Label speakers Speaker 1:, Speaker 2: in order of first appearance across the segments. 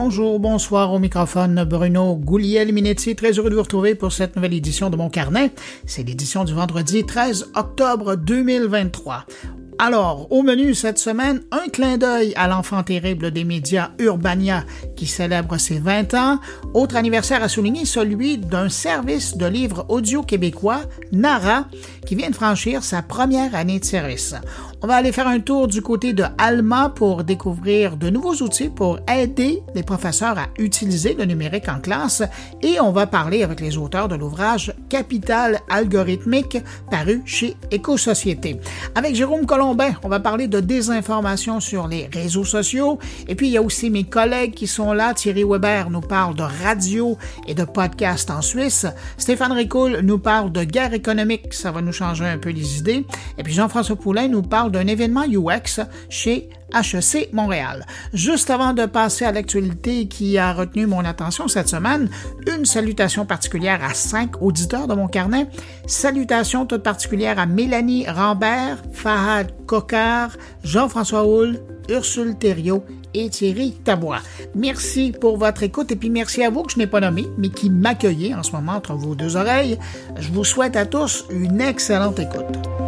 Speaker 1: Bonjour, bonsoir au microphone Bruno Gouliel-Minetti. Très heureux de vous retrouver pour cette nouvelle édition de mon carnet. C'est l'édition du vendredi 13 octobre 2023. Alors, au menu cette semaine, un clin d'œil à l'enfant terrible des médias Urbania qui célèbre ses 20 ans. Autre anniversaire à souligner, celui d'un service de livres audio québécois, Nara, qui vient de franchir sa première année de service. On va aller faire un tour du côté de Alma pour découvrir de nouveaux outils pour aider les professeurs à utiliser le numérique en classe et on va parler avec les auteurs de l'ouvrage Capital algorithmique paru chez Éco-Société. Avec Jérôme Colombin, on va parler de désinformation sur les réseaux sociaux et puis il y a aussi mes collègues qui sont là. Thierry Weber nous parle de radio et de podcast en Suisse. Stéphane Ricoul nous parle de guerre économique, ça va nous changer un peu les idées. Et puis Jean-François Poulain nous parle d'un événement UX chez HEC Montréal. Juste avant de passer à l'actualité qui a retenu mon attention cette semaine, une salutation particulière à cinq auditeurs de mon carnet. Salutations toutes particulières à Mélanie Rambert, Fahad Kokar, Jean-François Houle, Ursule Thériault et Thierry Tabois. Merci pour votre écoute et puis merci à vous que je n'ai pas nommé, mais qui m'accueillez en ce moment entre vos deux oreilles. Je vous souhaite à tous une excellente écoute.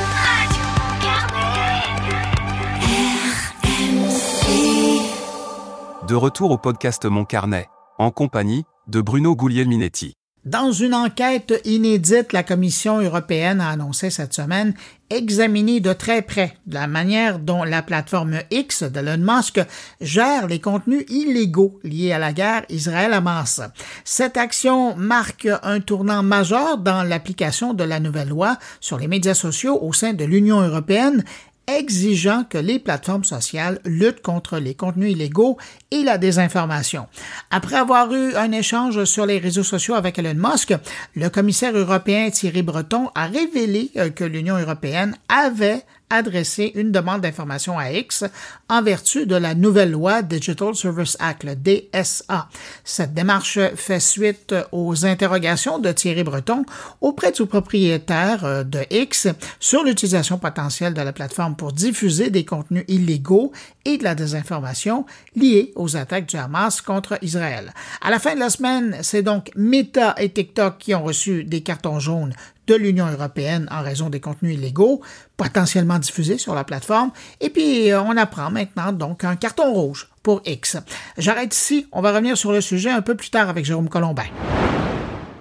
Speaker 2: De retour au podcast Mon Carnet, en compagnie de Bruno Guglielminetti.
Speaker 1: Dans une enquête inédite, la Commission européenne a annoncé cette semaine examiner de très près la manière dont la plateforme X d'Elon Musk gère les contenus illégaux liés à la guerre Israël-Hamas. Cette action marque un tournant majeur dans l'application de la nouvelle loi sur les médias sociaux au sein de l'Union européenne exigeant que les plateformes sociales luttent contre les contenus illégaux et la désinformation. Après avoir eu un échange sur les réseaux sociaux avec Elon Musk, le commissaire européen Thierry Breton a révélé euh, que l'Union européenne avait adresser une demande d'information à X en vertu de la nouvelle loi Digital Service Act, le DSA. Cette démarche fait suite aux interrogations de Thierry Breton auprès du propriétaire euh, de X sur l'utilisation potentielle de la plateforme pour diffuser des contenus illégaux et de la désinformation liés aux attaques du Hamas contre Israël. À la fin de la semaine, c'est donc Meta et TikTok qui ont reçu des cartons jaunes de l'Union européenne en raison des contenus illégaux potentiellement diffusés sur la plateforme. Et puis, euh, on apprend maintenant donc un carton rouge pour X. J'arrête ici. On va revenir sur le sujet un peu plus tard avec Jérôme Colombin.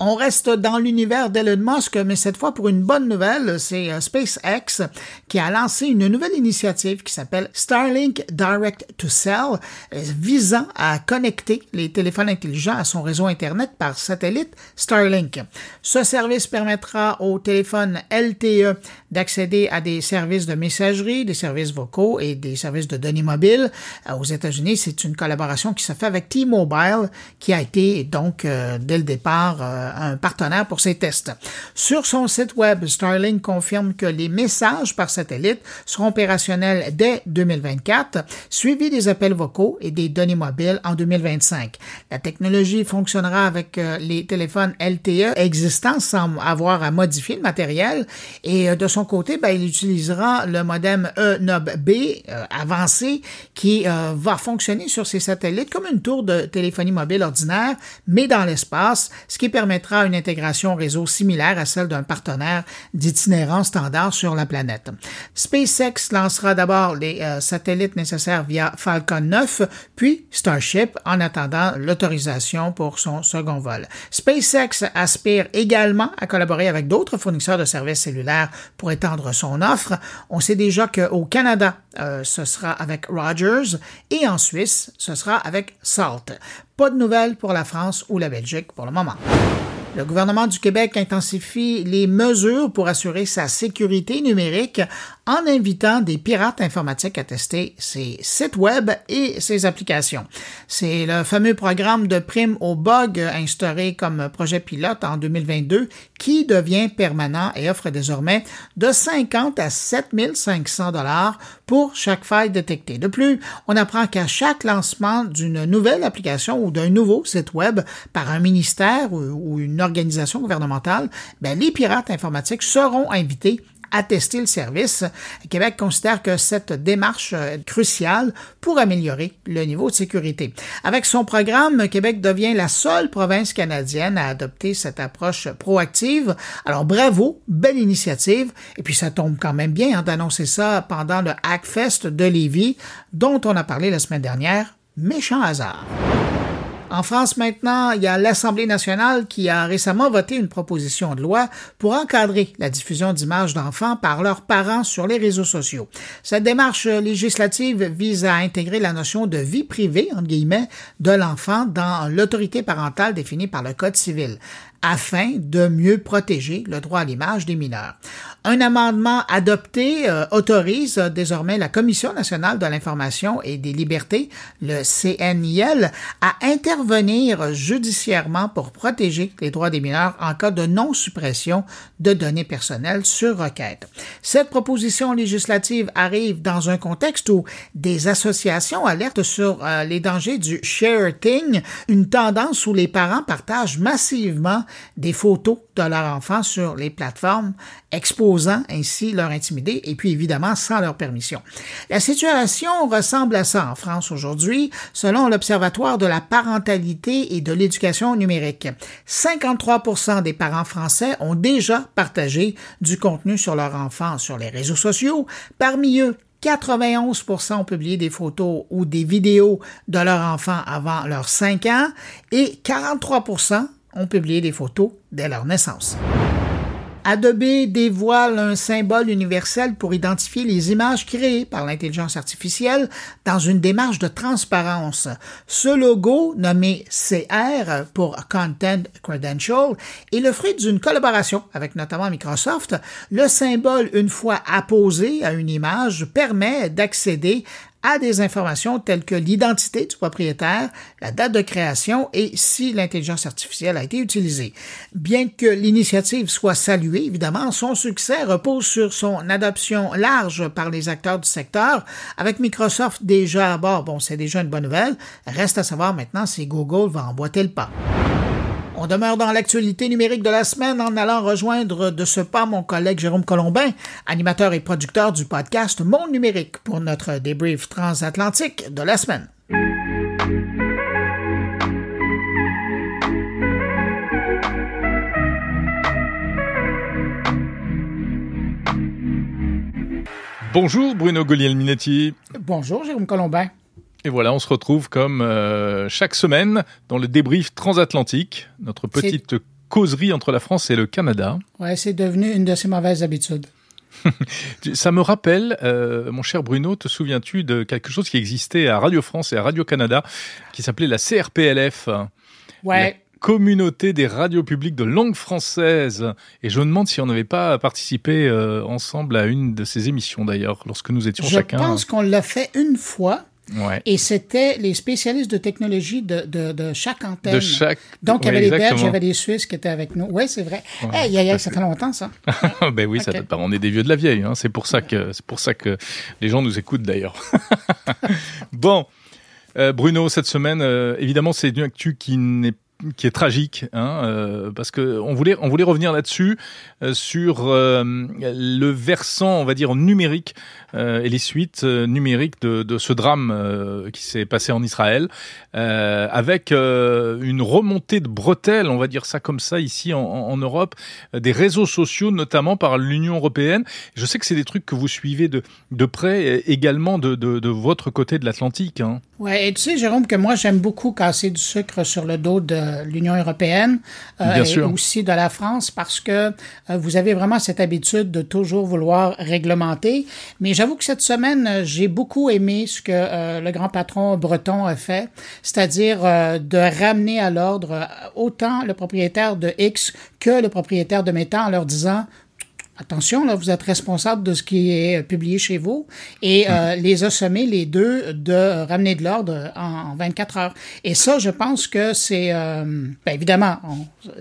Speaker 1: On reste dans l'univers d'Elon Musk, mais cette fois pour une bonne nouvelle, c'est euh, SpaceX qui a lancé une nouvelle initiative qui s'appelle Starlink Direct to Cell, euh, visant à connecter les téléphones intelligents à son réseau Internet par satellite Starlink. Ce service permettra aux téléphones LTE d'accéder à des services de messagerie, des services vocaux et des services de données mobiles. Euh, aux États-Unis, c'est une collaboration qui se fait avec T-Mobile, qui a été donc dès le départ un partenaire pour ces tests. Sur son site web, Starlink confirme que les messages par satellite seront opérationnels dès 2024, suivis des appels vocaux et des données mobiles en 2025. La technologie fonctionnera avec euh, les téléphones LTE existants sans avoir à modifier le matériel et euh, de son côté, ben, il utilisera le modem E-Nob-B euh, avancé qui va fonctionner sur ces satellites comme une tour de téléphonie mobile ordinaire, mais dans l'espace, ce qui permet permettra une intégration réseau similaire à celle d'un partenaire d'itinérance standard sur la planète. SpaceX lancera d'abord les euh, satellites nécessaires via Falcon 9, puis Starship en attendant l'autorisation pour son second vol. SpaceX aspire également à collaborer avec d'autres fournisseurs de services cellulaires pour étendre son offre. On sait déjà qu'au Canada, euh, ce sera avec Rogers et en Suisse, ce sera avec Salt. Pas de nouvelles pour la France ou la Belgique pour le moment. Le gouvernement du Québec intensifie les mesures pour assurer sa sécurité numérique en invitant des pirates informatiques à tester ses sites web et ses applications. C'est le fameux programme de prime au bug instauré comme projet pilote en 2022 qui devient permanent et offre désormais de 50 à 7500 dollars pour chaque faille détectée. De plus, on apprend qu'à chaque lancement d'une nouvelle application ou d'un nouveau site web par un ministère ou une organisation gouvernementale, ben, les pirates informatiques seront invités à tester le service. Québec considère que cette démarche est cruciale pour améliorer le niveau de sécurité. Avec son programme, Québec devient la seule province canadienne à adopter cette approche proactive. Alors bravo, belle initiative. Et puis ça tombe quand même bien hein, d'annoncer ça pendant le Hackfest de Lévis, dont on a parlé la semaine dernière. Méchant hasard. En France maintenant, il y a l'Assemblée nationale qui a récemment voté une proposition de loi pour encadrer la diffusion d'images d'enfants par leurs parents sur les réseaux sociaux. Cette démarche législative vise à intégrer la notion de vie privée, entre guillemets, de l'enfant dans l'autorité parentale définie par le Code civil afin de mieux protéger le droit à l'image des mineurs. Un amendement adopté euh, autorise désormais la Commission nationale de l'information et des libertés, le CNIL, à intervenir judiciairement pour protéger les droits des mineurs en cas de non-suppression de données personnelles sur requête. Cette proposition législative arrive dans un contexte où des associations alertent sur euh, les dangers du sharing, une tendance où les parents partagent massivement des photos de leur enfant sur les plateformes, exposant ainsi leur intimité et puis évidemment sans leur permission. La situation ressemble à ça en France aujourd'hui, selon l'Observatoire de la parentalité et de l'éducation numérique. 53% des parents français ont déjà partagé du contenu sur leur enfant sur les réseaux sociaux. Parmi eux, 91% ont publié des photos ou des vidéos de leur enfant avant leurs 5 ans et 43 ont publié des photos dès leur naissance. Adobe dévoile un symbole universel pour identifier les images créées par l'intelligence artificielle dans une démarche de transparence. Ce logo, nommé CR pour Content Credential, est le fruit d'une collaboration avec notamment Microsoft. Le symbole, une fois apposé à une image, permet d'accéder à des informations telles que l'identité du propriétaire, la date de création et si l'intelligence artificielle a été utilisée. Bien que l'initiative soit saluée, évidemment, son succès repose sur son adoption large par les acteurs du secteur. Avec Microsoft déjà à bord, bon, c'est déjà une bonne nouvelle. Reste à savoir maintenant si Google va emboîter le pas. On demeure dans l'actualité numérique de la semaine en allant rejoindre de ce pas mon collègue Jérôme Colombin, animateur et producteur du podcast Monde numérique pour notre débrief transatlantique de la semaine.
Speaker 3: Bonjour Bruno Guglielminetti.
Speaker 1: Bonjour Jérôme Colombin.
Speaker 3: Et voilà, on se retrouve comme euh, chaque semaine dans le débrief transatlantique, notre petite causerie entre la France et le Canada.
Speaker 1: Ouais, c'est devenu une de ses mauvaises habitudes.
Speaker 3: Ça me rappelle, euh, mon cher Bruno, te souviens-tu de quelque chose qui existait à Radio France et à Radio Canada, qui s'appelait la CRPLF
Speaker 1: Ouais.
Speaker 3: La communauté des radios publiques de langue française. Et je me demande si on n'avait pas participé euh, ensemble à une de ces émissions d'ailleurs, lorsque nous étions
Speaker 1: Je
Speaker 3: chacun.
Speaker 1: Je pense qu'on l'a fait une fois.
Speaker 3: Ouais.
Speaker 1: Et c'était les spécialistes de technologie de, de, de chaque antenne.
Speaker 3: De chaque.
Speaker 1: Donc, il y avait les Belges, il y avait les Suisses qui étaient avec nous. Oui, c'est vrai.
Speaker 3: Ouais,
Speaker 1: Hey,
Speaker 3: à
Speaker 1: aïe, ça
Speaker 3: fait.
Speaker 1: longtemps, ça.
Speaker 3: ben oui, ça
Speaker 1: Ok.
Speaker 3: date pas. On est des vieux de la vieille. Hein. C'est pour ça que pour ça que les gens nous écoutent d'ailleurs. bon, euh, Bruno, cette semaine, euh, évidemment, c'est une actu qui n'est qui est tragique, hein, euh, parce que on voulait on voulait revenir là-dessus euh, sur euh, le versant, on va dire numérique et les suites euh, numériques de, de ce drame euh, qui s'est passé en Israël, euh, avec euh, une remontée de bretelles, on va dire ça comme ça ici en, Europe, euh, des réseaux sociaux, notamment par l'Union européenne. Je sais que c'est des trucs que vous suivez de, de près, également de, de, de votre côté de l'Atlantique. Hein.
Speaker 1: Oui, et tu sais, Jérôme, que moi, j'aime beaucoup casser du sucre sur le dos de l'Union européenne euh,
Speaker 3: Bien
Speaker 1: et
Speaker 3: sûr.
Speaker 1: aussi de la France parce que euh, vous avez vraiment cette habitude de toujours vouloir réglementer. Mais j'avoue que cette semaine, euh, j'ai beaucoup aimé ce que euh, le grand patron breton a fait, c'est-à-dire euh, de ramener à l'ordre autant le propriétaire de X que le propriétaire de Meta en leur disant Attention, là, vous êtes responsable de ce qui est publié chez vous et euh, les a sommés, les deux, de ramener de l'ordre en, en 24 heures. Et ça, je pense que c'est, euh, ben, évidemment,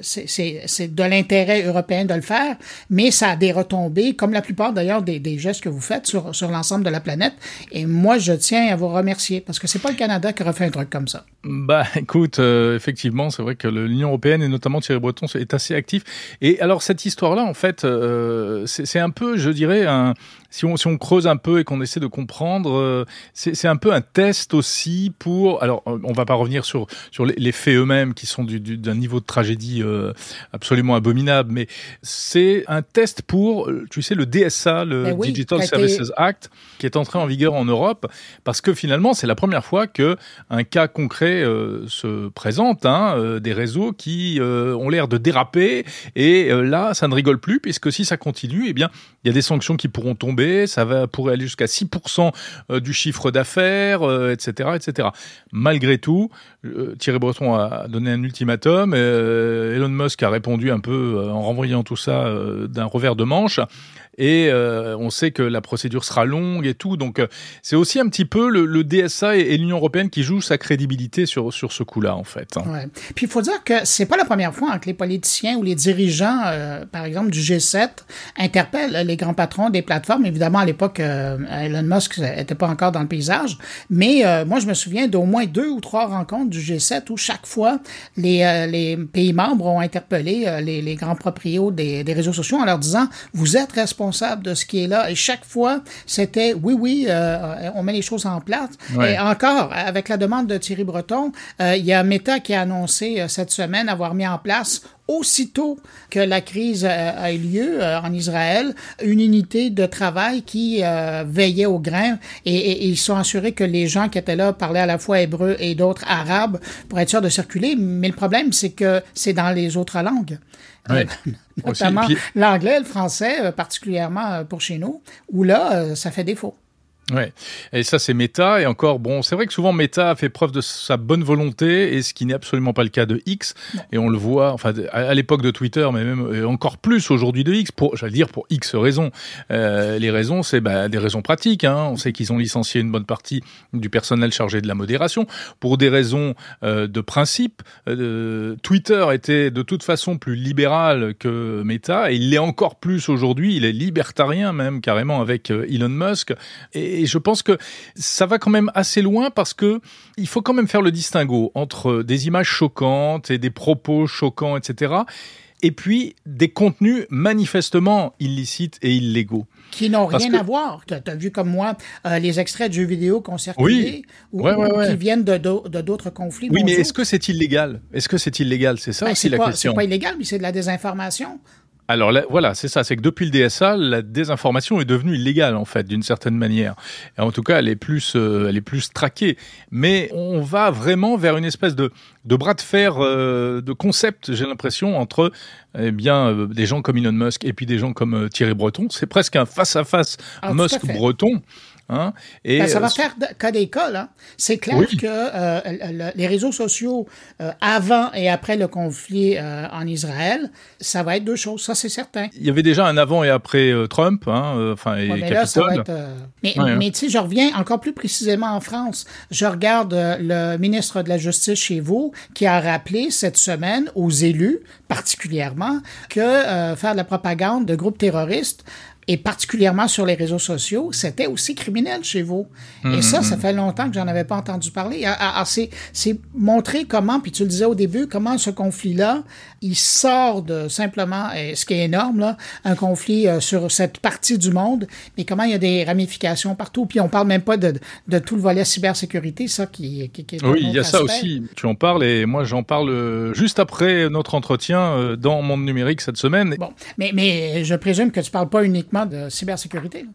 Speaker 1: c'est- de l'intérêt européen de le faire, mais ça a des retombées, comme la plupart d'ailleurs des, des gestes que vous faites sur, sur l'ensemble de la planète. Et moi, je tiens à vous remercier parce que c'est pas le Canada qui aurait fait un truc comme ça.
Speaker 3: Bah écoute, euh, effectivement, c'est vrai que l'Union européenne et notamment Thierry Breton est assez actif. Et alors cette histoire-là, en fait, euh, c'est c'est un peu, je dirais, un, si, on, si on creuse un peu et qu'on essaie de comprendre, euh, c'est un peu un test aussi pour. Alors, on va pas revenir sur sur les, les faits eux-mêmes qui sont du- du- d'un niveau de tragédie euh, absolument abominable, mais c'est un test pour, euh, tu sais, le DSA, le
Speaker 1: Ben oui,
Speaker 3: Digital Services Act, qui est entré en vigueur en Europe, parce que finalement, c'est la première fois que un cas concret euh, se présente, hein, euh, des réseaux qui euh, ont l'air de déraper, et là, ça ne rigole plus, puisque si ça continue, eh bien, il y a des sanctions qui pourront tomber, ça va pourrait aller jusqu'à 6% euh, du chiffre d'affaires, euh, etc., etc. Malgré tout, Thierry Breton a donné un ultimatum, euh, Elon Musk a répondu un peu euh, en renvoyant tout ça euh, d'un revers de manche. Et euh, on sait que la procédure sera longue et tout. Donc, euh, c'est aussi un petit peu le, DSA et, l'Union européenne qui jouent sa crédibilité sur, sur ce coup-là, en fait. hein.
Speaker 1: Ouais. Puis il faut dire que c'est pas la première fois que les politiciens ou les dirigeants, euh, par exemple du G7, interpellent les grands patrons des plateformes. Évidemment, à l'époque, euh, Elon Musk n'était pas encore dans le paysage, mais euh, moi je me souviens d'au moins deux ou trois rencontres du G7 où chaque fois les, euh, les pays membres ont interpellé euh, les, les grands proprios des, des réseaux sociaux en leur disant vous êtes responsable de ce qui est là. Et chaque fois, c'était oui, oui, euh, on met les choses en place.
Speaker 3: Ouais.
Speaker 1: Et encore, avec la demande de Thierry Breton, euh, il y a Meta qui a annoncé euh, cette semaine avoir mis en place aussitôt que la crise a eu lieu euh, en Israël, une unité de travail qui euh, veillait au grain et, et- et ils sont assurés que les gens qui étaient là parlaient à la fois hébreu et d'autres arabes pour être sûrs de circuler. Mais le problème, c'est que c'est dans les autres langues.
Speaker 3: Ouais.
Speaker 1: Euh, Notamment l'anglais, le français, particulièrement pour chez nous, où là, ça fait défaut.
Speaker 3: Ouais. Et ça, c'est Meta. Et encore, bon, c'est vrai que souvent Meta a fait preuve de sa bonne volonté, et ce qui n'est absolument pas le cas de X. Et on le voit, enfin, à, l'époque de Twitter, mais même et encore plus aujourd'hui de X, pour, j'allais dire pour X raisons. Euh, les raisons, c'est bah, des raisons pratiques. Hein. On sait qu'ils ont licencié une bonne partie du personnel chargé de la modération pour des raisons euh, de principe. Euh, Twitter était de toute façon plus libéral que Meta, et il l'est encore plus aujourd'hui. Il est libertarien même carrément avec euh, Elon Musk. Et, et je pense que ça va quand même assez loin parce que il faut quand même faire le distinguo entre des images choquantes et des propos choquants, etc. Et puis des contenus manifestement illicites et illégaux.
Speaker 1: qui n'ont rien
Speaker 3: que-
Speaker 1: à voir. Tu as vu comme moi euh, les extraits de jeux vidéo ont circulé ou,
Speaker 3: Ouais, ouais,
Speaker 1: ou
Speaker 3: ouais.
Speaker 1: qui viennent de d'au- de d'autres conflits.
Speaker 3: Oui, mais est-ce que c'est illégal? Est-ce que c'est illégal? C'est ça
Speaker 1: Ben, c'est
Speaker 3: la
Speaker 1: pas,
Speaker 3: question.
Speaker 1: c'est pas illégal, mais c'est de la désinformation.
Speaker 3: Alors là, voilà, c'est ça, c'est que depuis le DSA, la désinformation est devenue illégale en fait, d'une certaine manière. Et en tout cas, elle est plus, euh, elle est plus traquée. Mais on va vraiment vers une espèce de, de bras de fer euh, de concept, j'ai l'impression, entre eh bien euh, des gens comme Elon Musk et puis des gens comme Thierry Breton. C'est presque un face à face
Speaker 1: Ah, à fait.
Speaker 3: Musk-Breton. Hein, et
Speaker 1: Ben, ça va
Speaker 3: euh,
Speaker 1: faire cas d'école. Hein. C'est clair
Speaker 3: Oui.
Speaker 1: que euh, le- le- les réseaux sociaux, euh, avant et après le conflit euh, en Israël, ça va être deux choses, ça c'est certain.
Speaker 3: il y avait déjà un avant et après euh, Trump, hein, euh, enfin et
Speaker 1: Ouais, mais là, ça va être. Mais,
Speaker 3: Ouais, hein.
Speaker 1: mais tu sais, je reviens encore plus précisément en France. Je regarde le ministre de la Justice chez vous qui a rappelé cette semaine aux élus, particulièrement, que euh, faire de la propagande de groupes terroristes et particulièrement sur les réseaux sociaux, c'était aussi criminel chez vous. Et ça, ça fait longtemps que j'en avais pas entendu parler. Ah, ah, ah, c'est, montrer comment, puis tu le disais au début, comment ce conflit-là, il sort de simplement, ce qui est énorme, là, un conflit euh, sur cette partie du monde, mais comment il y a des ramifications partout. Puis on parle même pas de, de tout le volet cybersécurité, ça qui, qui, qui est
Speaker 3: Oui, il y a ça aussi. Tu en parles et moi j'en parle euh, juste après notre entretien euh, dans Monde Numérique cette semaine.
Speaker 1: Bon, mais, mais je présume que tu parles pas uniquement de cybersécurité.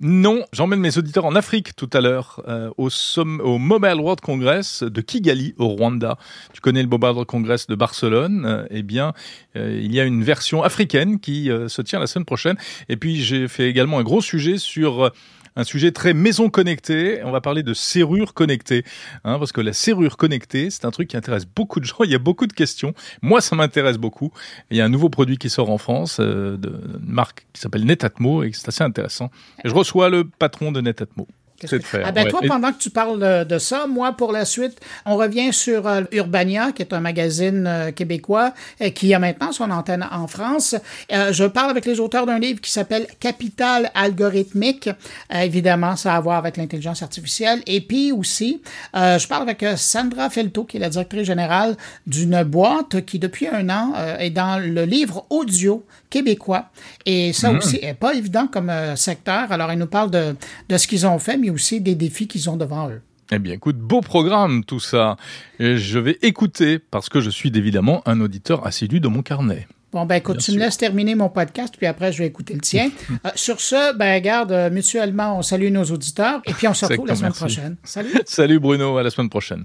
Speaker 3: Non, j'emmène mes auditeurs en Afrique tout à l'heure, euh, au, au Mobile World Congress de Kigali, au Rwanda. Tu connais le Mobile World Congress de Barcelone? Euh, Eh bien, euh, il y a une version africaine qui se tient la semaine prochaine. Et puis, j'ai fait également un gros sujet sur un sujet très maison connectée. On va parler de serrure connectée, hein, parce que la serrure connectée, c'est un truc qui intéresse beaucoup de gens. Il y a beaucoup de questions. Moi, ça m'intéresse beaucoup. Il y a un nouveau produit qui sort en France, euh, de marque qui s'appelle Netatmo, et c'est assez intéressant. Et je reçois le patron de Netatmo.
Speaker 1: Ah ben toi, pendant que tu parles de, ça, moi, pour la suite, on revient sur euh, Urbania, qui est un magazine euh, québécois euh, qui a maintenant son antenne en France. je parle avec les auteurs d'un livre qui s'appelle Capital algorithmique. évidemment, ça a à voir avec l'intelligence artificielle. Et puis aussi, je parle avec Sandra Felto, qui est la directrice générale d'une boîte qui, depuis un an, est dans le livre audio québécois. Et ça hmm. aussi est pas évident comme secteur. Alors, elle nous parle de, de ce qu'ils ont fait, mais aussi des défis qu'ils ont devant eux.
Speaker 3: Eh bien, écoute, beau programme tout ça. Et je vais écouter parce que je suis évidemment un auditeur assidu de mon carnet.
Speaker 1: Bon, ben écoute, tu me laisses terminer mon podcast, puis après, je vais écouter le tien. Euh, sur ce, ben garde, euh, mutuellement, on salue nos auditeurs, et puis on se retrouve la semaine prochaine. Salut.
Speaker 3: Salut Bruno, à la semaine prochaine.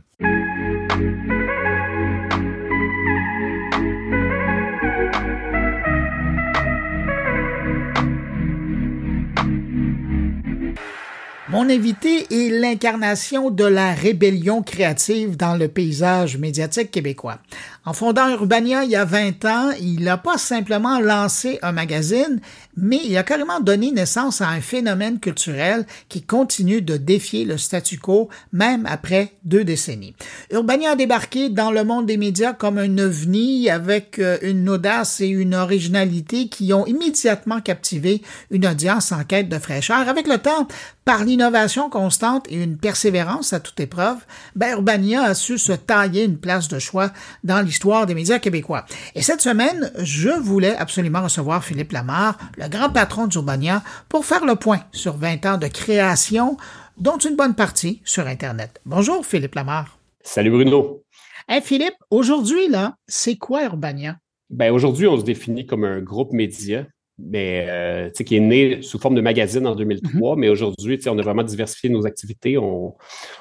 Speaker 1: Mon invité est l'incarnation de la rébellion créative dans le paysage médiatique québécois. En fondant Urbania il y a 20 ans, il n'a pas simplement lancé un magazine, mais il a carrément donné naissance à un phénomène culturel qui continue de défier le statu quo même après deux décennies. Urbania a débarqué dans le monde des médias comme un ovni avec euh, une audace et une originalité qui ont immédiatement captivé une audience en quête de fraîcheur. Avec le temps, par l'innovation constante et une persévérance à toute épreuve, ben Urbania a su se tailler une place de choix dans l'histoire des médias québécois. Et cette semaine, je voulais absolument recevoir Philippe Lamar, le grand patron d'Urbania, pour faire le point sur 20 ans de création, dont une bonne partie sur Internet. Bonjour Philippe Lamar.
Speaker 4: Salut Bruno.
Speaker 1: Hey Philippe, aujourd'hui, là, c'est quoi Urbania?
Speaker 4: Ben, aujourd'hui, on se définit comme un groupe média mais euh, qui est né sous forme de magazine en 2003, mm-hmm. mais aujourd'hui, on a vraiment diversifié nos activités. On,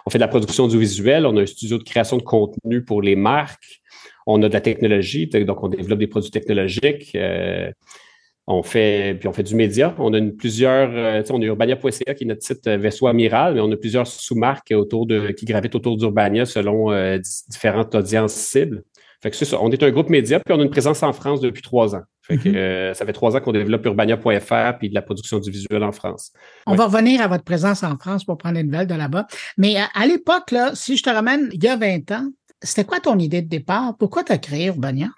Speaker 4: on, fait de la production audiovisuelle, on a un studio de création de contenu pour les marques, on a de la technologie, donc on développe des produits technologiques. Euh, on fait, puis on fait du média. On a une, plusieurs, euh, on a Urbania.ca qui est notre site euh, vaisseau amiral, mais on a plusieurs sous-marques autour de, qui gravitent autour d'Urbania selon différentes audiences cibles. Fait que c'est ça. On est un groupe média, puis on a une présence en France depuis trois ans. Fait que, mm-hmm. ça fait trois ans qu'on développe Urbania.fr puis de la production du visuel en France.
Speaker 1: On va revenir à votre présence en France pour prendre des nouvelles de là-bas. Mais à, à l'époque, là, si je te ramène il y a 20 ans, c'était quoi ton idée de départ? Pourquoi tu as créé Urbania?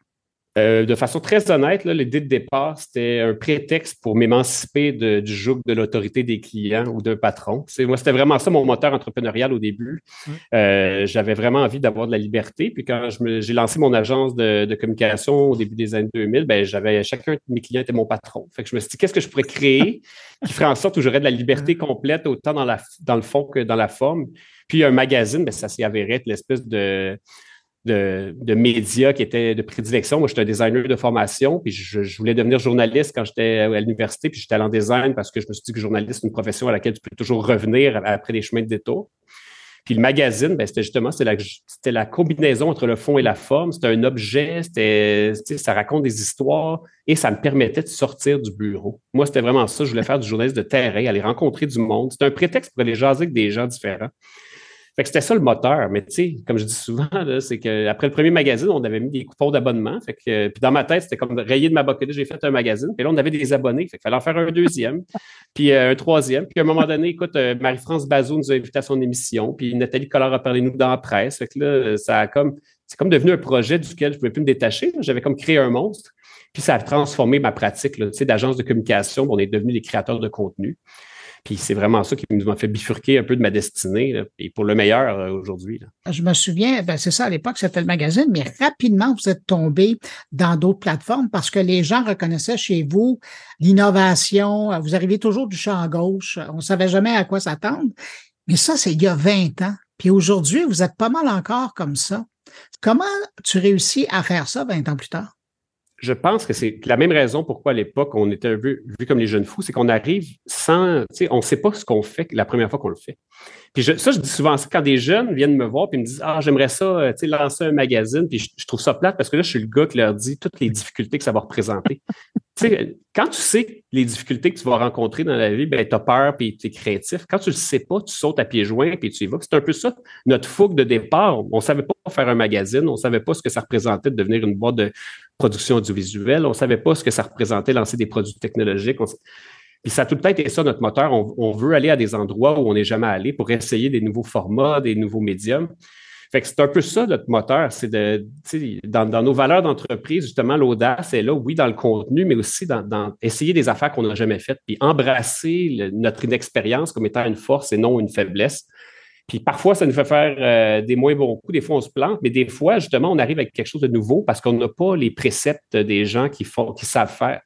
Speaker 4: Euh, de façon très honnête, l'idée de départ, c'était un prétexte pour m'émanciper du joug de l'autorité des clients ou d'un patron. Moi, c'était vraiment ça mon moteur entrepreneurial au début. Mmh. Euh, j'avais vraiment envie d'avoir de la liberté. Puis quand j'ai lancé mon agence de, communication au début des années 2000, ben, j'avais chacun de mes clients était mon patron. Fait que je me suis dit, qu'est-ce que je pourrais créer qui ferait en sorte que j'aurais de la liberté complète, autant dans, la, dans le fond que dans la forme? Puis un magazine, ben, ça s'y avérait être l'espèce de de, médias qui étaient de prédilection. Moi, j'étais un designer de formation, puis je, voulais devenir journaliste quand j'étais à l'université, puis j'étais allé en design parce que je me suis dit que journaliste, c'est une profession à laquelle tu peux toujours revenir après des chemins de détour. Puis le magazine, ben, c'était justement la, la combinaison entre le fond et la forme. C'était un objet, ça raconte des histoires et ça me permettait de sortir du bureau. Moi, c'était vraiment ça. Je voulais faire du journaliste de terrain, aller rencontrer du monde. C'était un prétexte pour aller jaser avec des gens différents. Fait que c'était ça le moteur. Mais tu sais, comme je dis souvent, c'est qu'après le premier magazine, on avait mis des coupons d'abonnement. Fait que, puis dans ma tête, c'était comme rayer de ma bucket j'ai fait un magazine. Puis là, on avait des abonnés. Fait qu'il fallait en faire un deuxième, puis euh, un troisième. Puis à un moment donné, écoute, euh, Marie-France Bazot nous a invités à son émission. Puis Nathalie Collard a parlé nous dans la presse. Fait que là, ça a comme, c'est comme devenu un projet duquel je ne pouvais plus me détacher. J'avais comme créé un monstre. Puis ça a transformé ma pratique d'agence de communication. On est devenus des créateurs de contenu. Puis c'est vraiment ça qui m'a fait bifurquer un peu de ma destinée, et pour le meilleur euh, aujourd'hui.
Speaker 1: Je me souviens, ben c'est ça, à l'époque, c'était le magazine, mais rapidement, vous êtes tombé dans d'autres plateformes parce que les gens reconnaissaient chez vous l'innovation. Vous arrivez toujours du champ gauche. On ne savait jamais à quoi s'attendre. Mais ça, c'est il y a 20 ans. Puis aujourd'hui, vous êtes pas mal encore comme ça. Comment tu réussis à faire ça 20 ans plus tard?
Speaker 4: Je pense que c'est la même raison pourquoi à l'époque on était vu, comme les jeunes fous, c'est qu'on arrive sans, on ne sait pas ce qu'on fait la première fois qu'on le fait. Puis ça, je dis souvent ça quand des jeunes viennent me voir puis me disent ah j'aimerais ça, euh, tu sais, lancer un magazine. Puis je, trouve ça plate parce que là je suis le gars qui leur dit toutes les difficultés que ça va représenter. tu sais, quand tu sais les difficultés que tu vas rencontrer dans la vie, ben as peur puis es créatif. Quand tu le sais pas, tu sautes à pieds joints puis tu y vas. C'est un peu ça notre fougue de départ. On savait pas faire un magazine, on savait pas ce que ça représentait de devenir une boîte de production audiovisuelle, on savait pas ce que ça représentait lancer des produits technologiques. Puis ça a tout le temps été ça, notre moteur. On, veut aller à des endroits où on n'est jamais allé pour essayer des nouveaux formats, des nouveaux médiums. Fait que c'est un peu ça, notre moteur. C'est de, dans, dans nos valeurs d'entreprise, justement, l'audace est là, oui, dans le contenu, mais aussi dans, essayer des affaires qu'on n'a jamais faites, puis embrasser notre inexpérience comme étant une force et non une faiblesse. Puis parfois, ça nous fait faire euh, des moins bons coups. Des fois, on se plante, mais des fois, justement, on arrive avec quelque chose de nouveau parce qu'on n'a pas les préceptes des gens qui, font, qui savent faire.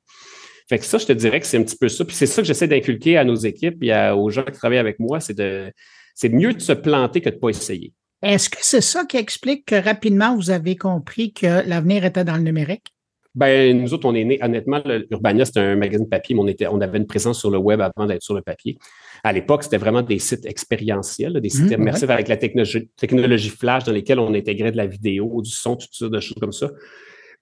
Speaker 4: Fait que ça, je te dirais que c'est un petit peu ça. Puis c'est ça que j'essaie d'inculquer à nos équipes et aux gens qui travaillent avec moi, c'est de c'est mieux de se planter que de ne pas essayer.
Speaker 1: Est-ce que c'est ça qui explique que rapidement vous avez compris que l'avenir était dans le numérique?
Speaker 4: Ben, nous autres, on est nés, honnêtement, Urbania, c'était un magazine papier, mais on, était, on avait une présence sur le web avant d'être sur le papier. À l'époque, c'était vraiment des sites expérientiels, des sites mmh, immersifs avec la technologie, technologie flash dans lesquels on intégrait de la vidéo, du son, toutes sortes de choses comme ça.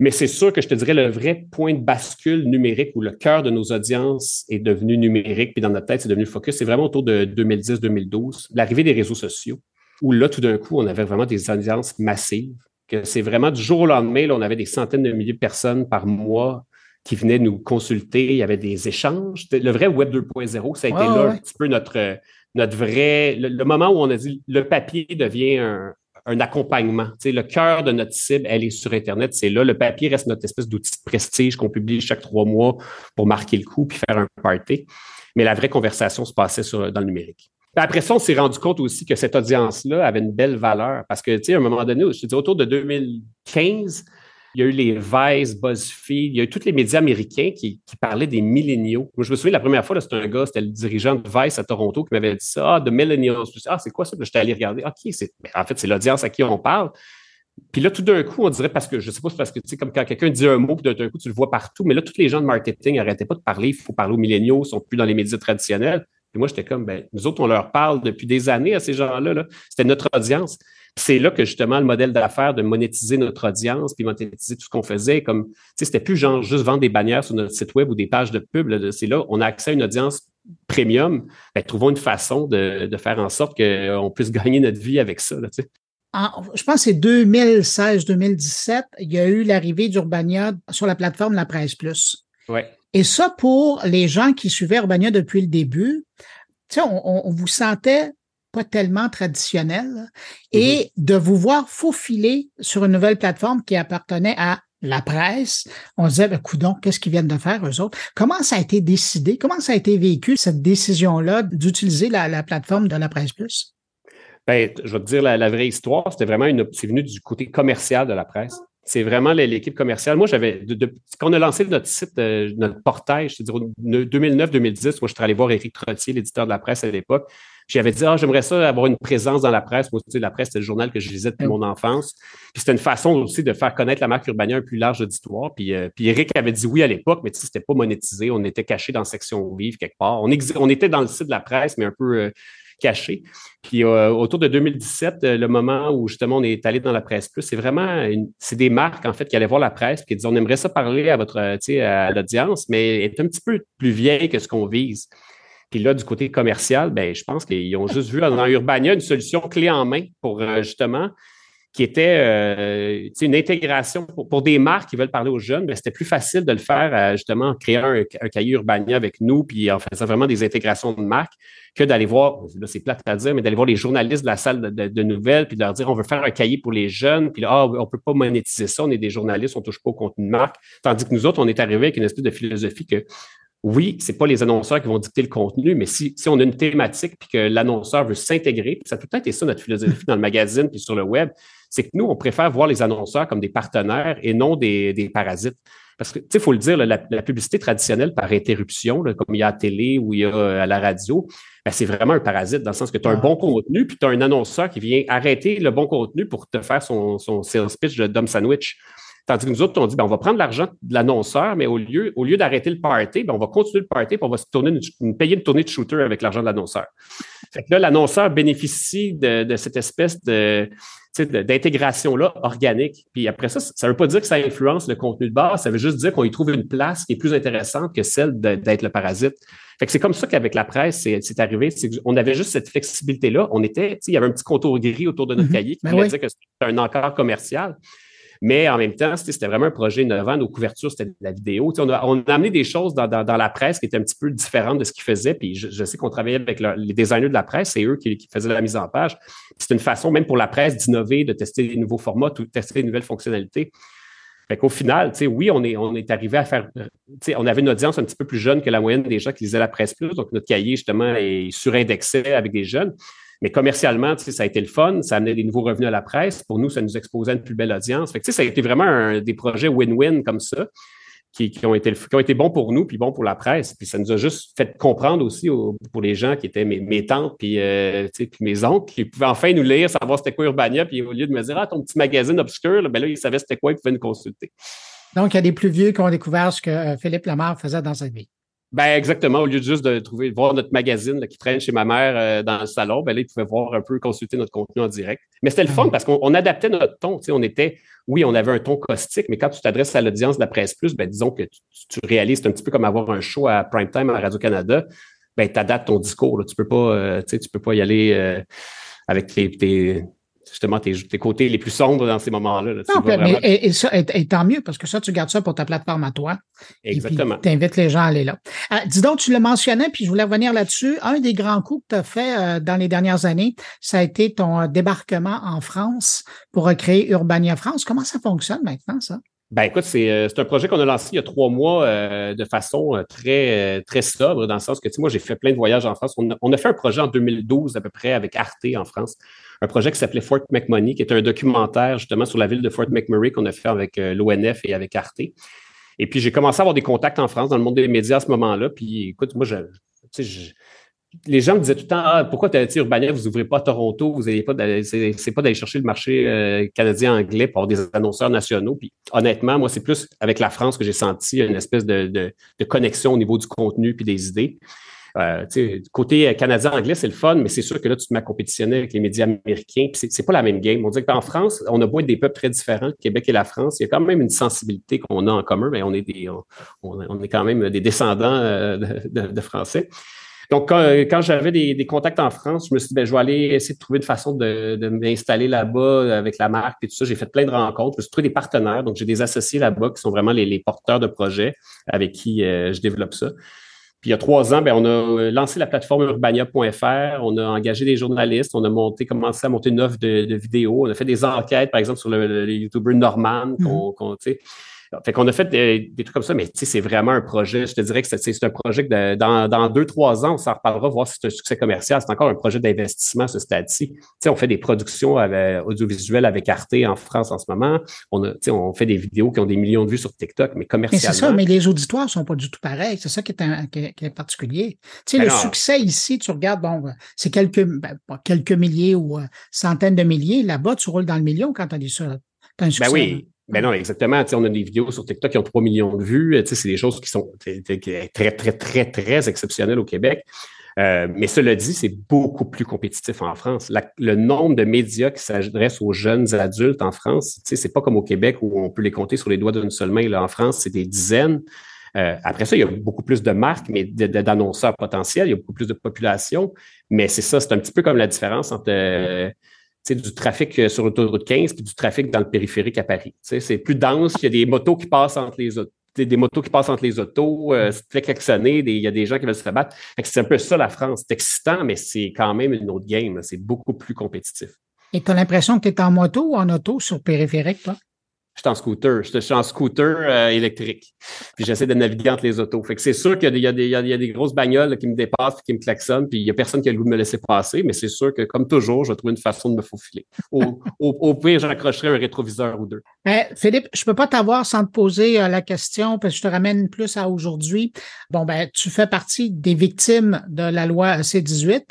Speaker 4: Mais c'est sûr que je te dirais le vrai point de bascule numérique où le cœur de nos audiences est devenu numérique, puis dans notre tête, c'est devenu focus, c'est vraiment autour de 2010-2012, l'arrivée des réseaux sociaux, où là, tout d'un coup, on avait vraiment des audiences massives, que c'est vraiment du jour au lendemain, là, on avait des centaines de milliers de personnes par mois qui venaient nous consulter, il y avait des échanges. Le vrai Web 2.0, ça a été là un petit peu notre, notre vrai, le, moment où on a dit le papier devient un, un accompagnement. Tu sais, le cœur de notre cible, elle est sur Internet, c'est là. Le papier reste notre espèce d'outil de prestige qu'on publie chaque trois mois pour marquer le coup puis faire un party. Mais la vraie conversation se passait sur, dans le numérique. après ça, on s'est rendu compte aussi que cette audience-là avait une belle valeur parce que, tu sais, à un moment donné, je te dis autour de 2015, il y a eu les Vice, BuzzFeed, il y a eu tous les médias américains qui, parlaient des milléniaux. Moi, je me souviens, la première fois, c'était un gars, c'était le dirigeant de Vice à Toronto qui m'avait dit ça, ah, de millennials. ah, c'est quoi ça? J'étais allé regarder. OK, c'est, ben, en fait, c'est l'audience à qui on parle. Puis là, tout d'un coup, on dirait parce que je sais pas, c'est parce que tu sais, comme quand quelqu'un dit un mot, puis d'un coup, tu le vois partout, mais là, tous les gens de marketing n'arrêtaient pas de parler. Il faut parler aux milléniaux, ils sont plus dans les médias traditionnels. Et moi, j'étais comme, ben, nous autres, on leur parle depuis des années à ces gens-là. -là, C'était notre audience. C'est là que justement le modèle d'affaires de monétiser notre audience, puis monétiser tout ce qu'on faisait, comme, tu sais, c'était plus genre juste vendre des bannières sur notre site web ou des pages de pub. C'est là, on a accès à une audience premium. Ben, trouvons une façon de, de faire en sorte qu'on puisse gagner notre vie avec ça. Là,
Speaker 1: je pense que c'est 2016-2017, il y a eu l'arrivée d'Urbania sur la plateforme La Presse Plus.
Speaker 4: Ouais.
Speaker 1: Et ça, pour les gens qui suivaient Urbania depuis le début, tu sais, on, on vous sentait pas tellement traditionnel, et mm-hmm. de vous voir faufiler sur une nouvelle plateforme qui appartenait à la presse, on se disait, ben, coudon, qu'est-ce qu'ils viennent de faire, eux autres? Comment ça a été décidé? Comment ça a été vécu, cette décision-là d'utiliser la, plateforme de la presse plus?
Speaker 4: Ben, je vais te dire la, vraie histoire. C'était vraiment une, c'est venu du côté commercial de la presse. C'est vraiment l'équipe commerciale. Moi, j'avais, quand on a lancé notre site, euh, notre portail, je te dirais, 2009-2010, moi, je suis allé voir Éric Trottier, l'éditeur de la presse à l'époque. J'avais dit, ah, j'aimerais ça avoir une présence dans la presse. Moi, tu sais, la presse, c'était le journal que je lisais depuis mon enfance. Puis c'était une façon aussi de faire connaître la marque Urbania un plus large auditoire. Puis, euh, puis Eric avait dit oui à l'époque, mais tu sais, c'était pas monétisé. On était caché dans la section vive quelque part. On, on était dans le site de la presse, mais un peu euh, caché. Puis euh, autour de 2017, le moment où justement on est allé dans la presse plus, c'est vraiment c'est des marques en fait qui allaient voir la presse qui disaient on aimerait ça parler à votre, à l'audience, mais est un petit peu plus vieille que ce qu'on vise. Puis là, du côté commercial, ben, je pense qu'ils ont juste vu dans Urbania une solution clé en main pour euh, justement qui était euh, une intégration pour, des marques qui veulent parler aux jeunes, ben, c'était plus facile de le faire euh, justement en créant un, cahier Urbania avec nous, puis en faisant vraiment des intégrations de marques, que d'aller voir, là c'est plate à dire, mais d'aller voir les journalistes de la salle de, nouvelles, puis de leur dire on veut faire un cahier pour les jeunes, puis là, ah, on peut pas monétiser ça, on est des journalistes, on touche pas au contenu de marque. Tandis que nous autres, on est arrivé avec une espèce de philosophie que oui, c'est pas les annonceurs qui vont dicter le contenu, mais si, si on a une thématique puis que l'annonceur veut s'intégrer, ça a tout le temps été ça notre philosophie dans le magazine puis sur le web, c'est que nous, on préfère voir les annonceurs comme des partenaires et non des, parasites. Parce que, tu sais, il faut le dire, la, publicité traditionnelle par interruption, comme il y a à la télé ou euh, à la radio, ben, c'est vraiment un parasite dans le sens que tu as un bon contenu, puis tu as un annonceur qui vient arrêter le bon contenu pour te faire son, son sales pitch de dumb sandwich. Tandis que nous autres, on dit, ben, on va prendre l'argent de l'annonceur, mais au lieu, au lieu d'arrêter le party, ben, on va continuer le party, puis on va se tourner une, payer une tournée de shooter avec l'argent de l'annonceur. Fait que là, l'annonceur bénéficie de, de, cette espèce de d'intégration-là organique. Puis après ça, ça ne veut pas dire que ça influence le contenu de base, ça veut juste dire qu'on y trouve une place qui est plus intéressante que celle d'être le parasite. Fait que c'est comme ça qu'avec la presse, c'est arrivé. On avait juste cette flexibilité-là. On était, il y avait un petit contour gris autour de notre mm-hmm. cahier qui ben voulait dire que c'était un encart commercial. Mais en même temps, c'était vraiment un projet innovant. Nos couvertures, c'était de la vidéo. On a, amené des choses dans, la presse qui étaient un petit peu différentes de ce qu'ils faisaient. Puis je, sais qu'on travaillait avec les designers de la presse, c'est eux qui, faisaient la mise en page. C'est une façon, même pour la presse, d'innover, de tester des nouveaux formats, de tester des nouvelles fonctionnalités. Fait qu'au final, oui, on est, on est arrivé à faire. On avait une audience un petit peu plus jeune que la moyenne des gens qui lisaient la presse plus. Donc, notre cahier, justement, est surindexé avec des jeunes. Mais commercialement, ça a été le fun, ça a amené des nouveaux revenus à la presse. Pour nous, ça nous exposait une plus belle audience. Ça a été vraiment un, des projets win-win comme ça. Qui, ont été, qui ont été bons pour nous, puis bons pour la presse. Puis ça nous a juste fait comprendre aussi pour les gens qui étaient mes, tantes, puis, euh, puis mes oncles, qui pouvaient enfin nous lire, savoir c'était quoi Urbania, puis au lieu de me dire, ah, ton petit magazine obscur, là, ben là, ils savaient c'était quoi, ils pouvaient nous consulter.
Speaker 1: Donc, il y a des plus vieux qui ont découvert ce que euh, Philippe Lamar faisait dans sa vie.
Speaker 4: Ben exactement. Au lieu de juste de trouver, voir notre magazine qui traîne chez ma mère euh, dans le salon, ben là, ils pouvaient voir un peu, consulter notre contenu en direct. Mais c'était le fun parce qu'on adaptait notre ton. Tu sais, on était, oui, on avait un ton caustique, mais quand tu t'adresses à l'audience de la presse plus, ben disons que tu, réalises, c'est un petit peu comme avoir un show à prime time à Radio-Canada. Ben, tu adaptes ton discours. Là. Tu peux pas, euh, tu sais, tu peux pas y aller euh, avec tes, justement tes, côtés les plus sombres dans ces moments-là.
Speaker 1: Non, mais, et, ça, et, tant mieux, parce que ça, tu gardes ça pour ta plateforme à toi.
Speaker 4: Exactement.
Speaker 1: Tu invites les gens à aller là. Euh, dis donc, tu le mentionnais, puis je voulais revenir là-dessus. Un des grands coups que tu as fait euh, dans les dernières années, ça a été ton euh, débarquement en France pour recréer Urbania France. Comment ça fonctionne maintenant, ça?
Speaker 4: Ben écoute, c'est un projet qu'on a lancé il y a trois mois de façon très, très sobre, dans le sens que, tu sais, moi, j'ai fait plein de voyages en France. On a, on a, fait un projet en 2012 à peu près avec Arte en France un projet qui s'appelait Fort McMoney, qui est un documentaire justement sur la ville de Fort McMurray qu'on a fait avec euh, l'ONF et avec Arte. Et puis, j'ai commencé à avoir des contacts en France, dans le monde des médias à ce moment-là. Puis, écoute, moi, je, les gens me disaient tout le temps ah, pourquoi Urbania, vous n'ouvrez pas Toronto, vous n'avez pas c'est pas d'aller chercher le marché euh, canadien anglais pour avoir des annonceurs nationaux. Puis honnêtement, moi, c'est plus avec la France que j'ai senti une espèce de, de, connexion au niveau du contenu puis des idées. Euh, côté canadien-anglais, c'est le fun, mais c'est sûr que là, tu te mets à compétitionner avec les médias américains, puis c'est pas la même game. On dit qu'en France, on a beau être des peuples très différents, Québec et la France, il y a quand même une sensibilité qu'on a en commun, mais on est des, on, est quand même des descendants euh, de, Français. Donc, quand, j'avais des, contacts en France, je me suis dit, ben, je vais aller essayer de trouver une façon de, m'installer là-bas avec la marque et tout ça. J'ai fait plein de rencontres. Je me suis trouvé des partenaires. Donc, j'ai des associés là-bas qui sont vraiment les, porteurs de projets avec qui euh, je développe ça. Puis il y a trois ans, ben, on a euh, lancé la plateforme urbania.fr, on a engagé des journalistes, on a monté, commencé à monter une offre de, vidéos, on a fait des enquêtes, par exemple, sur le, YouTuber Norman, qu'on, mm-hmm. Fait qu'on a fait des, trucs comme ça, mais c'est vraiment un projet. Je te dirais que c'est un projet que dans, deux, trois ans, on s'en reparlera, voir si c'est un succès commercial. C'est encore un projet d'investissement, ce stade-ci. On fait des productions audiovisuelles avec Arte en France en ce moment. On, a, on fait des vidéos qui ont des millions de vues sur TikTok, mais commercialement.
Speaker 1: c'est ça, mais les auditoires sont pas du tout pareils. C'est ça qui est, particulier. Tu sais, ben le succès ici, tu regardes, bon, c'est quelques, ben, quelques milliers ou euh, centaines de milliers. Là-bas, tu roules dans le million quand tu as, un succès.
Speaker 4: Ben oui. Ben non, exactement. on a des vidéos sur TikTok qui ont 3 millions de vues. C'est des choses qui sont très, très, très, très exceptionnelles au Québec. Euh, mais cela dit, c'est beaucoup plus compétitif en France. le nombre de médias qui s'adressent aux jeunes adultes en France, c'est pas comme au Québec où on peut les compter sur les doigts d'une seule main. Là, en France, c'est des dizaines. Euh, après ça, il y a beaucoup plus de marques, mais d'annonceurs potentiels, il y a beaucoup plus de population. Mais c'est ça, c'est un petit peu comme la différence entre euh, du trafic euh, sur l'autoroute 15 puis du trafic dans le périphérique à Paris. C'est plus dense, il y a des motos qui passent entre les autos. Des, motos qui passent entre les autos, euh, c'est klaxonner, il y a des gens qui veulent se rabattre. C'est un peu ça la France. C'est excitant, mais c'est quand même une autre game. C'est beaucoup plus compétitif.
Speaker 1: Et tu as l'impression que tu es en moto ou en auto sur périphérique, toi?
Speaker 4: Je suis en scooter. Je suis en scooter euh, électrique. Puis j'essaie de naviguer entre les autos. Fait que c'est sûr qu'il y, a des, il y a des grosses bagnoles qui me dépassent, qui me klaxonnent, puis il y a personne qui a le goût de me laisser passer, mais c'est sûr que, comme toujours, je vais trouver une façon de me faufiler. Au, au, pire, j'accrocherai un rétroviseur ou deux.
Speaker 1: Ben, Philippe, je peux pas t'avoir sans te poser euh, la question, parce que je te ramène plus à aujourd'hui. Bon, ben, tu fais partie des victimes de la loi C-18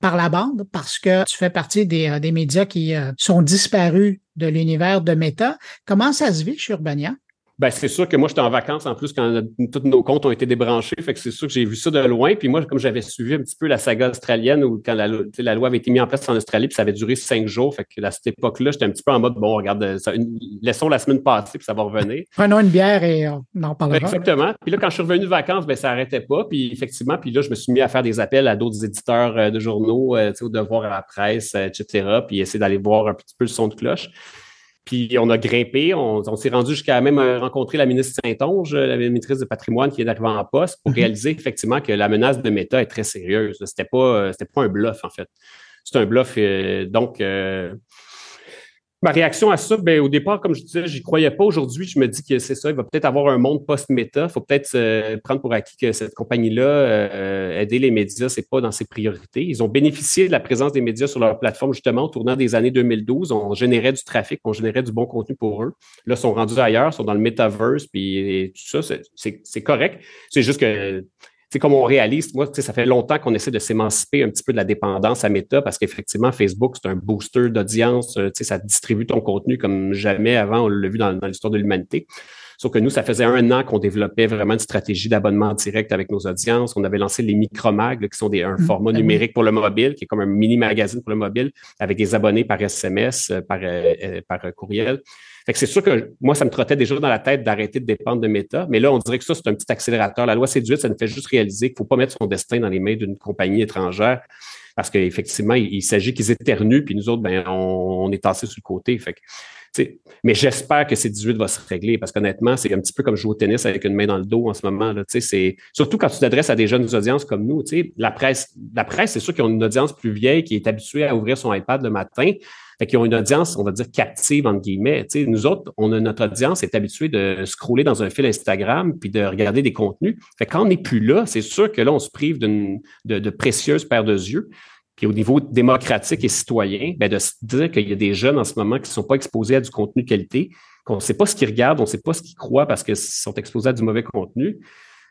Speaker 1: par la bande parce que tu fais partie des, euh, des médias qui sont disparus de l'univers de Meta. Comment ça se vit chez Urbania?
Speaker 4: Ben, c'est sûr que moi, j'étais en vacances en plus quand tous nos comptes ont été débranchés. Fait que c'est sûr que j'ai vu ça de loin. Puis moi, comme j'avais suivi un petit peu la saga australienne où quand la, la loi avait été mise en place en Australie, puis ça avait duré cinq jours. Fait que à cette époque-là, j'étais un petit peu en mode bon, regarde, ça, laissons la semaine passer, puis ça va revenir.
Speaker 1: Prenons une bière et on en parlera.
Speaker 4: exactement. Puis là, quand je suis revenu de vacances, ben, ça n'arrêtait pas. Puis effectivement, puis là, je me suis mis à faire des appels à d'autres éditeurs euh, de journaux, euh, au devoir à la presse, euh, etc. Puis essayer d'aller voir un petit peu le son de cloche. Puis on a grimpé, on, s'est rendu jusqu'à même euh, rencontrer la ministre Saint-Onge, la ministre du patrimoine qui est arrivée en poste pour mhm. réaliser effectivement que la menace de Meta est très sérieuse. C'était pas, euh, c'était pas un bluff en fait. C'est un bluff. Euh, donc, Ma réaction à ça, ben, au départ, comme je disais, j'y croyais pas. Aujourd'hui, je me dis que c'est ça. Il va peut-être avoir un monde post-méta. Il faut peut-être prendre pour acquis que cette compagnie-là, euh, aider les médias, c'est pas dans ses priorités. Ils ont bénéficié de la présence des médias sur leur plateforme, justement, au tournant des années 2012. On générait du trafic, on générait du bon contenu pour eux. Là, ils sont rendus ailleurs, ils sont dans le metaverse, puis tout ça, c'est correct. C'est juste que c'est comme on réalise, moi, ça fait longtemps qu'on essaie de s'émanciper un petit peu de la dépendance à Meta parce qu'effectivement, Facebook, c'est un booster d'audience. Euh, ça distribue ton contenu comme jamais avant, on l'a vu dans, l'histoire de l'humanité. Sauf que nous, ça faisait un an qu'on développait vraiment une stratégie d'abonnement direct avec nos audiences. On avait lancé les micromags, qui sont des, un mmh, format ben numérique pour le mobile, qui est comme un mini magazine pour le mobile, avec des abonnés par SMS, euh, par, euh, c'est sûr que moi, ça me trottait déjà dans la tête d'arrêter de dépendre de Meta, mais là, on dirait que ça, c'est un petit accélérateur. La loi C18, ça nous fait juste réaliser qu'il ne faut pas mettre son destin dans les mains d'une compagnie étrangère parce qu'effectivement, il, s'agit qu'ils éternuent, puis nous autres, ben, on, est tassés sur le côté. Fait mais j'espère que C18 va se régler parce qu'honnêtement, c'est un petit peu comme jouer au tennis avec une main dans le dos en ce moment. C'est, surtout quand tu t'adresses à des jeunes audiences comme nous. La presse, la presse, c'est sûr qu'ils ont une audience plus vieille qui est habituée à ouvrir son iPad le matin. Fait qu'ils ont une audience, on va dire, captive, entre guillemets. sais, nous autres, on a, notre audience est habituée de scroller dans un fil Instagram puis de regarder des contenus. Fait quand on n'est plus là, c'est sûr que là, on se prive d'une de, de précieuses paires de yeux. Puis au niveau démocratique et citoyen, ben de se dire qu'il y a des jeunes en ce moment qui ne sont pas exposés à du contenu qualité, qu'on ne sait pas ce qu'ils regardent, on ne sait pas ce qu'ils croient parce qu'ils sont exposés à du mauvais contenu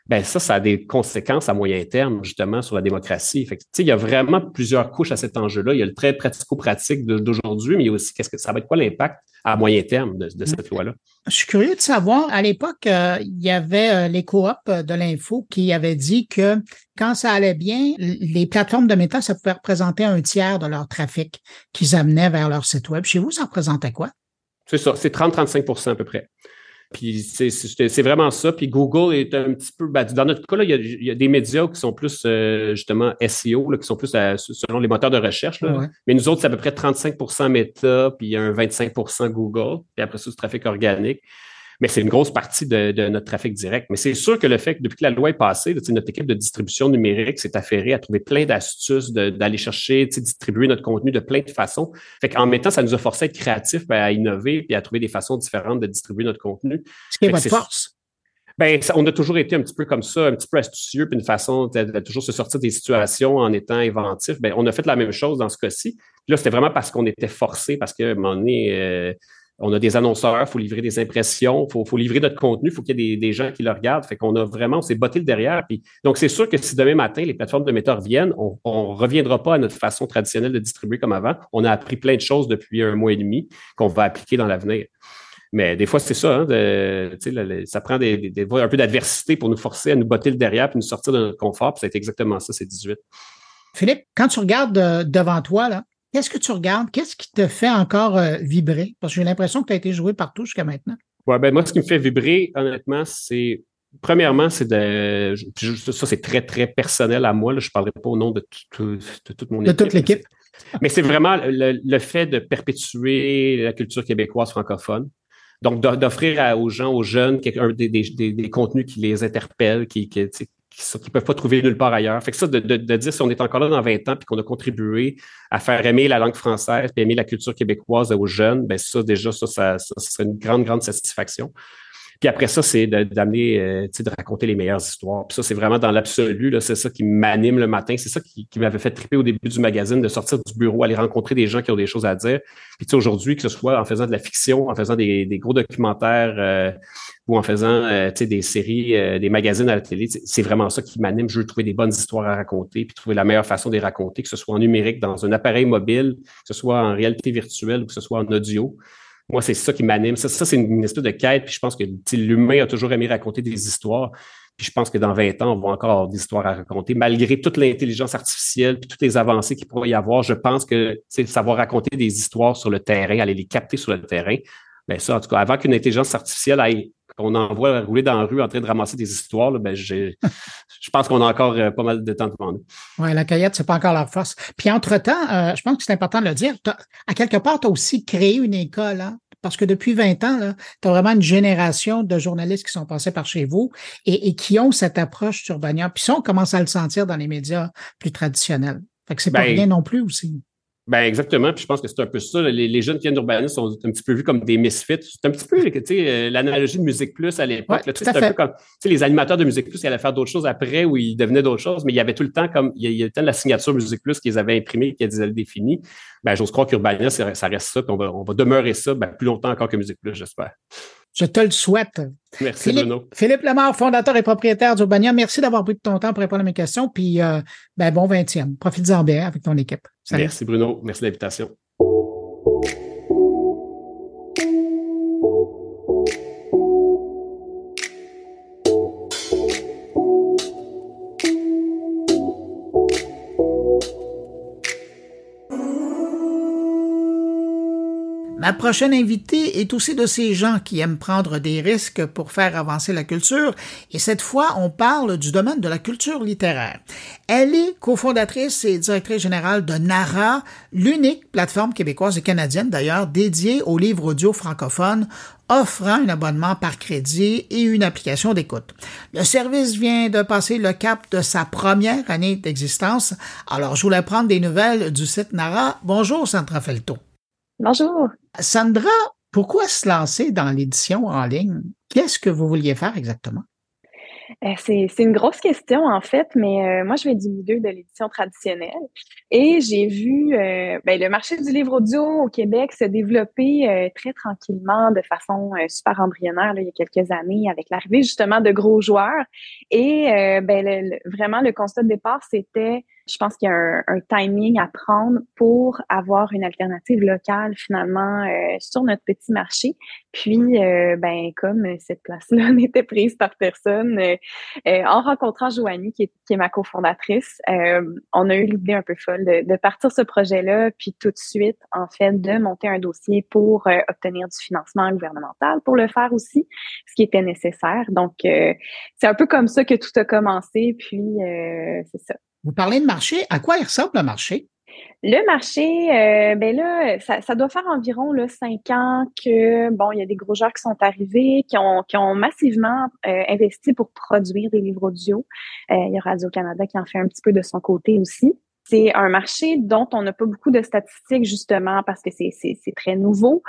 Speaker 4: ben ça, ça a des conséquences à moyen terme, justement, sur la démocratie. Fait que, il y a vraiment plusieurs couches à cet enjeu-là. Il y a le très pratico-pratique d'aujourd'hui, mais il y a aussi qu'est-ce que ça va être quoi l'impact à moyen terme de, cette loi-là?
Speaker 1: Je suis curieux de savoir, à l'époque, euh, il y avait euh, les coops de l'info qui avaient dit que quand ça allait bien, les plateformes de méta, ça pouvait représenter un tiers de leur trafic qu'ils amenaient vers leur site web. Chez vous, ça représentait quoi?
Speaker 4: C'est ça, c'est 30-35% à peu près. Puis c'est vraiment ça. Puis Google est un petit peu. Ben, dans notre cas, là, il, y a, des médias qui sont plus euh, justement SEO, là, qui sont plus selon les moteurs de recherche. Là. Mais nous autres, c'est à peu près 35% Meta, puis un 25% Google, puis après ça, du trafic organique mais c'est une grosse partie de, notre trafic direct. Mais c'est sûr que le fait que depuis que la loi est passée, notre équipe de distribution numérique s'est affairée à trouver plein d'astuces d'aller chercher, distribuer notre contenu de plein de façons. Fait qu'en même temps, ça nous a forcé à être créatifs, ben, à innover et à trouver des façons différentes de distribuer notre contenu.
Speaker 1: Ce qui est votre force.
Speaker 4: Ben, on a toujours été un petit peu comme ça, un petit peu astucieux, puis une façon de, toujours se sortir des situations en étant inventif. Ben, on a fait la même chose dans ce cas-ci. Là, c'était vraiment parce qu'on était forcé, parce qu'à un moment donné, euh, on a des annonceurs, il faut livrer des impressions, il faut, livrer notre contenu, il faut qu'il y ait des, gens qui le regardent. Fait qu'on a vraiment, on s'est botté le derrière. Puis, donc, c'est sûr que si demain matin, les plateformes de méta reviennent, on ne reviendra pas à notre façon traditionnelle de distribuer comme avant. On a appris plein de choses depuis un mois et demi qu'on va appliquer dans l'avenir. Mais des fois, c'est ça, hein, ça prend des, un peu d'adversité pour nous forcer à nous botter le derrière puis nous sortir de notre confort. Puis ça a été exactement ça, c'est 18.
Speaker 1: Philippe, quand tu regardes euh, devant toi, là, Qu'est-ce que tu regardes? Qu'est-ce qui te fait encore euh, vibrer? Parce que j'ai l'impression que tu as été joué partout jusqu'à maintenant.
Speaker 4: Ouais, ben moi, ce qui me fait vibrer, honnêtement, c'est Premièrement, c'est de. Ça, c'est très, très personnel à moi. Je ne parlerai pas au nom de, toute mon équipe.
Speaker 1: De toute l'équipe.
Speaker 4: Mais c'est vraiment le, fait de perpétuer la culture québécoise francophone. Donc, d'offrir aux gens, aux jeunes, des, des, contenus qui les interpellent, qui, qui, qui ne peuvent pas trouver nulle part ailleurs. Fait que ça, de, dire si on est encore là dans 20 ans puis qu'on a contribué à faire aimer la langue française et aimer la culture québécoise aux jeunes, ben ça, déjà, ça, ça, ça serait une grande, grande satisfaction. Puis après ça, c'est d'amener, euh, de raconter les meilleures histoires. Puis ça, c'est vraiment dans l'absolu, c'est ça qui m'anime le matin. C'est ça qui, m'avait fait triper au début du magazine, de sortir du bureau, aller rencontrer des gens qui ont des choses à dire. Puis tu sais, aujourd'hui, que ce soit en faisant de la fiction, en faisant des, gros documentaires euh, ou en faisant euh, des séries, des magazines à la télé, c'est vraiment ça qui m'anime. Je veux trouver des bonnes histoires à raconter, puis trouver la meilleure façon de les raconter, que ce soit en numérique, dans un appareil mobile, que ce soit en réalité virtuelle ou que ce soit en audio. Moi, c'est ça qui m'anime. Ça, ça c'est une, espèce de quête. Puis je pense que l'humain a toujours aimé raconter des histoires. Puis je pense que dans 20 ans, on va encore avoir des histoires à raconter. Malgré toute l'intelligence artificielle toutes les avancées qu'il pourrait y avoir, je pense que savoir raconter des histoires sur le terrain, aller les capter sur le terrain, ben ça, en tout cas, avant qu'une intelligence artificielle aille qu'on envoie rouler dans la rue en train de ramasser des histoires, ben je pense qu'on a encore euh, pas mal de temps devant nous.
Speaker 1: Oui, la cueillette, c'est pas encore leur force. Puis entre-temps, euh, je pense que c'est important de le dire, à quelque part, tu as aussi créé une école, hein? Parce que depuis 20 ans, tu as vraiment une génération de journalistes qui sont passés par chez vous et, qui ont cette approche sur Puis ça, on commence à le sentir dans les médias plus traditionnels. Fait que c'est pas ben, rien non plus aussi.
Speaker 4: Ben exactement. Puis je pense que c'est un peu ça. Les, jeunes qui viennent d'urbanisme sont un petit peu vus comme des misfits. C'est un petit peu, tu sais, euh, l'analogie de Musique Plus à l'époque. Ouais, c'est un peu comme, tu sais, les animateurs de Musique Plus, ils allaient faire d'autres choses après ou ils devenaient d'autres choses, mais il y avait tout le temps comme, il y avait la signature Musique Plus qu'ils avaient imprimée, qu'ils avaient définie. Ben, j'ose croire qu'Urbania, ça reste ça, qu'on va, on va demeurer ça, ben, plus longtemps encore que Musique Plus, j'espère.
Speaker 1: Je te le souhaite.
Speaker 4: Merci,
Speaker 1: Philippe,
Speaker 4: Bruno.
Speaker 1: Philippe Lemar, fondateur et propriétaire d'Urbania, merci d'avoir pris de ton temps pour répondre à mes questions. Puis, euh, ben, bon 20e. Profite-en bien avec ton équipe.
Speaker 4: Merci, Bruno. Merci de l'invitation.
Speaker 1: Ma prochaine invitée est aussi de ces gens qui aiment prendre des risques pour faire avancer la culture, et cette fois, on parle du domaine de la culture littéraire. Elle est cofondatrice et directrice générale de NARA, l'unique plateforme québécoise et canadienne d'ailleurs dédiée aux livres audio francophones offrant un abonnement par crédit et une application d'écoute. Le service vient de passer le cap de sa première année d'existence. Alors, je voulais prendre des nouvelles du site NARA. Bonjour, Sandra Felto.
Speaker 5: Bonjour.
Speaker 1: Sandra, pourquoi se lancer dans l'édition en ligne? Qu'est-ce que vous vouliez faire exactement?
Speaker 5: Euh, c'est, une grosse question, en fait, mais euh, moi, je viens du milieu de l'édition traditionnelle et j'ai vu euh, ben, le marché du livre audio au Québec se développer très tranquillement, de façon super embryonnaire, il y a quelques années, avec l'arrivée justement de gros joueurs. Et ben, vraiment, le constat de départ, c'était je pense qu'il y a un, timing à prendre pour avoir une alternative locale finalement euh, sur notre petit marché. Puis, euh, ben comme cette place-là n'était prise par personne, euh, en rencontrant Joanie, qui est, qui est ma cofondatrice, on a eu l'idée un peu folle de, de partir ce projet-là, puis tout de suite, en fait, de monter un dossier pour obtenir du financement gouvernemental, pour le faire aussi, ce qui était nécessaire. Donc, c'est un peu comme ça que tout a commencé, puis c'est ça.
Speaker 1: Vous parlez de marché. À quoi il ressemble le marché?
Speaker 5: Le marché, euh, ben là, ça, doit faire environ là, cinq ans que bon, il y a des gros joueurs qui sont arrivés, qui ont, qui ont massivement euh, investi pour produire des livres audio. Euh, il y a Radio Canada qui en fait un petit peu de son côté aussi. C'est un marché dont on n'a pas beaucoup de statistiques justement parce que c'est très nouveau.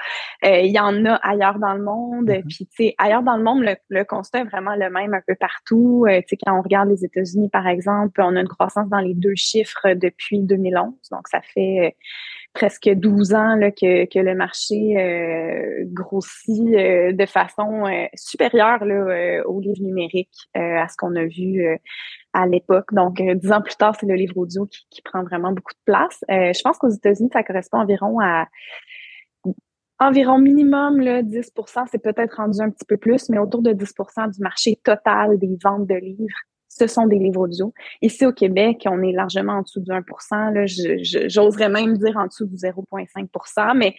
Speaker 5: Euh, il y en a ailleurs dans le monde. Mm-hmm. Puis tu sais, ailleurs dans le monde, le, constat est vraiment le même un peu partout. Euh, tu sais, quand on regarde les États-Unis par exemple, on a une croissance dans les deux chiffres depuis 2011. Donc ça fait euh, presque 12 ans là, que, que le marché euh, grossit euh, de façon euh, supérieure là, au livre numérique, à ce qu'on a vu à l'époque. Donc, dix ans plus tard, c'est le livre audio qui, prend vraiment beaucoup de place. je pense qu'aux États-Unis, ça correspond environ à environ minimum là, 10% c'est peut-être rendu un petit peu plus, mais autour de 10% du marché total des ventes de livres ce sont des livres audio. Ici au Québec, on est largement en dessous du 1 là, J'oserais même dire en dessous du 0,5% mais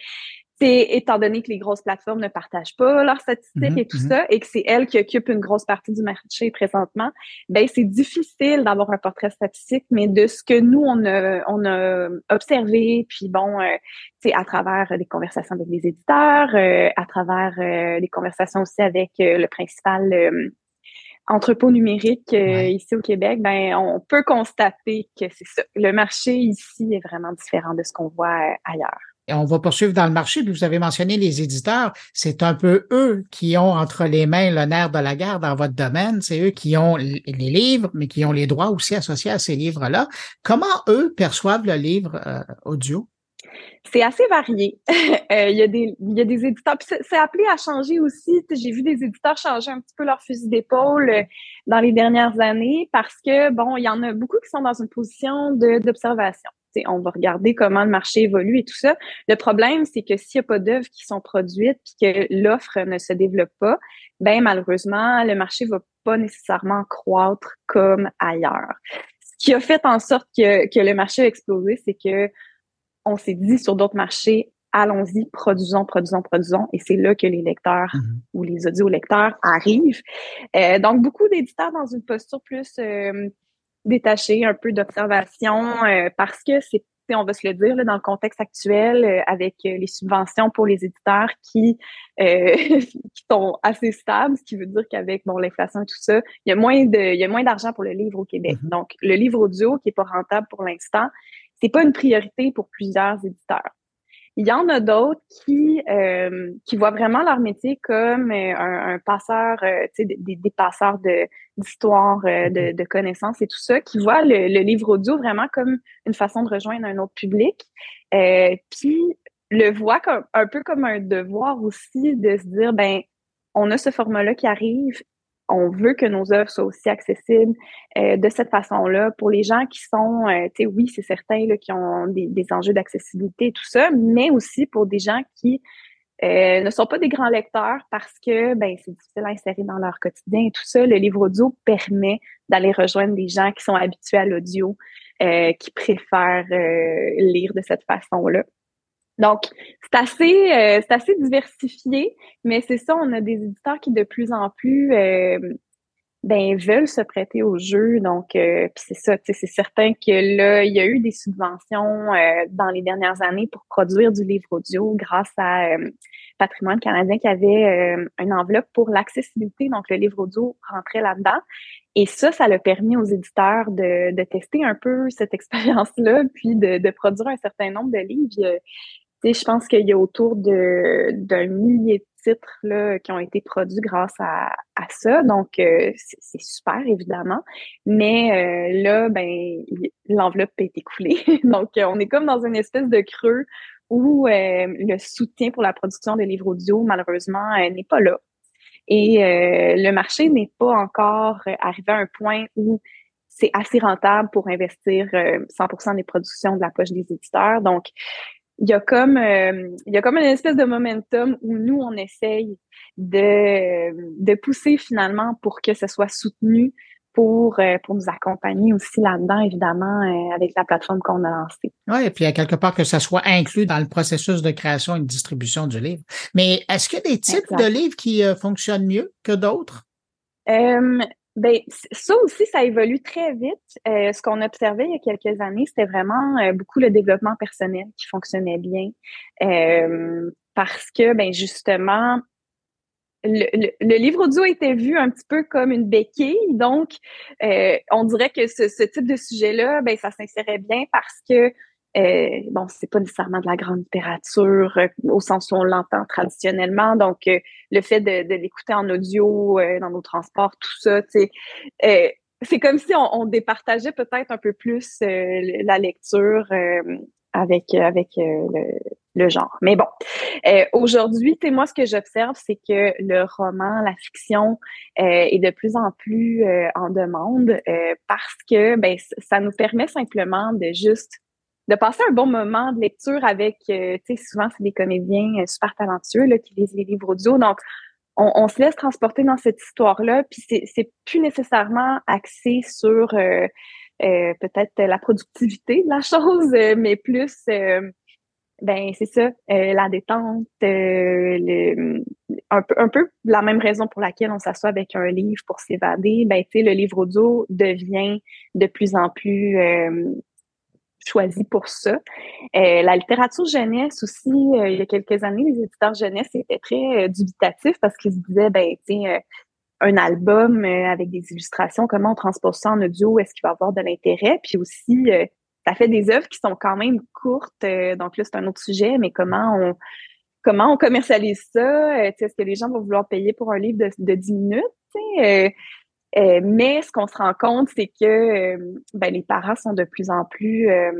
Speaker 5: c'est étant donné que les grosses plateformes ne partagent pas leurs statistiques et tout mhm, mhm. ça, et que c'est elles qui occupent une grosse partie du marché présentement, ben c'est difficile d'avoir un portrait statistique, mais de ce que nous on a, on a observé, puis bon, c'est euh, à travers des conversations avec les éditeurs, euh, à travers euh, des conversations aussi avec le principal entrepôt numérique euh, ici au Québec, ben on peut constater que c'est ça. Le marché ici est vraiment différent de ce qu'on voit euh, ailleurs.
Speaker 1: On va poursuivre dans le marché. Puis vous avez mentionné les éditeurs. C'est un peu eux qui ont entre les mains le nerf de la guerre dans votre domaine. C'est eux qui ont les livres, mais qui ont les droits aussi associés à ces livres-là. Comment eux perçoivent le livre euh, audio?
Speaker 5: C'est assez varié. Euh, il, y a des, il y éditeurs. C'est appelé à changer aussi. J'ai vu des éditeurs changer un petit peu leur fusil d'épaule euh, dans les dernières années parce que, bon, il y en a beaucoup qui sont dans une position d'observation. On va regarder comment le marché évolue et tout ça. Le problème, c'est que s'il n'y a pas d'œuvres qui sont produites puis que l'offre ne se développe pas, ben malheureusement, le marché va pas nécessairement croître comme ailleurs. Ce qui a fait en sorte que, que le marché a explosé, c'est que on s'est dit sur d'autres marchés, allons-y, produisons, produisons, produisons. Et c'est là que les lecteurs mm-hmm. ou les audio-lecteurs arrivent. Euh, donc, beaucoup d'éditeurs dans une posture plus euh, détachée, un peu d'observation, euh, parce que c'est on va se le dire, là, dans le contexte actuel, euh, avec les subventions pour les éditeurs qui, qui sont assez stables, ce qui veut dire qu'avec bon, l'inflation et tout ça, il y a moins de, il y a moins d'argent pour le livre au Québec. Mm-hmm. Donc, le livre audio, qui est pas rentable pour l'instant, c'est pas une priorité pour plusieurs éditeurs. Il y en a d'autres qui euh, qui voient vraiment leur métier comme euh, un, passeur, euh, tu sais, des, des, passeurs de d'histoire, de, de, connaissances et tout ça, qui voient le, le, livre audio vraiment comme une façon de rejoindre un autre public, puis le voient comme un peu comme un devoir aussi de se dire ben on a ce format-là qui arrive, on veut que nos œuvres soient aussi accessibles euh, de cette façon-là pour les gens qui sont, euh, tu sais, oui, c'est certain qui ont des, enjeux d'accessibilité et tout ça, mais aussi pour des gens qui euh, ne sont pas des grands lecteurs parce que ben c'est difficile à insérer dans leur quotidien et tout ça. Le livre audio permet d'aller rejoindre des gens qui sont habitués à l'audio, qui préfèrent lire de cette façon-là. Donc, c'est assez, euh, c'est assez diversifié, mais c'est ça, on a des éditeurs qui de plus en plus euh, ben, veulent se prêter au jeu. Donc, euh, c'est ça, c'est certain que là, il y a eu des subventions euh, dans les dernières années pour produire du livre audio grâce à Patrimoine canadien qui avait une enveloppe pour l'accessibilité. Donc, le livre audio rentrait là-dedans. Et ça, ça l'a permis aux éditeurs de, de tester un peu cette expérience-là, puis de, de, produire un certain nombre de livres je pense qu'il y a autour de d'un millier de titres là, qui ont été produits grâce à, à ça. Donc, euh, c'est super, évidemment. Mais euh, là, ben, l'enveloppe est écoulée. Donc, on est comme dans une espèce de creux où euh, le soutien pour la production de livres audio, malheureusement, n'est pas là. Et le marché n'est pas encore arrivé à un point où c'est assez rentable pour investir 100% des productions de la poche des éditeurs. Donc, il y a comme euh, il y a comme une espèce de momentum où nous on essaye de de pousser finalement pour que ce soit soutenu pour euh, pour nous accompagner aussi là-dedans évidemment euh, avec la plateforme qu'on a lancée.
Speaker 1: Oui, et puis à quelque part que ça soit inclus dans le processus de création et de distribution du livre. Mais est-ce qu'il y a des types de livres qui fonctionnent mieux que d'autres?
Speaker 5: Ben, ça aussi, ça évolue très vite. Euh, ce qu'on observait il y a quelques années, c'était vraiment euh, beaucoup le développement personnel qui fonctionnait bien. Euh, parce que, ben, justement, le, le, livre audio était vu un petit peu comme une béquille. Donc, on dirait que ce, ce type de sujet-là, ben, ça s'insérait bien parce que euh, bon, c'est pas nécessairement de la grande littérature euh, au sens où on l'entend traditionnellement. Donc, euh, le fait de, de l'écouter en audio euh, dans nos transports, tout ça, sais, c'est comme si on, on départageait peut-être un peu plus la lecture avec avec le, le, genre. Mais bon, aujourd'hui, moi, ce que j'observe, c'est que le roman, la fiction est de plus en plus en demande parce que ben ça nous permet simplement de juste de passer un bon moment de lecture avec, euh, tu sais, souvent c'est des comédiens euh, super talentueux là, qui lisent les livres audio. Donc, on, se laisse transporter dans cette histoire-là, puis c'est plus nécessairement axé sur euh, peut-être la productivité de la chose, mais plus, ben c'est ça, la détente, le, un, peu, un peu la même raison pour laquelle on s'assoit avec un livre pour s'évader. Ben, tu sais, le livre audio devient de plus en plus choisi pour ça. Euh, la littérature jeunesse aussi, euh, il y a quelques années, les éditeurs jeunesse étaient très euh, dubitatifs parce qu'ils se disaient, ben, tiens, un album avec des illustrations, comment on transpose ça en audio, est-ce qu'il va avoir de l'intérêt? Puis aussi, ça fait des œuvres qui sont quand même courtes, donc là, c'est un autre sujet, mais comment on comment on commercialise ça? est-ce que les gens vont vouloir payer pour un livre de, de 10 minutes? Mais ce qu'on se rend compte, c'est que euh, ben, les parents sont de plus en plus euh,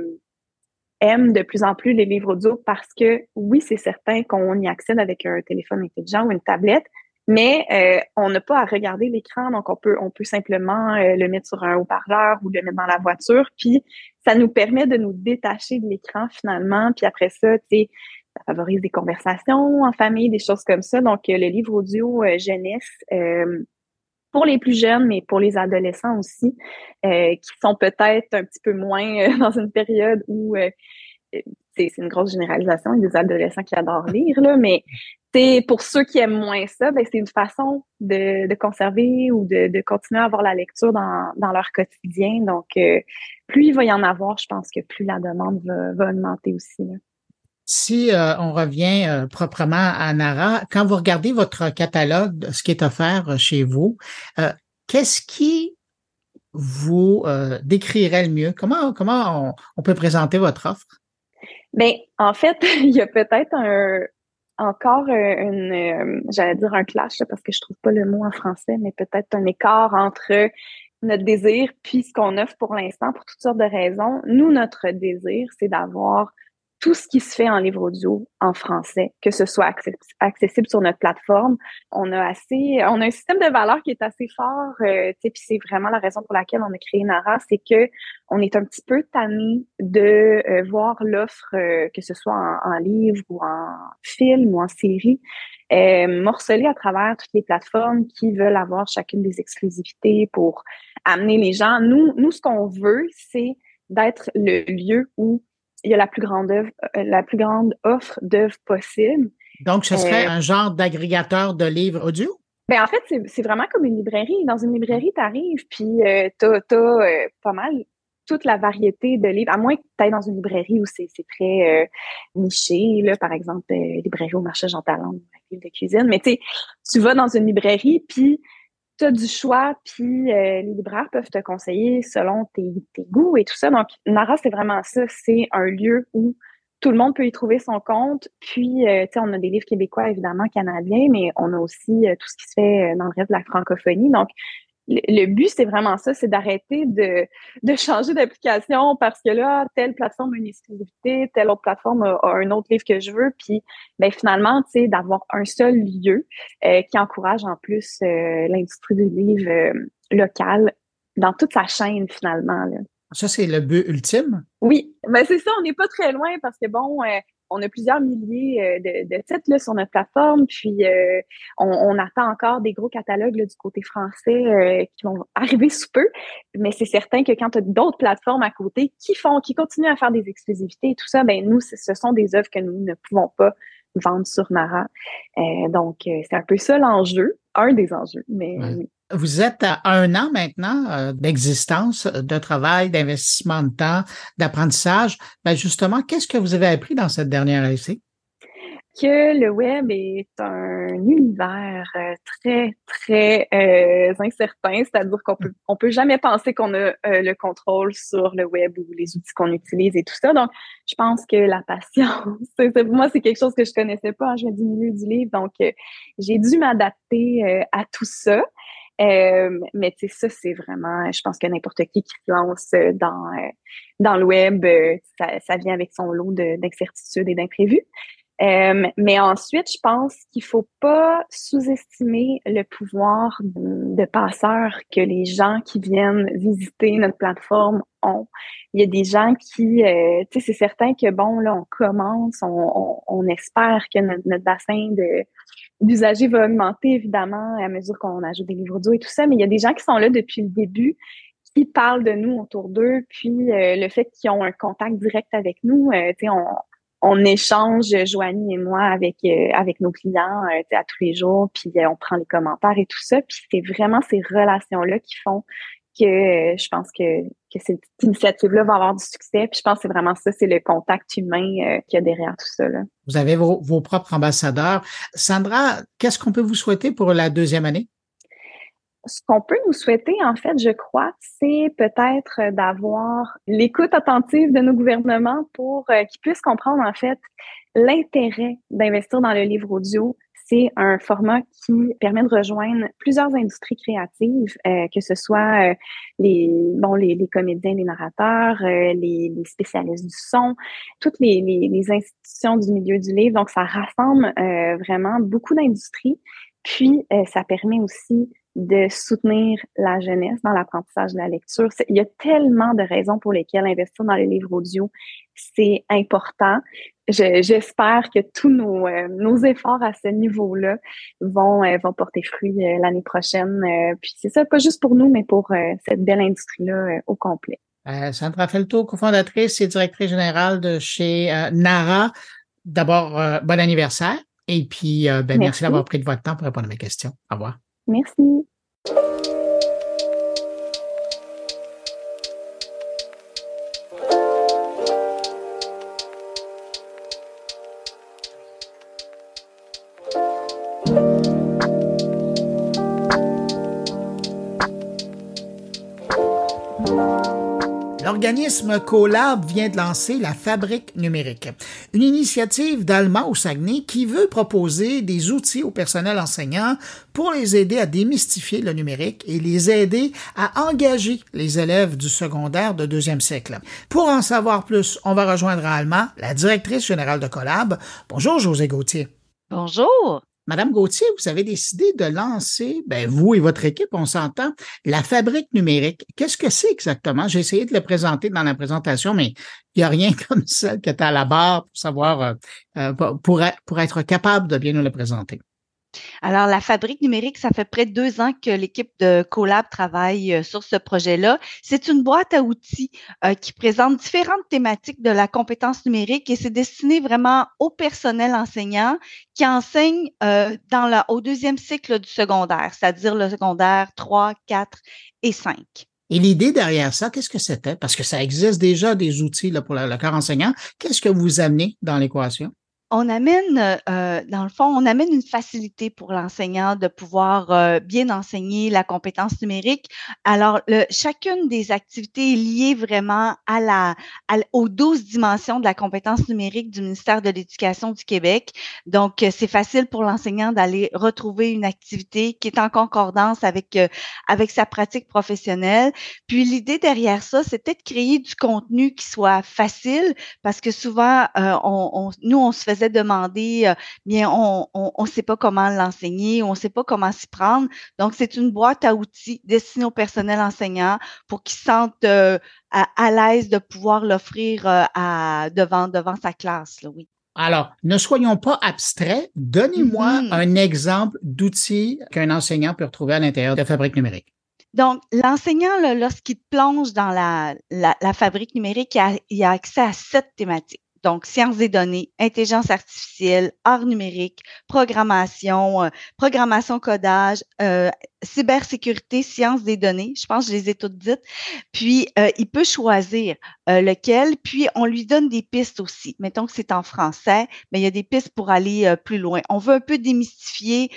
Speaker 5: aiment de plus en plus les livres audio parce que oui, c'est certain qu'on y accède avec un téléphone intelligent ou une tablette, mais euh, on n'a pas à regarder l'écran, donc on peut on peut simplement euh, le mettre sur un haut-parleur ou le mettre dans la voiture, puis ça nous permet de nous détacher de l'écran finalement, puis après ça, tu sais, ça favorise des conversations en famille, des choses comme ça. Donc le livre audio jeunesse pour les plus jeunes, mais pour les adolescents aussi, qui sont peut-être un petit peu moins dans une période où c'est une grosse généralisation. Il y a des adolescents qui adorent lire, là, mais pour ceux qui aiment moins ça, ben, c'est une façon de, de conserver ou de, de, continuer à avoir la lecture dans, dans leur quotidien. Donc, euh, plus il va y en avoir, je pense que plus la demande va, va augmenter aussi. Là.
Speaker 1: Si euh, on revient euh, proprement à Nara, quand vous regardez votre catalogue ce qui est offert chez vous, qu'est-ce qui vous décrirait le mieux? Comment, comment on, peut présenter votre offre?
Speaker 5: Ben, en fait, il y a peut-être un, encore euh, une, euh, j'allais dire un clash parce que je trouve pas le mot en français, mais peut-être un écart entre notre désir puis ce qu'on offre pour l'instant pour toutes sortes de raisons. Nous, notre désir, c'est d'avoir tout ce qui se fait en livre audio en français, que ce soit accessible sur notre plateforme. On a assez, on a un système de valeurs qui est assez fort, euh, puis c'est vraiment la raison pour laquelle on a créé Nara, c'est que on est un petit peu tanné de euh, voir l'offre, euh, que ce soit en, livre ou en film ou en série, euh, morcelée à travers toutes les plateformes qui veulent avoir chacune des exclusivités pour amener les gens. Nous, nous, ce qu'on veut, c'est d'être le lieu où il y a la plus grande œuvre, euh, la plus grande offre d'œuvres possible.
Speaker 1: Donc, ce serait euh, un genre d'agrégateur de livres audio?
Speaker 5: Ben, en fait, c'est vraiment comme une librairie. Dans une librairie, tu arrives, puis euh, tu as, pas mal toute la variété de livres, à moins que tu ailles dans une librairie où c'est très niché, là, par exemple, librairie au marché Jean Talon, la ville de cuisine. Mais tu tu vas dans une librairie, puis du choix, puis euh, les libraires peuvent te conseiller selon tes, goûts et tout ça. Donc, Nara, c'est vraiment ça. C'est un lieu où tout le monde peut y trouver son compte. Puis, euh, tu sais, on a des livres québécois, évidemment, canadiens, mais on a aussi euh, tout ce qui se fait dans le reste de la francophonie. Donc, le but, c'est vraiment ça, c'est d'arrêter de, de changer d'application parce que là, telle plateforme a une exclusivité, telle autre plateforme a, un autre livre que je veux. Puis, ben, finalement, tu sais, d'avoir un seul lieu euh, qui encourage en plus euh, l'industrie du livre euh, local dans toute sa chaîne, finalement. Là.
Speaker 1: Ça, c'est le but ultime?
Speaker 5: Oui, ben c'est ça, on n'est pas très loin parce que bon, on a plusieurs milliers euh, de, de titres là, sur notre plateforme, puis euh, on, attend encore des gros catalogues du côté français euh, qui vont arriver sous peu. Mais c'est certain que quand tu as d'autres plateformes à côté qui font, qui continuent à faire des exclusivités et tout ça, ben nous, ce sont des œuvres que nous ne pouvons pas vendre sur Nara. donc, c'est un peu ça l'enjeu, un des enjeux. Mais
Speaker 1: vous êtes à un an maintenant euh, d'existence, de travail, d'investissement de temps, d'apprentissage. Ben justement, qu'est-ce que vous avez appris dans cette dernière essai?
Speaker 5: Que le web est un univers euh, très, très euh, incertain, c'est-à-dire qu'on peut, on peut jamais penser qu'on a le contrôle sur le web ou les outils qu'on utilise et tout ça. Donc, je pense que la patience, pour moi, c'est quelque chose que je connaissais pas. Hein, je viens du milieu du livre, donc j'ai dû m'adapter à tout ça. Euh, mais tu sais, ça, c'est vraiment, je pense que n'importe qui qui se lance euh, dans, euh, dans le web, ça, ça vient avec son lot d'incertitudes et d'imprévus. Mais ensuite, je pense qu'il faut pas sous-estimer le pouvoir de, passeur que les gens qui viennent visiter notre plateforme ont. Il y a des gens qui, tu sais, c'est certain que bon, là, on commence, on, espère que notre, bassin de l'usager va augmenter évidemment à mesure qu'on ajoute des livres audio et tout ça, mais il y a des gens qui sont là depuis le début, qui parlent de nous autour d'eux, puis euh, le fait qu'ils ont un contact direct avec nous, euh, tu sais, on, on échange, Joanie et moi, avec euh, avec nos clients à tous les jours, puis on prend les commentaires et tout ça, puis c'est vraiment ces relations-là qui font que je pense que, que cette initiative-là va avoir du succès. Puis je pense que c'est vraiment ça, c'est le contact humain euh, qu'il y a derrière tout ça.
Speaker 1: Vous avez vos propres ambassadeurs. Sandra, qu'est-ce qu'on peut vous souhaiter pour la deuxième année?
Speaker 5: Ce qu'on peut nous souhaiter, en fait, je crois, c'est peut-être d'avoir l'écoute attentive de nos gouvernements pour euh, qu'ils puissent comprendre, en fait, l'intérêt d'investir dans le livre audio, c'est un format qui permet de rejoindre plusieurs industries créatives, euh, que ce soit euh, les, bon, les, comédiens, les narrateurs, euh, les, spécialistes du son, toutes les, institutions du milieu du livre. Donc, ça rassemble vraiment beaucoup d'industries. Puis, euh, ça permet aussi de soutenir la jeunesse dans l'apprentissage de la lecture. Il y a tellement de raisons pour lesquelles investir dans les livres audio, c'est important. J'espère que tous nos, euh, nos, efforts à ce niveau-là vont, euh, vont porter fruit euh, l'année prochaine. puis c'est ça, pas juste pour nous, mais pour cette belle industrie-là au complet.
Speaker 1: Sandra Felto, cofondatrice et directrice générale de chez Nara. D'abord, bon anniversaire. Et puis, ben, merci, merci d'avoir pris de votre temps pour répondre à mes questions. Au revoir.
Speaker 5: Merci.
Speaker 1: L'organisme Colab vient de lancer la Fabrique numérique, une initiative d'Alma au Saguenay qui veut proposer des outils au personnel enseignant pour les aider à démystifier le numérique et les aider à engager les élèves du secondaire de deuxième cycle. Pour en savoir plus, on va rejoindre Alma, la directrice générale de Colab. Bonjour José Gauthier.
Speaker 6: Bonjour.
Speaker 1: Madame Gauthier, vous avez décidé de lancer, ben vous et votre équipe, on s'entend, la fabrique numérique. Qu'est-ce que c'est exactement? J'ai essayé de le présenter dans la présentation, mais il n'y a rien comme celle qui est à la barre pour savoir, euh, euh, pour être capable de bien nous le présenter.
Speaker 6: Alors, la fabrique numérique, ça fait près de deux ans que l'équipe de Colab travaille euh, sur ce projet-là. C'est une boîte à outils euh, qui présente différentes thématiques de la compétence numérique et c'est destiné vraiment au personnel enseignant qui enseigne euh, au deuxième cycle du secondaire, c'est-à-dire le secondaire 3, 4 et 5.
Speaker 1: Et l'idée derrière ça, qu'est-ce que c'était? Parce que ça existe déjà des outils pour le corps enseignant. Qu'est-ce que vous amenez dans l'équation?
Speaker 6: On amène, euh, dans le fond, on amène une facilité pour l'enseignant de pouvoir euh, bien enseigner la compétence numérique. Alors, le, chacune des activités est liée vraiment à la, aux 12 dimensions de la compétence numérique du ministère de l'Éducation du Québec. Donc, c'est facile pour l'enseignant d'aller retrouver une activité qui est en concordance avec, euh, avec sa pratique professionnelle. Puis, l'idée derrière ça, c'était de créer du contenu qui soit facile parce que souvent, on, on, nous, on se faisait demander, euh, bien, on ne sait pas comment l'enseigner, on ne sait pas comment s'y prendre. Donc, c'est une boîte à outils destinée au personnel enseignant pour qu'ils se sentent euh, à, l'aise de pouvoir l'offrir euh, à, devant, devant sa classe. Là, oui.
Speaker 1: Alors, ne soyons pas abstraits. Donnez-moi mm-hmm. un exemple d'outil qu'un enseignant peut retrouver à l'intérieur de Fabrique numérique.
Speaker 6: Donc, l'enseignant, lorsqu'il plonge dans la, la, fabrique numérique, il a, il a, accès à sept thématiques donc sciences des données, intelligence artificielle, art numérique, programmation, euh, programmation codage, euh, cybersécurité, sciences des données. Je pense que je les ai toutes dites. Puis, euh, il peut choisir lequel. Puis, on lui donne des pistes aussi. Mettons que c'est en français, mais il y a des pistes pour aller plus loin. On veut un peu démystifier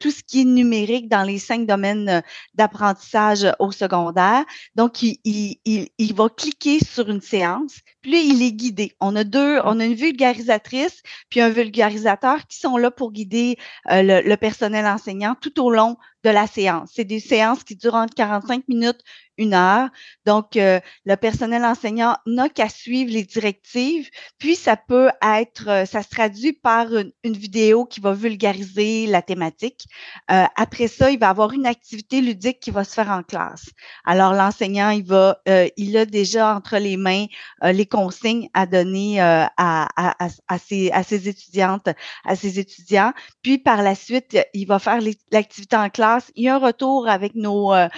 Speaker 6: tout ce qui est numérique dans les cinq domaines d'apprentissage au secondaire. Donc, il, il, il, il va cliquer sur une séance, puis il est guidé. On a deux on a une vulgarisatrice puis un vulgarisateur qui sont là pour guider euh, le, personnel enseignant tout au long de la séance. C'est des séances qui durent entre 45 minutes, une heure. Donc, euh, le personnel enseignant n'a qu'à suivre les directives. Puis, ça peut être, euh, ça se traduit par une, vidéo qui va vulgariser la thématique. Euh, après ça, il va avoir une activité ludique qui va se faire en classe. Alors, l'enseignant, il va, il a déjà entre les mains les consignes à donner à, à, à, ses, à ses étudiantes, à ses étudiants. Puis, par la suite, il va faire l'activité en classe il y a un retour avec nos, euh,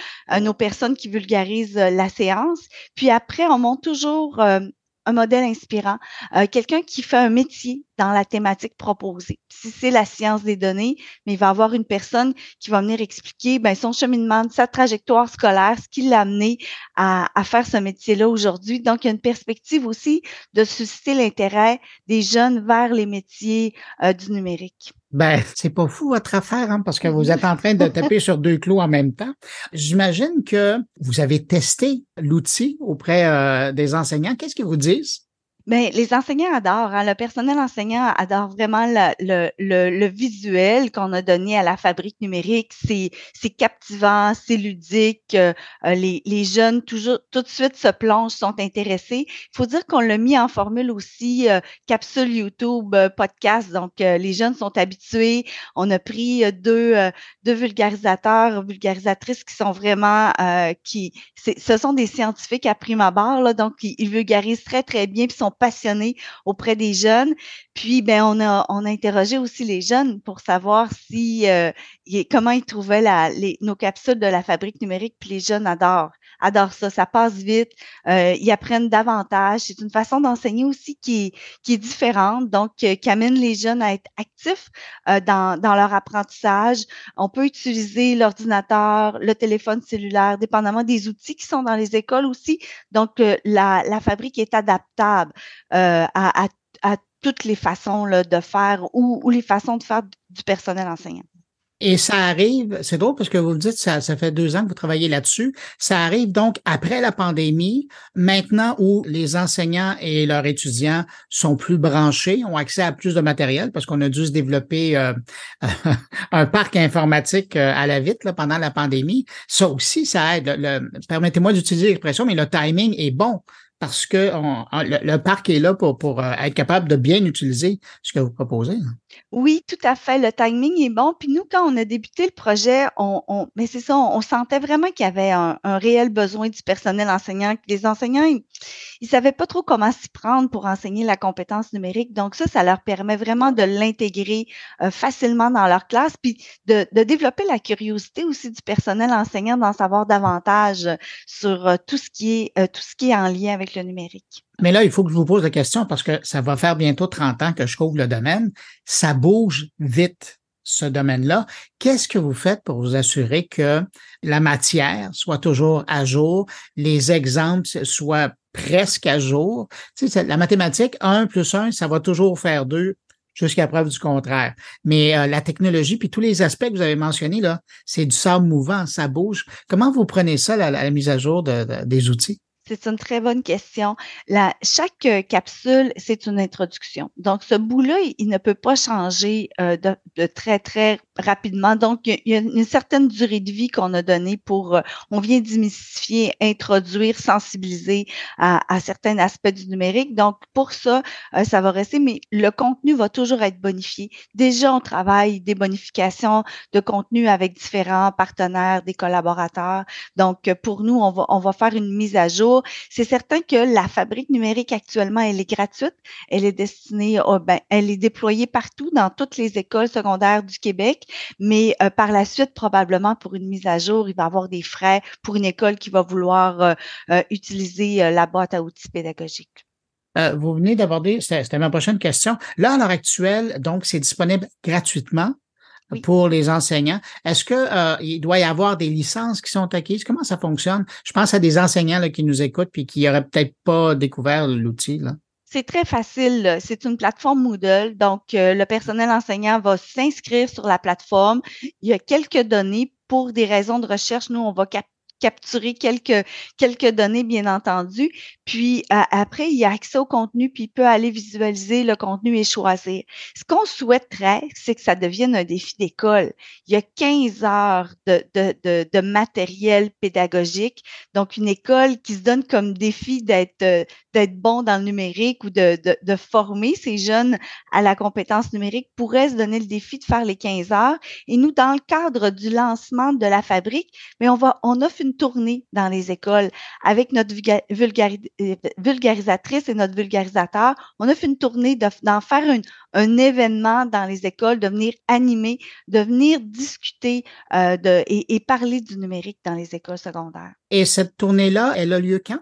Speaker 6: nos personnes qui vulgarisent euh, la séance. Puis après, on monte toujours euh, un modèle inspirant, quelqu'un qui fait un métier dans la thématique proposée. Si c'est la science des données, mais il va avoir une personne qui va venir expliquer ben, son cheminement, sa trajectoire scolaire, ce qui l'a amené à, faire ce métier-là aujourd'hui. Donc, il y a une perspective aussi de susciter l'intérêt des jeunes vers les métiers euh, du numérique.
Speaker 1: Ben, c'est pas fou votre affaire, hein, parce que vous êtes en train de taper sur deux clous en même temps. J'imagine que vous avez testé l'outil auprès euh, des enseignants. Qu'est-ce qu'ils vous disent?
Speaker 6: Mais les enseignants adorent, hein, le personnel enseignant adore vraiment le, le, le, visuel qu'on a donné à la fabrique numérique. C'est, captivant, c'est ludique. Euh, les, les jeunes, toujours, tout de suite, se plongent, sont intéressés. Il faut dire qu'on l'a mis en formule aussi euh, capsule YouTube, euh, podcast. Donc, les jeunes sont habitués. On a pris deux, deux vulgarisateurs, vulgarisatrices qui sont vraiment, qui, ce sont des scientifiques à prime abord, là, donc ils, ils vulgarisent très, très bien, puis sont passionnés auprès des jeunes. Puis, ben, on a, on a interrogé aussi les jeunes pour savoir si, euh, comment ils trouvaient la, les, nos capsules de la fabrique numérique. Puis les jeunes adorent, adorent ça. Ça passe vite. Euh, ils apprennent davantage. C'est une façon d'enseigner aussi qui qui est différente, donc euh, qui amène les jeunes à être actifs dans, dans leur apprentissage. On peut utiliser l'ordinateur, le téléphone cellulaire, dépendamment des outils qui sont dans les écoles aussi. Donc, la, la fabrique est adaptable euh, à, toutes les façons de faire ou les façons de faire du personnel enseignant.
Speaker 1: Et ça arrive, c'est drôle parce que vous le dites, ça, ça fait deux ans que vous travaillez là-dessus. Ça arrive donc après la pandémie, maintenant où les enseignants et leurs étudiants sont plus branchés, ont accès à plus de matériel parce qu'on a dû se développer euh, un parc informatique euh, à la vite pendant la pandémie. Ça aussi, ça aide. Permettez-moi d'utiliser l'expression, mais le timing est bon parce que le, parc est là pour, euh, être capable de bien utiliser ce que vous proposez.
Speaker 6: Oui, tout à fait. Le timing est bon. Puis nous, quand on a débuté le projet, on, mais c'est ça, on, sentait vraiment qu'il y avait un, réel besoin du personnel enseignant. Les enseignants, ils, ne savaient pas trop comment s'y prendre pour enseigner la compétence numérique. Donc ça, ça leur permet vraiment de l'intégrer euh, facilement dans leur classe, puis de, développer la curiosité aussi du personnel enseignant d'en savoir davantage sur euh, tout ce qui est tout ce qui est en lien avec le numérique.
Speaker 1: Mais là, il faut que je vous pose la question parce que ça va faire bientôt 30 ans que je couvre le domaine. Ça bouge vite, ce domaine-là. Qu'est-ce que vous faites pour vous assurer que la matière soit toujours à jour, les exemples soient presque à jour? Tu sais, la mathématique, 1 plus 1, ça va toujours faire 2 jusqu'à preuve du contraire. Mais euh, la technologie, puis tous les aspects que vous avez mentionnés, là, c'est du sable mouvant, ça bouge. Comment vous prenez ça, la, mise à jour des outils?
Speaker 6: C'est une très bonne question. Chaque euh, capsule, c'est une introduction. Donc, ce bout-là, il, ne peut pas changer euh, de, très, très rapidement. Donc, il y a une certaine durée de vie qu'on a donnée pour, euh, on vient démystifier, introduire, sensibiliser à, à, certains aspects du numérique. Donc, pour ça, ça va rester, mais le contenu va toujours être bonifié. Déjà, on travaille des bonifications de contenu avec différents partenaires, des collaborateurs. Donc, pour nous, on va, on va faire une mise à jour c'est certain que la fabrique numérique actuellement, elle est gratuite. Elle est destinée, ben, elle est déployée partout dans toutes les écoles secondaires du Québec, mais euh, par la suite, probablement pour une mise à jour, il va y avoir des frais pour une école qui va vouloir euh, euh, utiliser la boîte à outils pédagogique.
Speaker 1: vous venez d'aborder, c'était ma prochaine question. Là, à l'heure actuelle, donc, c'est disponible gratuitement pour les enseignants. Est-ce que euh, il doit y avoir des licences qui sont acquises? Comment ça fonctionne? Je pense à des enseignants là, qui nous écoutent puis qui n'auraient peut-être pas découvert l'outil.
Speaker 6: C'est très facile. C'est une plateforme Moodle. Donc, euh, le personnel enseignant va s'inscrire sur la plateforme. Il y a quelques données pour des raisons de recherche. Nous, on va capturer quelques, quelques données, bien entendu. Puis après, il a accès au contenu, puis il peut aller visualiser le contenu et choisir. Ce qu'on souhaiterait, c'est que ça devienne un défi d'école. Il y a 15 heures de, de, de, de, matériel pédagogique. Donc, une école qui se donne comme défi d'être d'être bon dans le numérique ou de, de, former ces jeunes à la compétence numérique pourrait se donner le défi de faire les 15 heures. Et nous, dans le cadre du lancement de la fabrique, mais on va, on offre une tournée dans les écoles avec notre euh, vulgarisatrice et notre vulgarisateur. On a fait une tournée d'en faire un événement dans les écoles, de venir animer, de venir discuter euh, et, et parler du numérique dans les écoles secondaires.
Speaker 1: Et cette tournée-là, elle a lieu quand?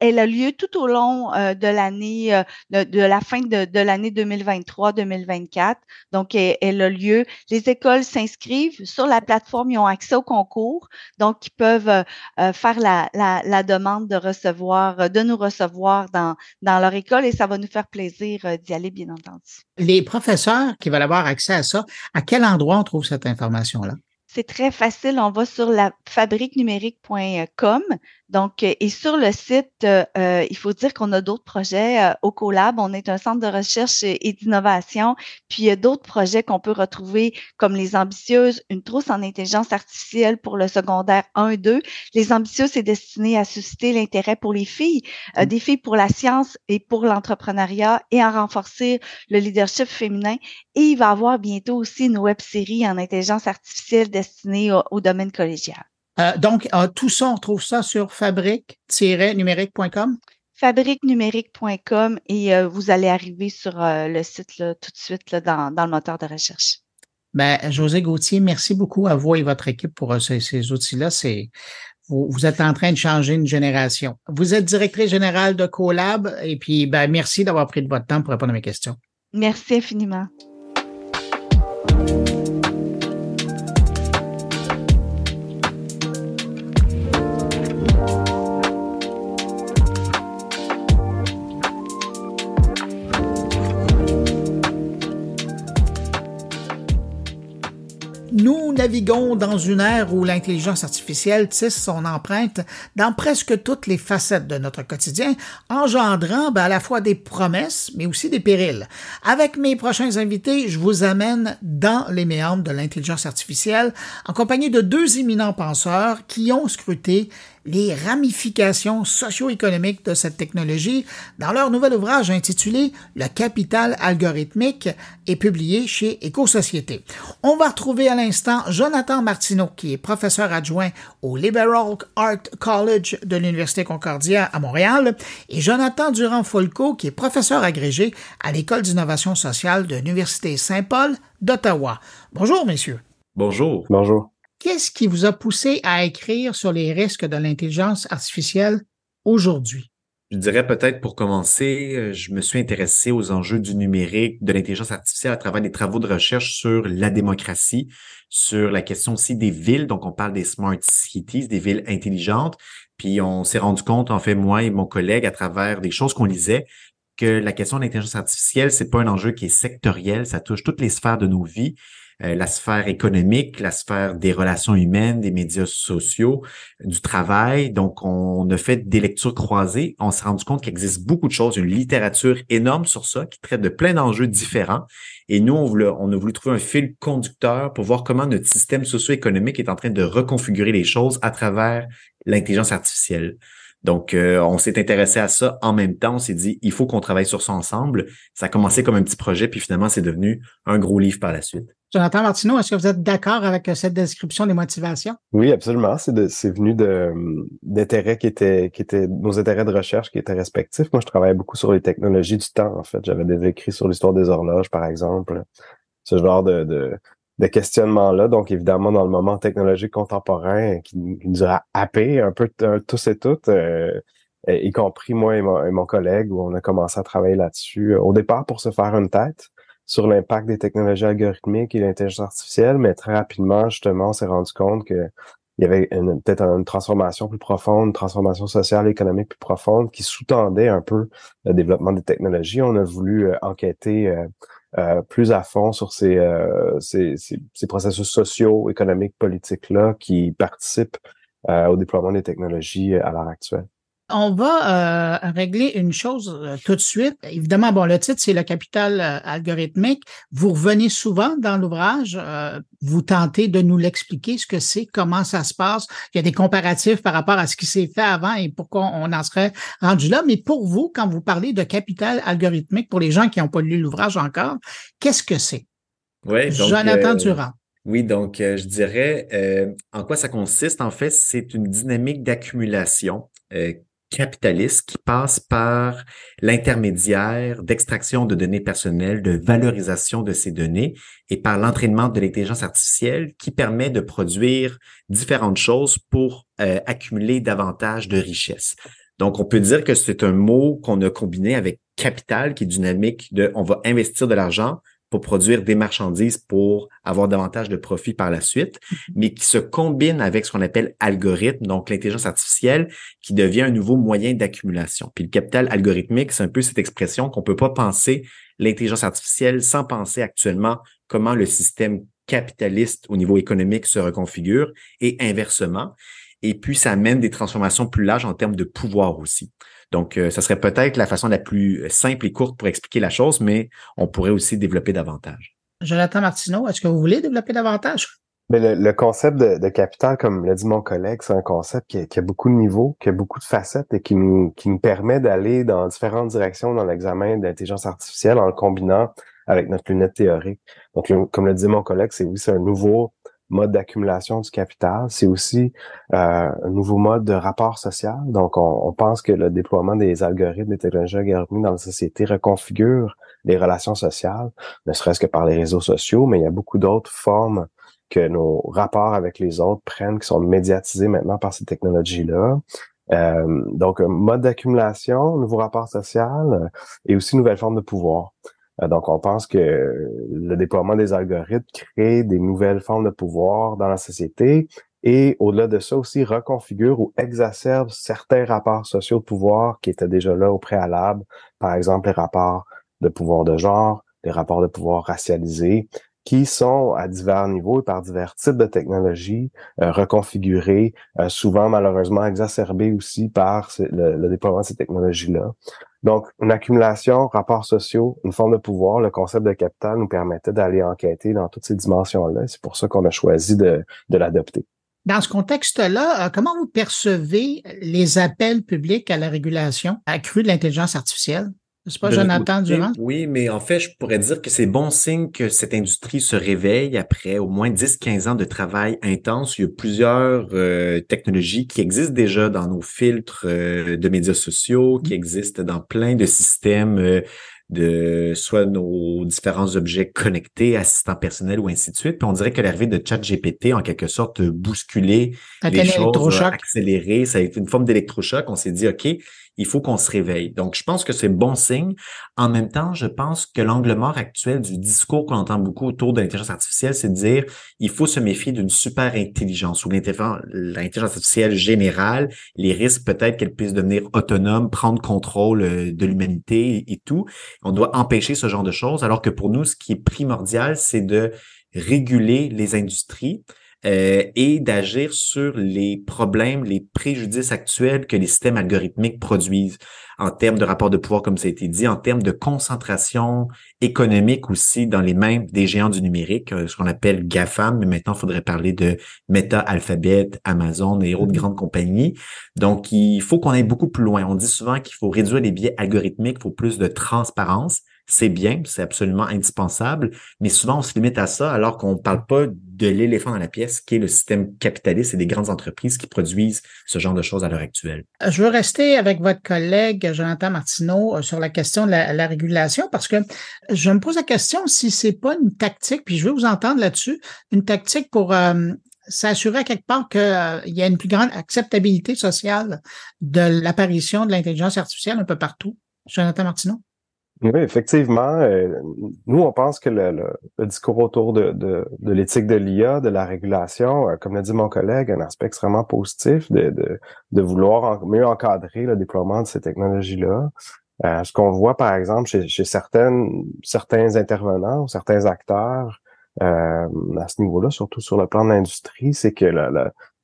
Speaker 6: Elle a lieu tout au long euh, de l'année, euh, de, la fin de, l'année 2023-2024. Donc, elle, a lieu. Les écoles s'inscrivent sur la plateforme, ils ont accès au concours, donc ils peuvent euh, faire la, la, demande de recevoir, de nous recevoir dans, dans leur école et ça va nous faire plaisir d'y aller, bien entendu.
Speaker 1: Les professeurs qui veulent avoir accès à ça, à quel endroit on trouve cette information-là?
Speaker 6: C'est très facile. On va sur la fabriquenumérique.com, Donc, euh, et sur le site, euh, euh, il faut dire qu'on a d'autres projets au CoLab. On est un centre de recherche et d'innovation. Puis, il y a d'autres projets qu'on peut retrouver comme les ambitieuses, une trousse en intelligence artificielle pour le secondaire 1 et 2. Les ambitieuses, c'est destiné à susciter l'intérêt pour les filles, mmh. des filles pour la science et pour l'entrepreneuriat et à renforcer le leadership féminin. Et il va y avoir bientôt aussi une web série en intelligence artificielle destinée au domaine collégial.
Speaker 1: Euh, donc, euh, tout ça, on trouve ça sur fabrique-numérique.com?
Speaker 6: fabrique-numérique.com et euh, vous allez arriver sur le site tout de suite dans, le moteur de recherche.
Speaker 1: Ben, José Gauthier, merci beaucoup à vous et votre équipe pour ces, outils-là. C'est vous, vous, êtes en train de changer une génération. Vous êtes directrice générale de CoLab et puis ben, merci d'avoir pris de votre temps pour répondre à mes questions.
Speaker 6: Merci infiniment.
Speaker 1: Nous naviguons dans une ère où l'intelligence artificielle tisse son empreinte dans presque toutes les facettes de notre quotidien, engendrant ben, à la fois des promesses, mais aussi des périls. Avec mes prochains invités, je vous amène dans les méandres de l'intelligence artificielle en compagnie de deux éminents penseurs qui ont scruté les ramifications socio-économiques de cette technologie dans leur nouvel ouvrage intitulé Le capital algorithmique et publié chez Éco-Société. On va retrouver à l'instant Jonathan Martineau, qui est professeur adjoint au Liberal Art College de l'Université Concordia à Montréal, et Jonathan Durand-Folco, qui est professeur agrégé à l'École d'innovation sociale de l'Université Saint-Paul d'Ottawa. Bonjour, messieurs.
Speaker 7: Bonjour.
Speaker 8: Bonjour.
Speaker 1: Qu'est-ce qui vous a poussé à écrire sur les risques de l'intelligence artificielle aujourd'hui?
Speaker 7: Je dirais peut-être pour commencer, euh, je me suis intéressé aux enjeux du numérique, de l'intelligence artificielle à travers des travaux de recherche sur la démocratie, sur la question aussi des villes. Donc, on parle des smart cities, des villes intelligentes. Puis, on s'est rendu compte, en fait, moi et mon collègue, à travers des choses qu'on lisait, que la question de l'intelligence artificielle, c'est pas un enjeu qui est sectoriel, ça touche toutes les sphères de nos vies. Euh, la sphère économique, la sphère des relations humaines, des médias sociaux, du travail. Donc, on a fait des lectures croisées. On s'est rendu compte qu'il existe beaucoup de choses, une littérature énorme sur ça qui traite de plein d'enjeux différents. Et nous, on, a voulu trouver un fil conducteur pour voir comment notre système socio-économique est en train de reconfigurer les choses à travers l'intelligence artificielle. Donc, euh, on s'est intéressé à ça en même temps. On s'est dit, il faut qu'on travaille sur ça ensemble. Ça a commencé comme un petit projet, puis finalement, c'est devenu un gros livre par la suite.
Speaker 1: Jonathan Martineau, est-ce que vous êtes d'accord avec cette description des motivations?
Speaker 8: Oui, absolument. C'est venu d'intérêts qui étaient, qui étaient nos intérêts de recherche qui étaient respectifs. Moi, je travaillais beaucoup sur les technologies du temps, en fait. J'avais déjà écrit sur l'histoire des horloges, par exemple. Ce genre de, de, de questionnement-là. Donc, évidemment, dans le moment technologique contemporain qui, nous a happé un peu tous et toutes, euh, y compris moi et mon, et mon, collègue, où on a commencé à travailler là-dessus. Au départ, pour se faire une tête sur l'impact des technologies algorithmiques et l'intelligence artificielle, mais très rapidement, justement, on s'est rendu compte que il y avait peut-être une transformation plus profonde, une transformation sociale et économique plus profonde qui sous-tendait un peu le développement des technologies. On a voulu euh, enquêter euh, euh, plus à fond sur ces, ces, ces, processus sociaux, économiques, politiques-là qui participent au déploiement des technologies à l'heure actuelle.
Speaker 1: On va euh, régler une chose euh, tout de suite. Évidemment, bon, le titre, c'est le capital euh, algorithmique. Vous revenez souvent dans l'ouvrage. vous tentez de nous l'expliquer, ce que c'est, comment ça se passe. Il y a des comparatifs par rapport à ce qui s'est fait avant et pourquoi on en serait rendu là. Mais pour vous, quand vous parlez de capital algorithmique, pour les gens qui n'ont pas lu l'ouvrage encore, qu'est-ce que c'est?
Speaker 7: Oui,
Speaker 1: Jonathan Durand.
Speaker 7: Oui, donc je dirais en quoi ça consiste? En fait, c'est une dynamique d'accumulation capitaliste qui passe par l'intermédiaire d'extraction de données personnelles, de valorisation de ces données et par l'entraînement de l'intelligence artificielle qui permet de produire différentes choses pour euh, accumuler davantage de richesses. Donc, on peut dire que c'est un mot qu'on a combiné avec capital, qui est dynamique de on va investir de l'argent pour produire des marchandises pour avoir davantage de profit par la suite, mm-hmm. mais qui se combine avec ce qu'on appelle algorithme, donc l'intelligence artificielle, qui devient un nouveau moyen d'accumulation. Puis le capital algorithmique, c'est un peu cette expression qu'on peut pas penser l'intelligence artificielle sans penser actuellement comment le système capitaliste au niveau économique se reconfigure et inversement. et puis ça amène des transformations plus larges en termes de pouvoir aussi. Donc, ça serait peut-être la façon la plus simple et courte pour expliquer la chose, mais on pourrait aussi développer davantage.
Speaker 1: Jonathan Martineau, est-ce que vous voulez développer davantage?
Speaker 8: Mais le, concept de, capital, comme l'a dit mon collègue, c'est un concept qui a, beaucoup de niveaux, qui a beaucoup de facettes et qui nous, qui nous permet d'aller dans différentes directions dans l'examen d'intelligence artificielle en le combinant avec notre lunette théorique. Donc, comme le dit mon collègue, c'est oui, c'est un nouveau mode d'accumulation du capital. C'est aussi euh, un nouveau mode de rapport social. Donc, on, pense que le déploiement des algorithmes, des technologies algorithmiques dans la société reconfigure les relations sociales, ne serait-ce que par les réseaux sociaux, mais il y a beaucoup d'autres formes que nos rapports avec les autres prennent, qui sont médiatisés maintenant par ces technologies-là. Euh, donc, mode d'accumulation, nouveau rapport social euh, et aussi nouvelle forme de pouvoir. Euh, donc, on pense que le déploiement des algorithmes crée des nouvelles formes de pouvoir dans la société et au-delà de ça aussi reconfigure ou exacerbe certains rapports sociaux de pouvoir qui étaient déjà là au préalable, par exemple les rapports de pouvoir de genre, les rapports de pouvoir racialisés, qui sont à divers niveaux et par divers types de technologies euh, reconfigurées, euh, souvent malheureusement exacerbées aussi par le, déploiement de ces technologies-là. Donc, une accumulation, rapports sociaux, une forme de pouvoir, le concept de capital nous permettait d'aller enquêter dans toutes ces dimensions-là. C'est pour ça qu'on a choisi de, l'adopter.
Speaker 1: Dans ce contexte-là, euh, comment vous percevez les appels publics à la régulation accrue de l'intelligence artificielle? C'est pas Jonathan Durand?
Speaker 7: Oui, mais en fait, je pourrais dire que c'est bon signe que cette industrie se réveille après au moins 10-15 ans de travail intense. Il y a plusieurs euh, technologies qui existent déjà dans nos filtres euh, de médias sociaux, qui mmh. existent dans plein de systèmes euh, de soit nos différents objets connectés, assistants personnels ou ainsi de suite. Puis on dirait que l'arrivée de ChatGPT, en quelque sorte, bousculé les choses, accéléré. Ça a été une forme d'électrochoc. On s'est dit, OK, il faut qu'on se réveille. Donc, je pense que c'est bon signe. En même temps, je pense que l'angle mort actuel du discours qu'on entend beaucoup autour de l'intelligence artificielle, c'est de dire il faut se méfier d'une super intelligence ou l'intelligence artificielle générale, les risques peut-être qu'elle puisse devenir autonome, prendre contrôle euh, de l'humanité et tout. On doit empêcher ce genre de choses, alors que pour nous, ce qui est primordial, c'est de réguler les industries euh, et d'agir sur les problèmes, les préjudices actuels que les systèmes algorithmiques produisent en termes de rapport de pouvoir, comme ça a été dit, en termes de concentration économique aussi dans les mains des géants du numérique, euh, ce qu'on appelle GAFAM, mais maintenant il faudrait parler de Meta, Alphabet, Amazon et autres mm-hmm. grandes compagnies. Donc, il faut qu'on aille beaucoup plus loin. On dit souvent qu'il faut réduire les biais algorithmiques, il faut plus de transparence c'est bien, c'est absolument indispensable, mais souvent on se limite à ça alors qu'on ne parle pas de l'éléphant dans la pièce, qui est le système capitaliste et des grandes entreprises qui produisent ce genre de choses à l'heure actuelle.
Speaker 1: Je veux rester avec votre collègue Jonathan Martineau euh, sur la question de la, régulation parce que je me pose la question si c'est pas une tactique, puis je veux vous entendre là-dessus, une tactique pour euh, s'assurer quelque part qu'il euh, y a une plus grande acceptabilité sociale de l'apparition de l'intelligence artificielle un peu partout. Jonathan Martineau?
Speaker 8: Oui, effectivement. Euh, nous, on pense que le, le, discours autour de, l'éthique de l'IA, de la régulation, euh, comme l'a dit mon collègue, un aspect extrêmement positif de, de, de vouloir mieux encadrer le déploiement de ces technologies-là. Euh, ce qu'on voit, par exemple, chez, chez certaines, certains intervenants certains acteurs à ce niveau-là, surtout sur le plan de l'industrie, c'est que la,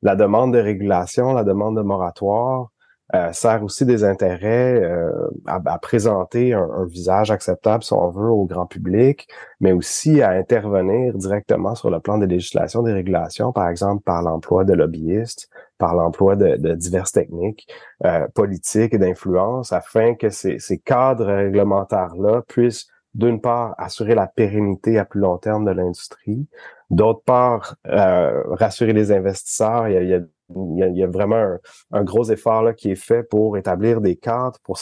Speaker 8: la demande de régulation, la demande de moratoire, euh, sert aussi des intérêts euh, à, présenter un, visage acceptable, si on veut, au grand public, mais aussi à intervenir directement sur le plan des législations, des régulations, par exemple par l'emploi de lobbyistes, par l'emploi de, diverses techniques euh, politiques et d'influence, afin que ces, ces cadres réglementaires-là puissent d'une part, assurer la pérennité à plus long terme de l'industrie, d'autre part, rassurer les investisseurs. Il y a, il y a, vraiment un, gros effort qui est fait pour établir des cadres pour,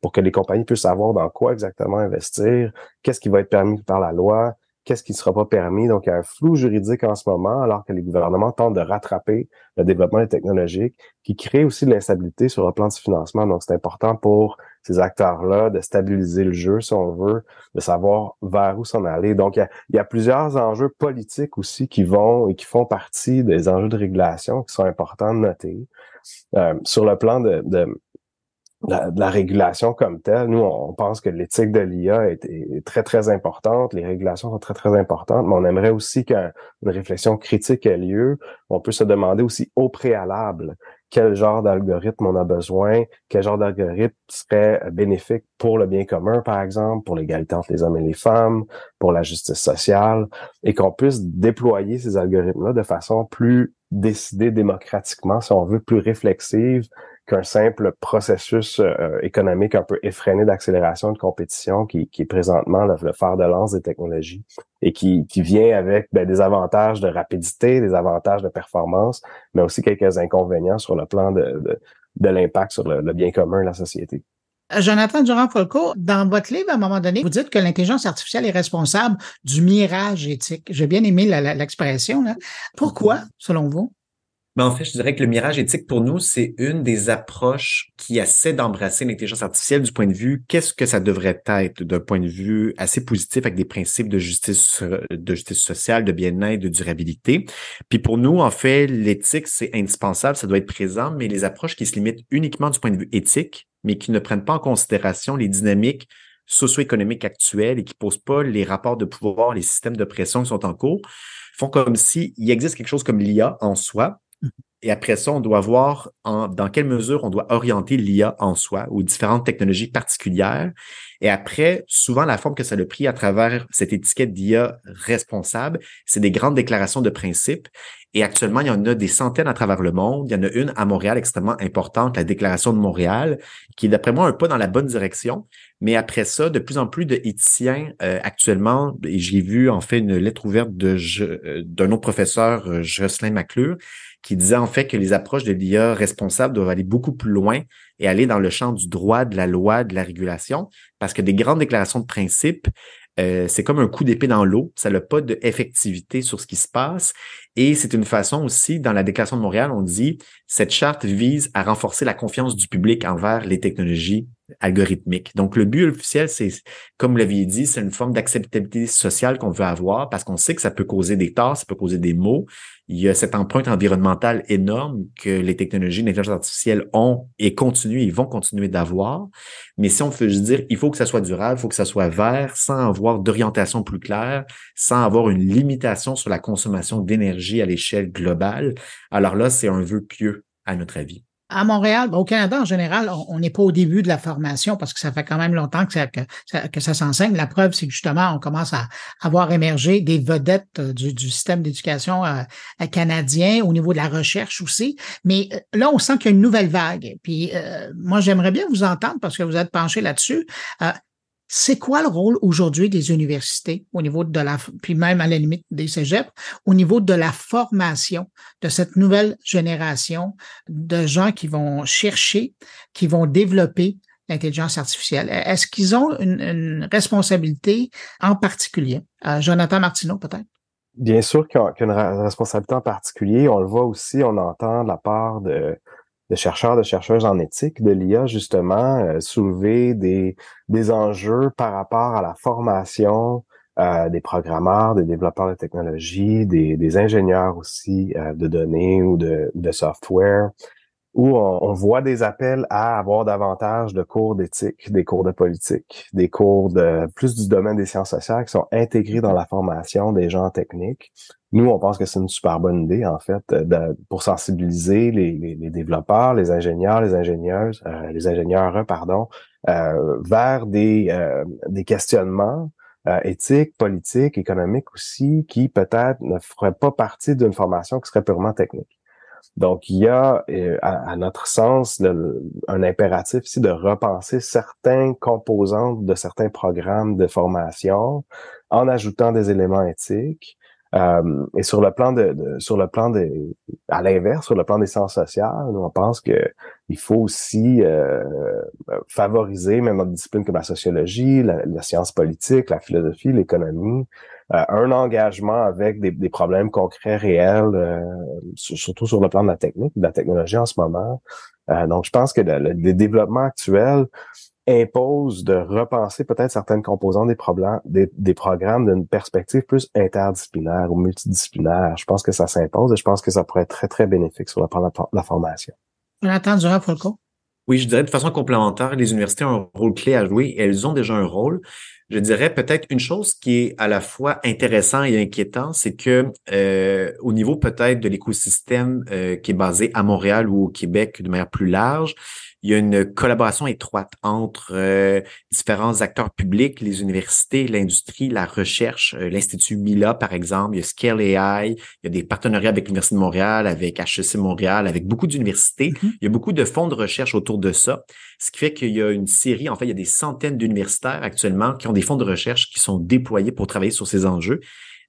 Speaker 8: pour que les compagnies puissent savoir dans quoi exactement investir, qu'est-ce qui va être permis par la loi, qu'est-ce qui ne sera pas permis. Donc, il y a un flou juridique en ce moment, alors que les gouvernements tentent de rattraper le développement des technologies, qui crée aussi de l'instabilité sur le plan du financement. Donc, c'est important pour ces acteurs-là de stabiliser le jeu, si on veut, de savoir vers où s'en aller. Donc, il y, a, plusieurs enjeux politiques aussi qui vont et qui font partie des enjeux de régulation qui sont importants de noter. Euh, sur le plan de, la, de la régulation comme telle. Nous, on pense que l'éthique de l'IA est, très, très importante. Les régulations sont très, très importantes, mais on aimerait aussi qu'une réflexion critique ait lieu. On peut se demander aussi au préalable quel genre d'algorithme on a besoin, quel genre d'algorithme serait bénéfique pour le bien commun, par exemple, pour l'égalité entre les hommes et les femmes, pour la justice sociale, et qu'on puisse déployer ces algorithmes-là de façon plus décidée démocratiquement, si on veut, plus réflexive, qu'un simple processus euh, économique un peu effréné d'accélération de compétition qui, qui est présentement le, le, fer de lance des technologies et qui, qui vient avec ben, des avantages de rapidité, des avantages de performance, mais aussi quelques inconvénients sur le plan de, de, de l'impact sur le, le, bien commun de la société.
Speaker 1: Euh, Jonathan Durand-Folco, dans votre livre, à un moment donné, vous dites que l'intelligence artificielle est responsable du mirage éthique. J'ai bien aimé l'expression. Pourquoi, selon vous?
Speaker 7: Mais en fait, je dirais que le mirage éthique pour nous, c'est une des approches qui essaie d'embrasser l'intelligence artificielle du point de vue qu'est-ce que ça devrait être d'un point de vue assez positif avec des principes de justice, de justice sociale, de bien-être, de durabilité. Puis pour nous, en fait, l'éthique, c'est indispensable, ça doit être présent, mais les approches qui se limitent uniquement du point de vue éthique, mais qui ne prennent pas en considération les dynamiques socio-économiques actuelles et qui posent pas les rapports de pouvoir, les systèmes de pression qui sont en cours, font comme s'il existe quelque chose comme l'IA en soi, et après ça, on doit voir en, dans quelle mesure on doit orienter l'IA en soi ou différentes technologies particulières. Et après, souvent, la forme que ça a pris à travers cette étiquette d'IA responsable, c'est des grandes déclarations de principe. Et actuellement, il y en a des centaines à travers le monde. Il y en a une à Montréal extrêmement importante, la Déclaration de Montréal, qui est d'après moi un pas dans la bonne direction. Mais après ça, de plus en plus de éthiciens euh, actuellement, et j'ai vu en fait une lettre ouverte de euh, d'un autre professeur, euh, Jocelyn Maclure, qui disait en fait que les approches de l'IA responsable doivent aller beaucoup plus loin et aller dans le champ du droit, de la loi, de la régulation, parce que des grandes déclarations de principe, euh, c'est comme un coup d'épée dans l'eau. Ça n'a pas d'effectivité sur ce qui se passe. Et c'est une façon aussi, dans la Déclaration de Montréal, on dit, cette charte vise à renforcer la confiance du public envers les technologies algorithmiques. Donc, le but officiel, c'est, comme vous l'aviez dit, c'est une forme d'acceptabilité sociale qu'on veut avoir parce qu'on sait que ça peut causer des torts, ça peut causer des maux. Il y a cette empreinte environnementale énorme que les technologies d'intelligence artificielle ont et continuent, ils vont continuer d'avoir. Mais si on veut juste dire, il faut que ça soit durable, il faut que ça soit vert, sans avoir d'orientation plus claire, sans avoir une limitation sur la consommation d'énergie à l'échelle globale, alors là, c'est un vœu pieux à notre avis
Speaker 1: à Montréal, ben, au Canada en général, on n'est pas au début de la formation parce que ça fait quand même longtemps que ça, s'enseigne. La preuve, c'est que justement, on commence à avoir émergé des vedettes euh, du, système d'éducation euh, canadien au niveau de la recherche aussi. Mais euh, là, on sent qu'il y a une nouvelle vague. Puis moi, j'aimerais bien vous entendre parce que vous êtes penché là-dessus. C'est quoi le rôle aujourd'hui des universités au niveau de la, puis même à la limite des cégeps, au niveau de la formation de cette nouvelle génération de gens qui vont chercher, qui vont développer l'intelligence artificielle? Est-ce qu'ils ont une, responsabilité en particulier? Euh, Jonathan Martineau, peut-être?
Speaker 8: Bien sûr qu'il y responsabilité en particulier. On le voit aussi, on entend de la part de, de chercheurs, de chercheuses en éthique de l'IA, justement, euh, soulever des, des enjeux par rapport à la formation euh, des programmeurs, des développeurs de technologie, des, des ingénieurs aussi euh, de données ou de, de software, où on, voit des appels à avoir davantage de cours d'éthique, des cours de politique, des cours de plus du domaine des sciences sociales qui sont intégrés dans la formation des gens techniques. Nous, on pense que c'est une super bonne idée, en fait, de, pour sensibiliser les, les, les, développeurs, les ingénieurs, les ingénieuses, euh, les ingénieurs, pardon, euh, vers des, euh, des questionnements euh, éthiques, politiques, économiques aussi, qui peut-être ne feraient pas partie d'une formation qui serait purement technique. Donc, il y a, euh, à, notre sens, un impératif ici de repenser certains composantes de certains programmes de formation en ajoutant des éléments éthiques. Euh, et sur le plan de, sur le plan de, à l'inverse, sur le plan des sciences sociales, on pense que il faut aussi euh, favoriser même notre discipline comme la sociologie, la, science politique, la philosophie, l'économie, euh, un engagement avec des, des, problèmes concrets, réels, euh, surtout sur le plan de la technique, de la technologie en ce moment. Euh, donc, je pense que le, le développement actuel impose de repenser peut-être certaines composantes des, problèmes, des, des programmes d'une perspective plus interdisciplinaire ou multidisciplinaire. Je pense que ça s'impose et je pense que ça pourrait être très, très bénéfique sur plan de la, formation.
Speaker 1: Jonathan Durand-Folco.
Speaker 7: Oui, je dirais de façon complémentaire, les universités ont un rôle clé à jouer et elles ont déjà un rôle. Je dirais peut-être une chose qui est à la fois intéressant et inquiétant, c'est que euh, au niveau peut-être de l'écosystème euh, qui est basé à Montréal ou au Québec de manière plus large, il y a une collaboration étroite entre euh, différents acteurs publics, les universités, l'industrie, la recherche, euh, l'Institut Mila, par exemple, il y a Scale AI, il y a des partenariats avec l'Université de Montréal, avec HEC Montréal, avec beaucoup d'universités. Mm-hmm. Il y a beaucoup de fonds de recherche autour de ça, ce qui fait qu'il y a une série, en fait, il y a des centaines d'universitaires actuellement qui ont des fonds de recherche qui sont déployés pour travailler sur ces enjeux.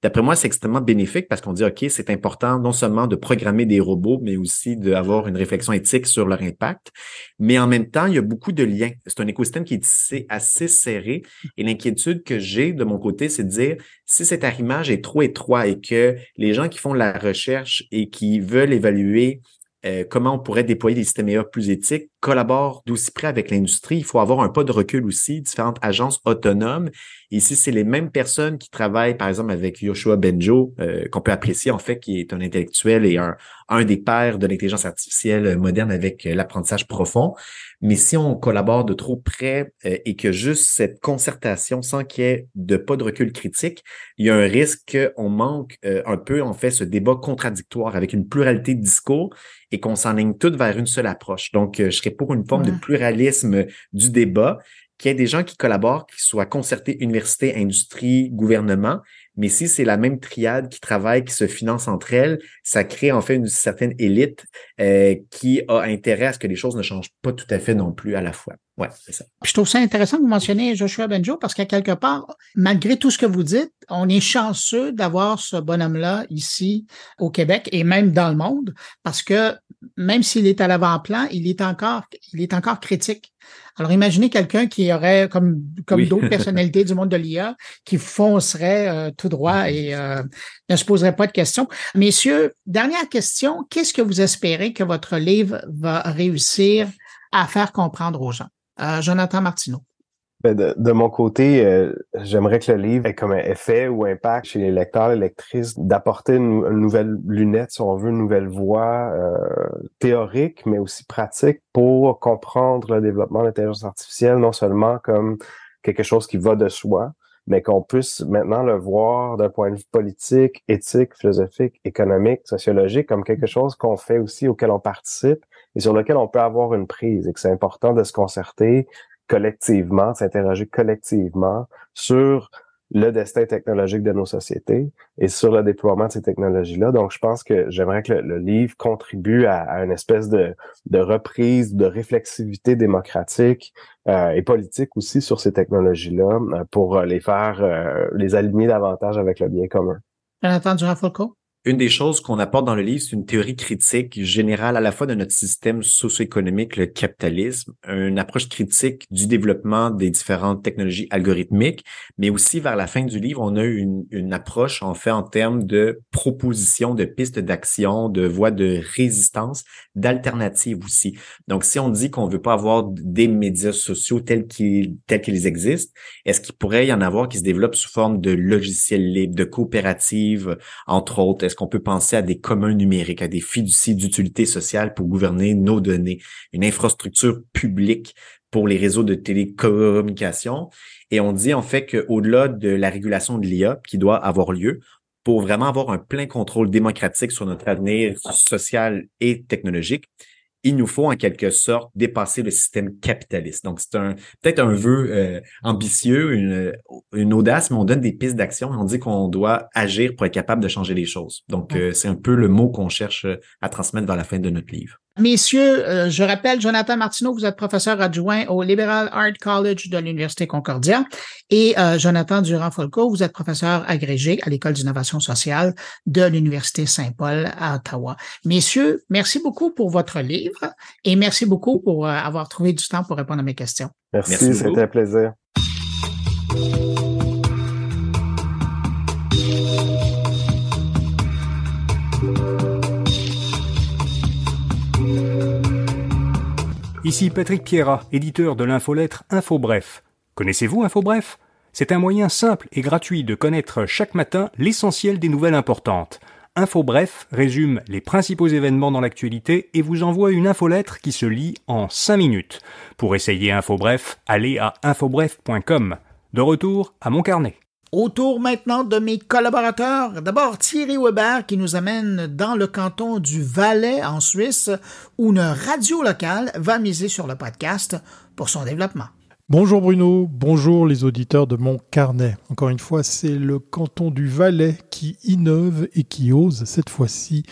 Speaker 7: D'après moi, c'est extrêmement bénéfique parce qu'on dit, OK, c'est important non seulement de programmer des robots, mais aussi d'avoir une réflexion éthique sur leur impact. Mais en même temps, il y a beaucoup de liens. C'est un écosystème qui est assez serré. Et l'inquiétude que j'ai de mon côté, c'est de dire, si cet arrimage est trop étroit et que les gens qui font la recherche et qui veulent évaluer euh, comment on pourrait déployer des systèmes IA plus éthiques, collabore d'aussi près avec l'industrie. Il faut avoir un pas de recul aussi, différentes agences autonomes. Ici, c'est les mêmes personnes qui travaillent, par exemple, avec Yoshua Benjo, euh, qu'on peut apprécier en fait, qui est un intellectuel et un, un des pères de l'intelligence artificielle moderne avec euh, l'apprentissage profond. Mais si on collabore de trop près et que juste cette concertation, sans qu'il y ait de pas de recul critique, il y a un risque qu'on manque un peu, en fait, ce débat contradictoire avec une pluralité de discours et qu'on s'enligne toutes vers une seule approche. Donc, euh, je serais pour une forme de pluralisme du débat, qu'il y ait des gens qui collaborent, qui soient concertés université, industrie, gouvernement, mais si c'est la même triade qui travaille, qui se finance entre elles, ça crée en fait une certaine élite euh, qui a intérêt à ce que les choses ne changent pas tout à fait non plus à la fois. Ouais, c'est ça.
Speaker 1: je trouve ça intéressant que vous mentionniez Joshua Benjo parce qu'à quelque part, malgré tout ce que vous dites, on est chanceux d'avoir ce bonhomme-là ici au Québec et même dans le monde parce que même s'il est à l'avant-plan, il est encore, il est encore critique. Alors, imaginez quelqu'un qui aurait, comme, comme d'autres personnalités du monde de l'IA, qui foncerait euh, tout droit et euh, ne se poserait pas de questions. Messieurs, dernière question. Qu'est-ce que vous espérez que votre livre va réussir à faire comprendre aux gens? Euh, Jonathan Martineau.
Speaker 8: Ben de, mon côté, euh, j'aimerais que le livre ait comme un effet ou impact chez les lecteurs et lectrices d'apporter une, nouvelle lunette, si on veut, une nouvelle voie euh, théorique, mais aussi pratique pour comprendre le développement de l'intelligence artificielle, non seulement comme quelque chose qui va de soi, mais qu'on puisse maintenant le voir d'un point de vue politique, éthique, philosophique, économique, sociologique, comme quelque chose qu'on fait aussi, auquel on participe et sur lequel on peut avoir une prise et que c'est important de se concerter collectivement, s'interroger collectivement sur le destin technologique de nos sociétés et sur le déploiement de ces technologies-là. Donc, je pense que j'aimerais que le, livre contribue à, une espèce de, reprise, de réflexivité démocratique euh, et politique aussi sur ces technologies-là euh, pour les faire, euh, les aligner davantage avec le bien commun.
Speaker 1: Jonathan Durand-Folco?
Speaker 7: Une des choses qu'on apporte dans le livre, c'est une théorie critique générale à la fois de notre système socio-économique, le capitalisme, une approche critique du développement des différentes technologies algorithmiques, mais aussi vers la fin du livre, on a une, une approche en fait en termes de propositions, de pistes d'action, de voies de résistance, d'alternatives aussi. Donc, si on dit qu'on veut pas avoir des médias sociaux tels qu'ils tels qu'ils existent, est-ce qu'il pourrait y en avoir qui se développent sous forme de logiciels libres, de coopératives, entre autres? Qu'on peut penser à des communs numériques, à des fiducies d'utilité sociale pour gouverner nos données, une infrastructure publique pour les réseaux de télécommunications. Et on dit en fait qu'au-delà de la régulation de l'IA qui doit avoir lieu, pour vraiment avoir un plein contrôle démocratique sur notre avenir social et technologique, il nous faut en quelque sorte dépasser le système capitaliste. Donc, c'est un peut-être un vœu euh, ambitieux, une, une, audace, mais on donne des pistes d'action et on dit qu'on doit agir pour être capable de changer les choses. Donc, euh, c'est un peu le mot qu'on cherche euh, à transmettre vers la fin de notre livre.
Speaker 1: Messieurs, euh, je rappelle, Jonathan Martineau, vous êtes professeur adjoint au Liberal Art College de l'Université Concordia et euh, Jonathan Durand-Folco, vous êtes professeur agrégé à l'École d'innovation sociale de l'Université Saint-Paul à Ottawa. Messieurs, merci beaucoup pour votre livre et merci beaucoup pour euh, avoir trouvé du temps pour répondre à mes questions.
Speaker 8: Merci, c'était un plaisir.
Speaker 9: Ici Patrick Pierrat, éditeur de l'infolettre InfoBref. Connaissez-vous InfoBref? C'est un moyen simple et gratuit de connaître chaque matin l'essentiel des nouvelles importantes. InfoBref résume les principaux événements dans l'actualité et vous envoie une infolettre qui se lit en 5 minutes. Pour essayer InfoBref, allez à infobref.com. De retour à mon carnet.
Speaker 1: Autour maintenant de mes collaborateurs. D'abord Thierry Weber qui nous amène dans le canton du Valais en Suisse où une radio locale va miser sur le podcast pour son développement.
Speaker 10: Bonjour Bruno, bonjour les auditeurs de mon carnet. Encore une fois, c'est le canton du Valais qui innove et qui ose cette fois-ci,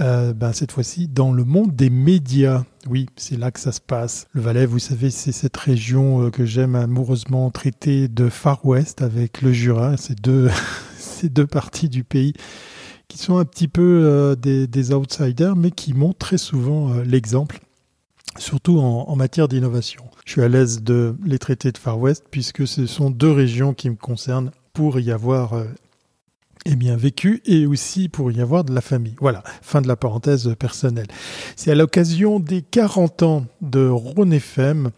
Speaker 10: euh, ben, cette fois-ci dans le monde des médias. Oui, c'est là que ça se passe. Le Valais, vous savez, c'est cette région euh, que j'aime amoureusement traiter de Far West avec le Jura. C'est deux, ces deux parties du pays qui sont un petit peu euh, des, outsiders, mais qui montrent très souvent l'exemple, surtout en, matière d'innovation je suis à l'aise de les traiter de Far West puisque ce sont deux régions qui me concernent pour y avoir eh bien vécu et aussi pour y avoir de la famille. Voilà, fin de la parenthèse personnelle. C'est à l'occasion des 40 ans de Rhône FM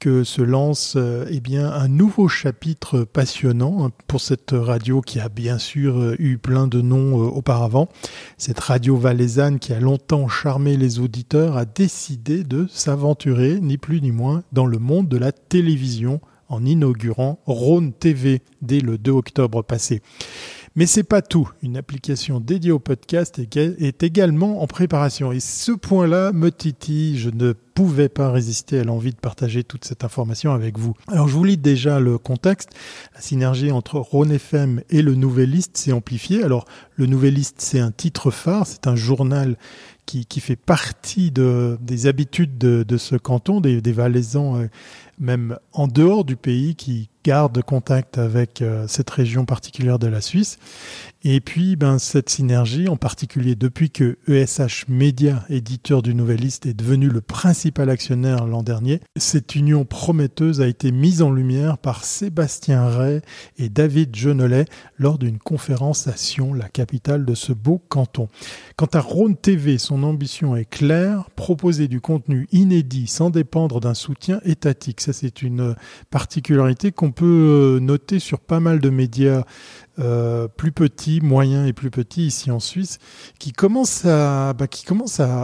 Speaker 10: que se lance euh, eh bien un nouveau chapitre passionnant hein, pour cette radio qui a bien sûr euh, eu plein de noms euh, auparavant. Cette radio valaisanne qui a longtemps charmé les auditeurs a décidé de s'aventurer ni plus ni moins dans le monde de la télévision en inaugurant Rhône TV dès le 2 octobre passé. Mais c'est pas tout. Une application dédiée au podcast est également en préparation. Et ce point-là me titille. Je ne pouvais pas résister à l'envie de partager toute cette information avec vous. Alors je vous lis déjà le contexte. La synergie entre Rhône FM et le Nouvelliste s'est amplifiée. Alors le Nouvelliste, c'est un titre phare, c'est un journal qui, fait partie de, des habitudes de, ce canton, des, des Valaisans, euh, même en dehors du pays, qui garde contact avec euh, cette région particulière de la Suisse. Et puis, ben, cette synergie, en particulier depuis que ESH Media, éditeur du Nouvelliste, est devenu le principal actionnaire l'an dernier, cette union prometteuse a été mise en lumière par Sébastien Ray et David Jenolet lors d'une conférence à Sion, la capitale de ce beau canton. Quant à Rhône TV, son ambition est claire, proposer du contenu inédit sans dépendre d'un soutien étatique. Ça, c'est une particularité qu'on peut euh, noter sur pas mal de médias euh, plus petits, moyens et plus petits ici en Suisse, qui commence à, bah,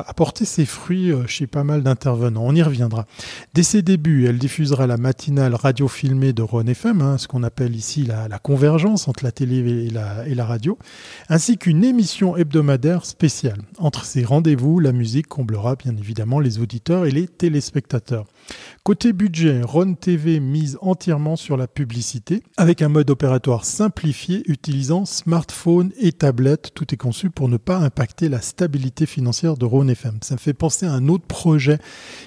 Speaker 10: apporter ses fruits euh, chez pas mal d'intervenants. On y reviendra. Dès ses débuts, elle diffusera la matinale radio filmée de Rhône FM, hein, ce qu'on appelle ici la, convergence entre la télé et la radio, ainsi qu'une émission hebdomadaire spéciale. Entre ces rendez-vous, la musique comblera bien évidemment les auditeurs et les téléspectateurs. Côté budget, Ron TV mise entièrement sur la publicité avec un mode opératoire simplifié utilisant smartphone et tablette. Tout est conçu pour ne pas impacter la stabilité financière de Ron FM. Ça me fait penser à un autre projet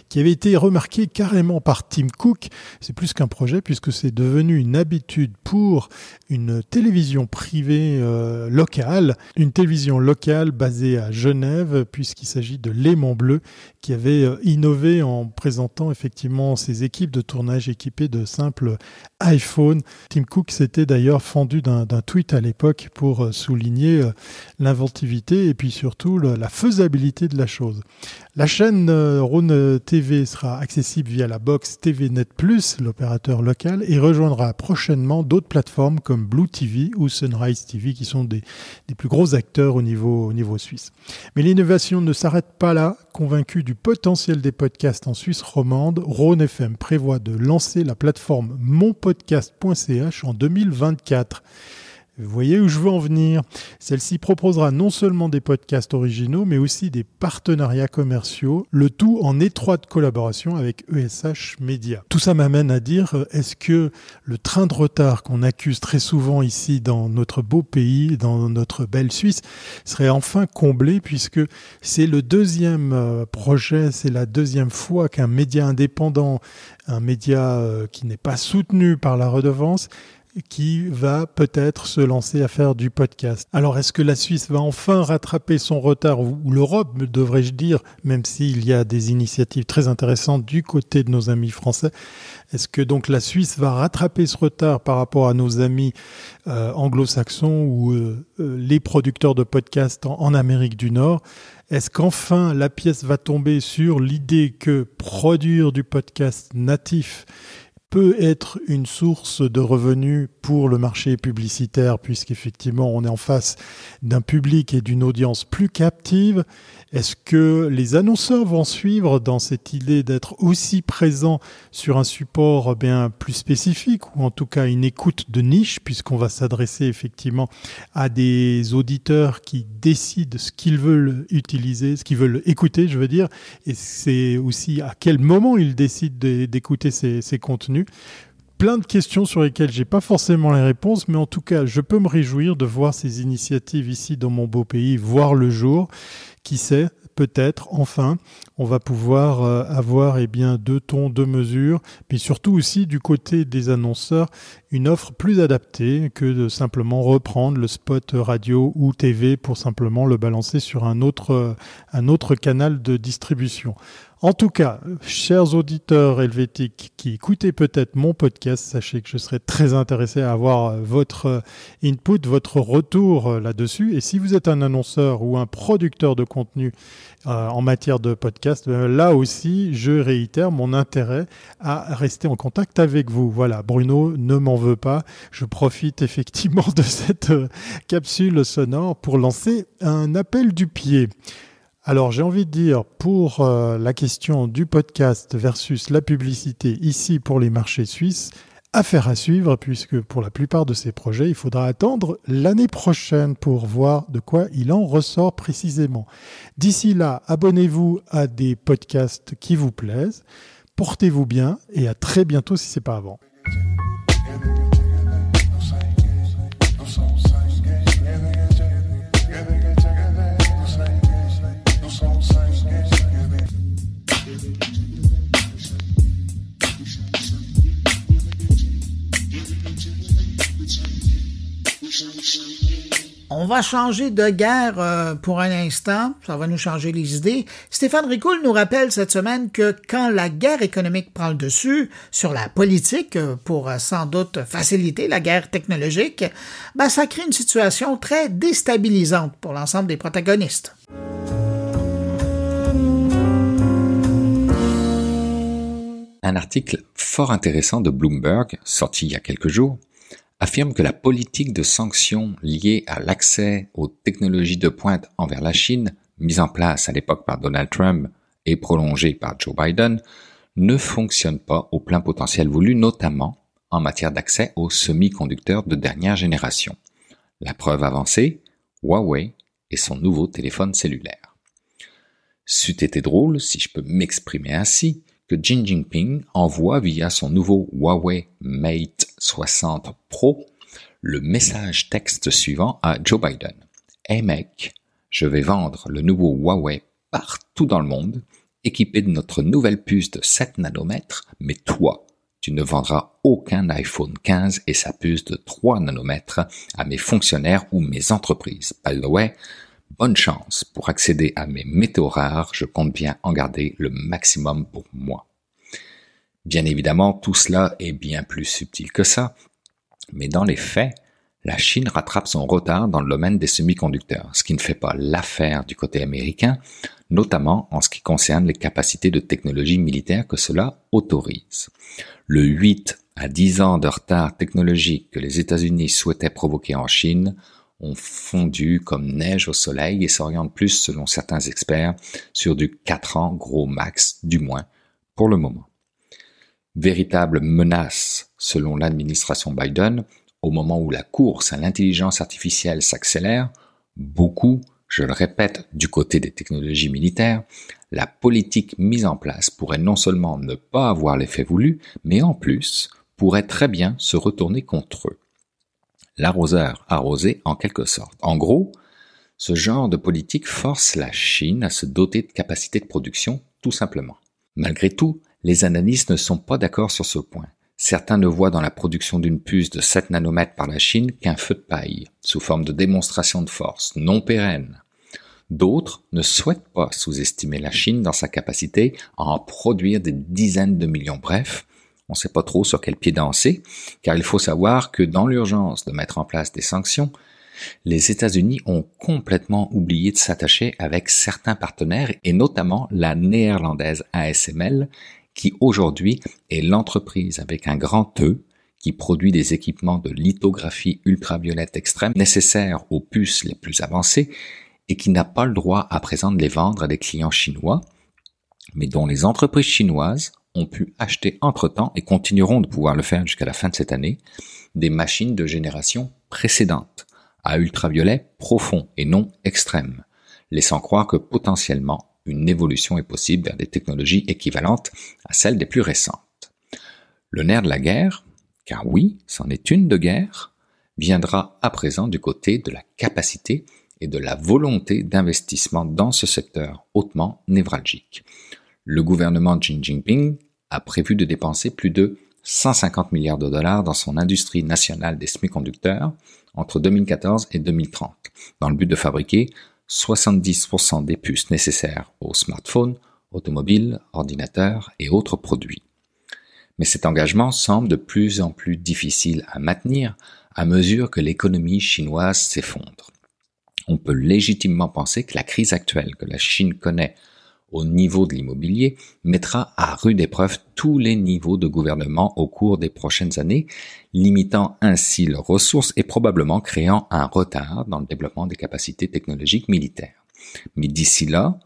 Speaker 10: qui avait été remarqué carrément par Tim Cook. C'est plus qu'un projet puisque c'est devenu une habitude pour une télévision privée euh, locale, une télévision locale basée à Genève puisqu'il s'agit de Léman Bleu qui avait euh, innové en présentant effectivement ses équipes de tournage équipées de simples iPhone. Tim Cook s'était d'ailleurs fendu d'un tweet à l'époque pour euh, souligner euh, l'inventivité et puis surtout la faisabilité de la chose. La chaîne Rhône TV sera accessible via la box TVNet l'opérateur local, et rejoindra prochainement d'autres plateformes comme Blue TV ou Sunrise TV qui sont des, des plus gros acteurs au niveau, au niveau suisse. Mais l'innovation ne s'arrête pas là. Convaincu du potentiel des podcasts en Suisse romande, Rhône FM prévoit de lancer la plateforme monpodcast.ch en 2024. Vous voyez où je veux en venir Celle-ci proposera non seulement des podcasts originaux, mais aussi des partenariats commerciaux, le tout en étroite collaboration avec ESH Media. Tout ça m'amène à dire, est-ce que le train de retard qu'on accuse très souvent ici dans notre beau pays, dans notre belle Suisse, serait enfin comblé, puisque c'est le deuxième euh, projet, c'est la deuxième fois qu'un média indépendant, un média euh, qui n'est pas soutenu par la redevance, qui va peut-être se lancer à faire du podcast. Alors est-ce que la Suisse va enfin rattraper son retard, ou l'Europe devrais-je dire, même s'il y a des initiatives très intéressantes du côté de nos amis français? Est-ce que donc la Suisse va rattraper ce retard par rapport à nos amis euh, anglo-saxons ou euh, euh, les producteurs de podcasts en, en Amérique du Nord? Est-ce qu'enfin la pièce va tomber sur l'idée que produire du podcast natif peut être une source de revenus pour le marché publicitaire, puisqu'effectivement on est en face d'un public et d'une audience plus captive Est-ce que les annonceurs vont suivre dans cette idée d'être aussi présents sur un support bien plus spécifique ou en tout cas une écoute de niche, puisqu'on va s'adresser effectivement à des auditeurs qui décident ce qu'ils veulent utiliser, ce qu'ils veulent écouter, je veux dire, et c'est aussi à quel moment ils décident d'écouter ces, ces contenus plein de questions sur lesquelles j'ai pas forcément les réponses, mais en tout cas, je peux me réjouir de voir ces initiatives ici dans mon beau pays voir le jour. Qui sait, peut-être, enfin, on va pouvoir euh, avoir eh bien deux tons, deux mesures, mais surtout aussi du côté des annonceurs une offre plus adaptée que de simplement reprendre le spot radio ou TV pour simplement le balancer sur un autre, euh, un autre canal de distribution. En tout cas, chers auditeurs helvétiques qui écoutez peut-être mon podcast, sachez que je serais très intéressé à avoir euh, votre euh, input, votre retour euh, là-dessus. Et si vous êtes un annonceur ou un producteur de contenu en matière de podcast, là aussi, je réitère mon intérêt à rester en contact avec vous. Voilà, Bruno ne m'en veut pas. Je profite effectivement de cette capsule sonore pour lancer un appel du pied. Alors j'ai envie de dire pour euh, la question du podcast versus la publicité ici pour les marchés suisses, affaire à suivre puisque pour la plupart de ces projets, il faudra attendre l'année prochaine pour voir de quoi il en ressort précisément. D'ici là, abonnez-vous à des podcasts qui vous plaisent, portez-vous bien et à très bientôt si c'est pas avant.
Speaker 1: On va changer de guerre euh, pour un instant, ça va nous changer les idées. Stéphane Ricoul nous rappelle cette semaine que quand la guerre économique prend le dessus sur la politique, euh, pour euh, sans doute faciliter la guerre technologique, ben, ça crée une situation très déstabilisante pour l'ensemble des protagonistes.
Speaker 11: Un article fort intéressant de Bloomberg, sorti il y a quelques jours, affirme que la politique de sanctions liée à l'accès aux technologies de pointe envers la Chine, mise en place à l'époque par Donald Trump et prolongée par Joe Biden, ne fonctionne pas au plein potentiel voulu, notamment en matière d'accès aux semi-conducteurs de dernière génération. La preuve avancée, Huawei et son nouveau téléphone cellulaire. C'eût été drôle, si je peux m'exprimer ainsi, que Xi Jinping envoie via son nouveau Huawei Mate 60 Pro le message texte suivant à Joe Biden. Hey mec, je vais vendre le nouveau Huawei partout dans le monde, équipé de notre nouvelle puce de 7 nanomètres, mais toi, tu ne vendras aucun iPhone 15 et sa puce de 3 nanomètres à mes fonctionnaires ou mes entreprises. By the bonne chance pour accéder à mes métaux rares, je compte bien en garder le maximum pour moi. Bien évidemment, tout cela est bien plus subtil que ça, mais dans les faits, la Chine rattrape son retard dans le domaine des semi-conducteurs, ce qui ne fait pas l'affaire du côté américain, notamment en ce qui concerne les capacités de technologie militaire que cela autorise. Le 8 à 10 ans de retard technologique que les États-Unis souhaitaient provoquer en Chine ont fondu comme neige au soleil et s'orientent plus, selon certains experts, sur du 4 ans gros max, du moins, pour le moment. Véritable menace, selon l'administration Biden, au moment où la course à l'intelligence artificielle s'accélère, beaucoup, je le répète, du côté des technologies militaires, la politique mise en place pourrait non seulement ne pas avoir l'effet voulu, mais en plus pourrait très bien se retourner contre eux l'arroseur arrosé en quelque sorte. En gros, ce genre de politique force la Chine à se doter de capacités de production tout simplement. Malgré tout, les analystes ne sont pas d'accord sur ce point. Certains ne voient dans la production d'une puce de 7 nanomètres par la Chine qu'un feu de paille, sous forme de démonstration de force, non pérenne. D'autres ne souhaitent pas sous-estimer la Chine dans sa capacité à en produire des dizaines de millions. Bref, on ne sait pas trop sur quel pied danser, car il faut savoir que dans l'urgence de mettre en place des sanctions, les États-Unis ont complètement oublié de s'attacher avec certains partenaires, et notamment la néerlandaise ASML, qui aujourd'hui est l'entreprise avec un grand E qui produit des équipements de lithographie ultraviolette extrême nécessaires aux puces les plus avancées et qui n'a pas le droit à présent de les vendre à des clients chinois, mais dont les entreprises chinoises ont pu acheter entre-temps et continueront de pouvoir le faire jusqu'à la fin de cette année, des machines de génération précédente, à ultraviolet profond et non extrême, laissant croire que potentiellement une évolution est possible vers des technologies équivalentes à celles des plus récentes. Le nerf de la guerre, car oui, c'en est une de guerre, viendra à présent du côté de la capacité et de la volonté d'investissement dans ce secteur hautement névralgique. Le gouvernement Xi Jinping a prévu de dépenser plus de 150 milliards de dollars dans son industrie nationale des semi-conducteurs entre 2014 et 2030, dans le but de fabriquer 70% des puces nécessaires aux smartphones, automobiles, ordinateurs et autres produits. Mais cet engagement semble de plus en plus difficile à maintenir à mesure que l'économie chinoise s'effondre. On peut légitimement penser que la crise actuelle que la Chine connaît au niveau de l'immobilier mettra à rude épreuve tous les niveaux de gouvernement au cours des prochaines années, limitant ainsi leurs ressources et probablement créant un retard dans le développement des capacités technologiques militaires. Mais d'ici là,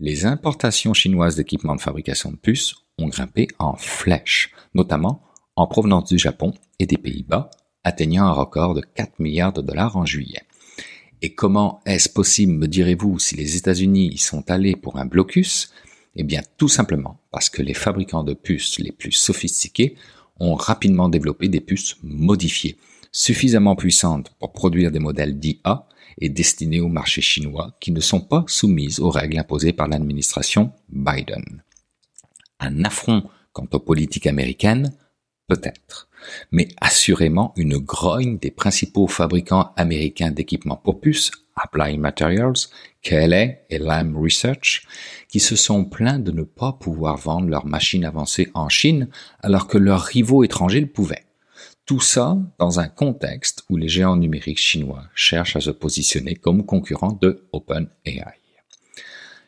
Speaker 11: les importations chinoises d'équipements de fabrication de puces ont grimpé en flèche, notamment en provenance du Japon et des Pays-Bas, atteignant un record de 4 milliards de dollars en juillet. Et comment est-ce possible, me direz-vous, si les États-Unis y sont allés pour un blocus? Eh bien, tout simplement parce que les fabricants de puces les plus sophistiqués ont rapidement développé des puces modifiées, suffisamment puissantes pour produire des modèles d'IA et destinés au marché chinois qui ne sont pas soumises aux règles imposées par l'administration Biden. Un affront quant aux politiques américaines? Peut-être. Mais assurément une grogne des principaux fabricants américains d'équipements pour puces, Applied Materials, KLA et Lam Research, qui se sont plaints de ne pas pouvoir vendre leurs machines avancées en Chine alors que leurs rivaux étrangers le pouvaient. Tout ça dans un contexte où les géants numériques chinois cherchent à se positionner comme concurrents de OpenAI.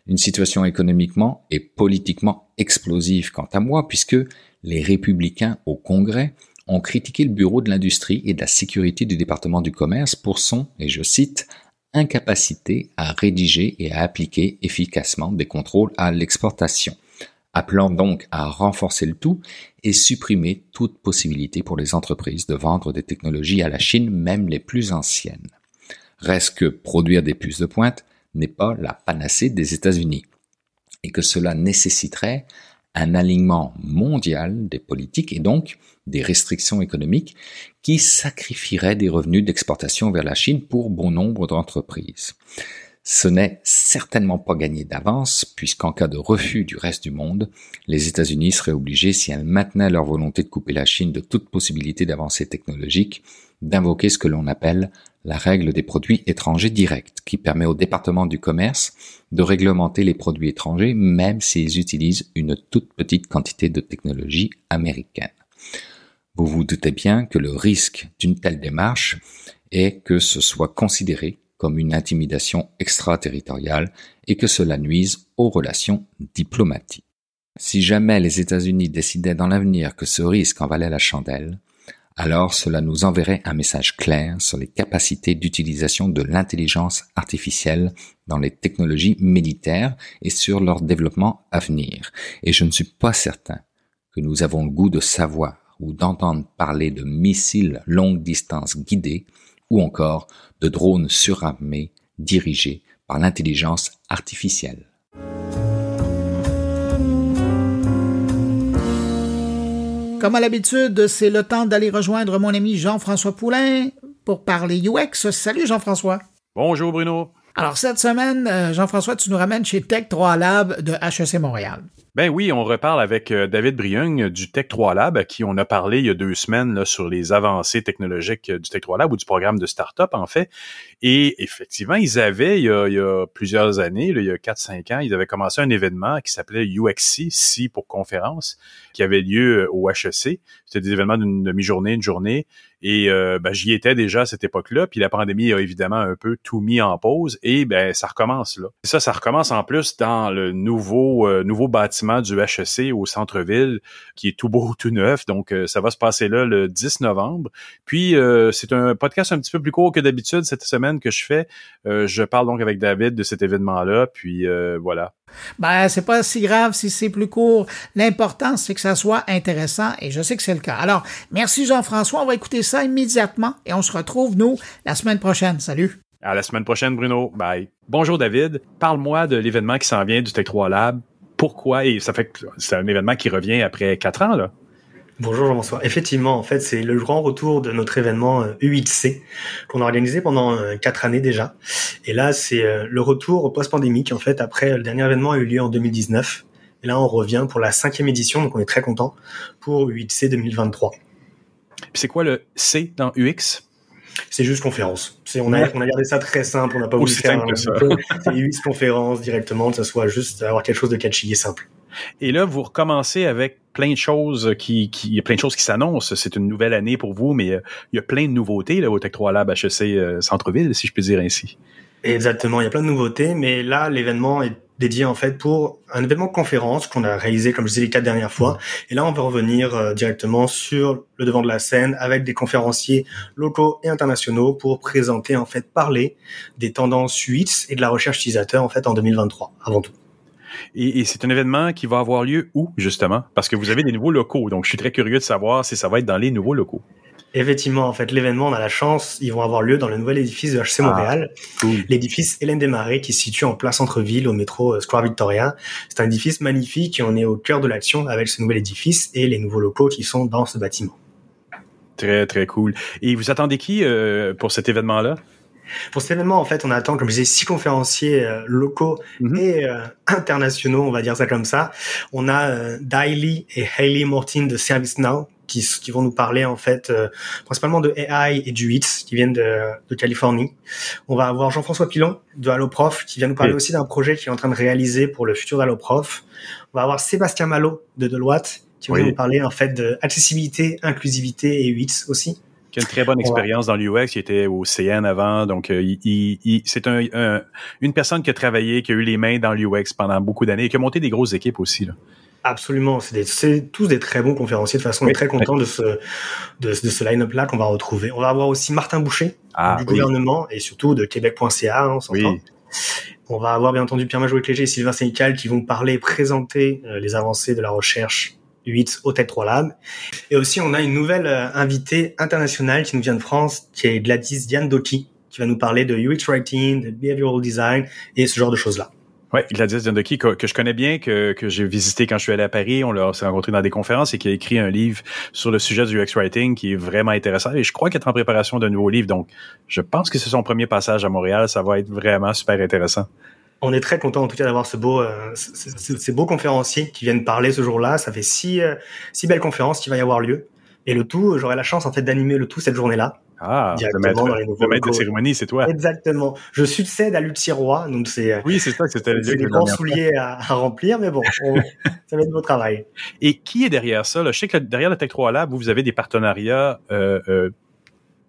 Speaker 11: Une situation économiquement et politiquement explosive quant à moi puisque les républicains au Congrès ont critiqué le Bureau de l'industrie et de la sécurité du département du commerce pour son, et je cite, incapacité à rédiger et à appliquer efficacement des contrôles à l'exportation, appelant donc à renforcer le tout et supprimer toute possibilité pour les entreprises de vendre des technologies à la Chine, même les plus anciennes. Reste que produire des puces de pointe n'est pas la panacée des États-Unis et que cela nécessiterait un alignement mondial des politiques et donc des restrictions économiques qui sacrifieraient des revenus d'exportation vers la Chine pour bon nombre d'entreprises. Ce n'est certainement pas gagné d'avance, puisqu'en cas de refus du reste du monde, les États-Unis seraient obligés, si elles maintenaient leur volonté de couper la Chine de toute possibilité d'avancée technologique, d'invoquer ce que l'on appelle la règle des produits étrangers directs, qui permet au département du commerce de réglementer les produits étrangers même s'ils utilisent une toute petite quantité de technologie américaine. Vous vous doutez bien que le risque d'une telle démarche est que ce soit considéré comme une intimidation extraterritoriale et que cela nuise aux relations diplomatiques. Si jamais les États-Unis décidaient dans l'avenir que ce risque en valait la chandelle, alors cela nous enverrait un message clair sur les capacités d'utilisation de l'intelligence artificielle dans les technologies militaires et sur leur développement à venir. Et je ne suis pas certain que nous avons le goût de savoir ou d'entendre parler de missiles longue distance guidés ou encore de drones surarmés dirigés par l'intelligence artificielle.
Speaker 1: Comme à l'habitude, c'est le temps d'aller rejoindre mon ami Jean-François Poulain pour parler UX. Salut Jean-François.
Speaker 12: Bonjour Bruno.
Speaker 1: Alors cette semaine, euh, Jean-François, tu nous ramènes chez Tech 3 Lab de HEC Montréal.
Speaker 12: Ben oui, on reparle avec euh, David Briung du Tech 3 Lab, à qui on a parlé il y a deux semaines sur les avancées technologiques du Tech 3 Lab ou du programme de start-up en fait. Et effectivement, ils avaient, il y a, plusieurs années, il y a 4-5 ans, ils avaient commencé un événement qui s'appelait UXC, C pour conférence, qui avait lieu euh, au HEC. C'était des événements d'une demi-journée, une journée. Et euh, ben, j'y étais déjà à cette époque-là. Puis la pandémie a évidemment un peu tout mis en pause. Et ben ça recommence là. Et ça, ça recommence en plus dans le nouveau euh, nouveau bâtiment du HEC au centre-ville, qui est tout beau, tout neuf. Donc euh, ça va se passer là le 10 novembre. Puis c'est un podcast un petit peu plus court que d'habitude cette semaine que je fais. je parle donc avec David de cet événement-là. Puis voilà.
Speaker 1: Ben, c'est pas si grave si c'est plus court. L'important, c'est que ça soit intéressant et je sais que c'est le cas. Alors, merci Jean-François. On va écouter ça immédiatement et on se retrouve, nous, la semaine prochaine. Salut.
Speaker 12: À la semaine prochaine, Bruno. Bye. Bonjour, David. Parle-moi de l'événement qui s'en vient du Tech 3 Lab. Pourquoi? Et ça fait que c'est un événement qui revient après quatre ans, là.
Speaker 13: Bonjour Jean-François. Effectivement, en fait, c'est le grand retour de notre événement U8C euh, qu'on a organisé pendant euh, quatre années déjà. Et là, c'est euh, le retour post-pandémique, en fait, après le dernier événement a eu lieu en 2019. Et là, on revient pour la cinquième édition, donc on est très content pour U8C 2023.
Speaker 12: C'est quoi le C dans UX
Speaker 13: c'est juste conférence. C'est, on, a, on a gardé ça très simple, on n'a pas voulu faire un, c'est UX conférence directement, que ce soit juste avoir quelque chose de catchy et simple.
Speaker 12: Et là, vous recommencez avec plein de choses qui, il y a plein de choses qui s'annoncent. C'est une nouvelle année pour vous, mais euh, il y a plein de nouveautés là, au Tech 3 Lab HEC euh, Centre-Ville, si je peux dire ainsi.
Speaker 13: Exactement, il y a plein de nouveautés, mais là, l'événement est dédié en fait pour un événement conférence qu'on a réalisé, comme je disais, les quatre dernières fois. Et là, on va revenir euh, directement sur le devant de la scène avec des conférenciers locaux et internationaux pour présenter, en fait, parler des tendances UX et de la recherche utilisateur, en fait, en 2023, avant tout.
Speaker 12: Et, c'est un événement qui va avoir lieu où, justement? Parce que vous avez des nouveaux locaux, donc je suis très curieux de savoir si ça va être dans les nouveaux locaux.
Speaker 13: Effectivement, en fait, l'événement, on a la chance, ils vont avoir lieu dans le nouvel édifice de HC Montréal, ah, l'édifice Hélène Desmarais, qui se situe en plein centre-ville, au métro euh, Square Victoria. C'est un édifice magnifique et on est au cœur de l'action avec ce nouvel édifice et les nouveaux locaux qui sont dans ce bâtiment.
Speaker 12: Très, très cool. Et vous attendez qui euh, pour cet événement-là?
Speaker 13: Pour cet événement, en fait, on attend, comme je disais, six conférenciers euh, locaux mhm. et euh, internationaux, on va dire ça comme ça. On a euh, Daily et Hayley Mortin de ServiceNow qui, qui vont nous parler en fait principalement de AI et du HITS qui viennent de, de Californie. On va avoir Jean-François Pilon de HalloProf qui vient nous parler aussi d'un projet qu'il est en train de réaliser pour le futur d'HalloProf. On va avoir Sébastien Malo de Deloitte qui va nous parler en fait de accessibilité, inclusivité et HITS aussi
Speaker 12: qui a une très bonne expérience dans l'UX, qui était au CN avant, donc euh, il, c'est un, une personne qui a travaillé, qui a eu les mains dans l'UX pendant beaucoup d'années et qui a monté des grosses équipes aussi. Là.
Speaker 13: Absolument, c'est tous des très bons conférenciers. De toute façon, on est très content de ce de, ce line-up là qu'on va retrouver. On va avoir aussi Martin Boucher ah, du gouvernement et surtout de Québec.ca, hein, on s'entend. On va avoir bien entendu Pierre Majou Cléger et Sylvain Sénical qui vont parler et présenter euh, les avancées de la recherche 8 au Tech 3 Lab. Et aussi, on a une nouvelle euh, invitée internationale qui nous vient de France, qui est Gladys Diane Doki, qui va nous parler de UX Writing, de Behavioral Design et ce genre de choses-là.
Speaker 12: Oui, Gladys Diane Doki, que, que, je connais bien, que, que j'ai visité quand je suis allé à Paris. On l'a rencontré dans des conférences et qui a écrit un livre sur le sujet du UX Writing qui est vraiment intéressant. Et je crois qu'elle est en préparation d'un nouveau livre. Donc, je pense que c'est son premier passage à Montréal. Ça va être vraiment super intéressant
Speaker 13: on est très content en tout cas d'avoir ce beau, euh, ces beaux conférenciers qui viennent parler ce jour-là. Ça fait six, euh, six belles conférences qui va y avoir lieu. Et le tout, j'aurai la chance en fait d'animer le tout cette journée-là.
Speaker 12: Ah, directement le maître, le maître de cérémonie, c'est toi.
Speaker 13: Exactement. Je succède à Lucie Roy, donc c'est.
Speaker 12: Oui, c'est ça, c'était
Speaker 13: des grands souliers à, à, remplir, mais bon, ça va être beau travail.
Speaker 12: Et qui est derrière ça là? Je sais que derrière le Tech 3 Lab, vous avez des partenariats. Euh, euh,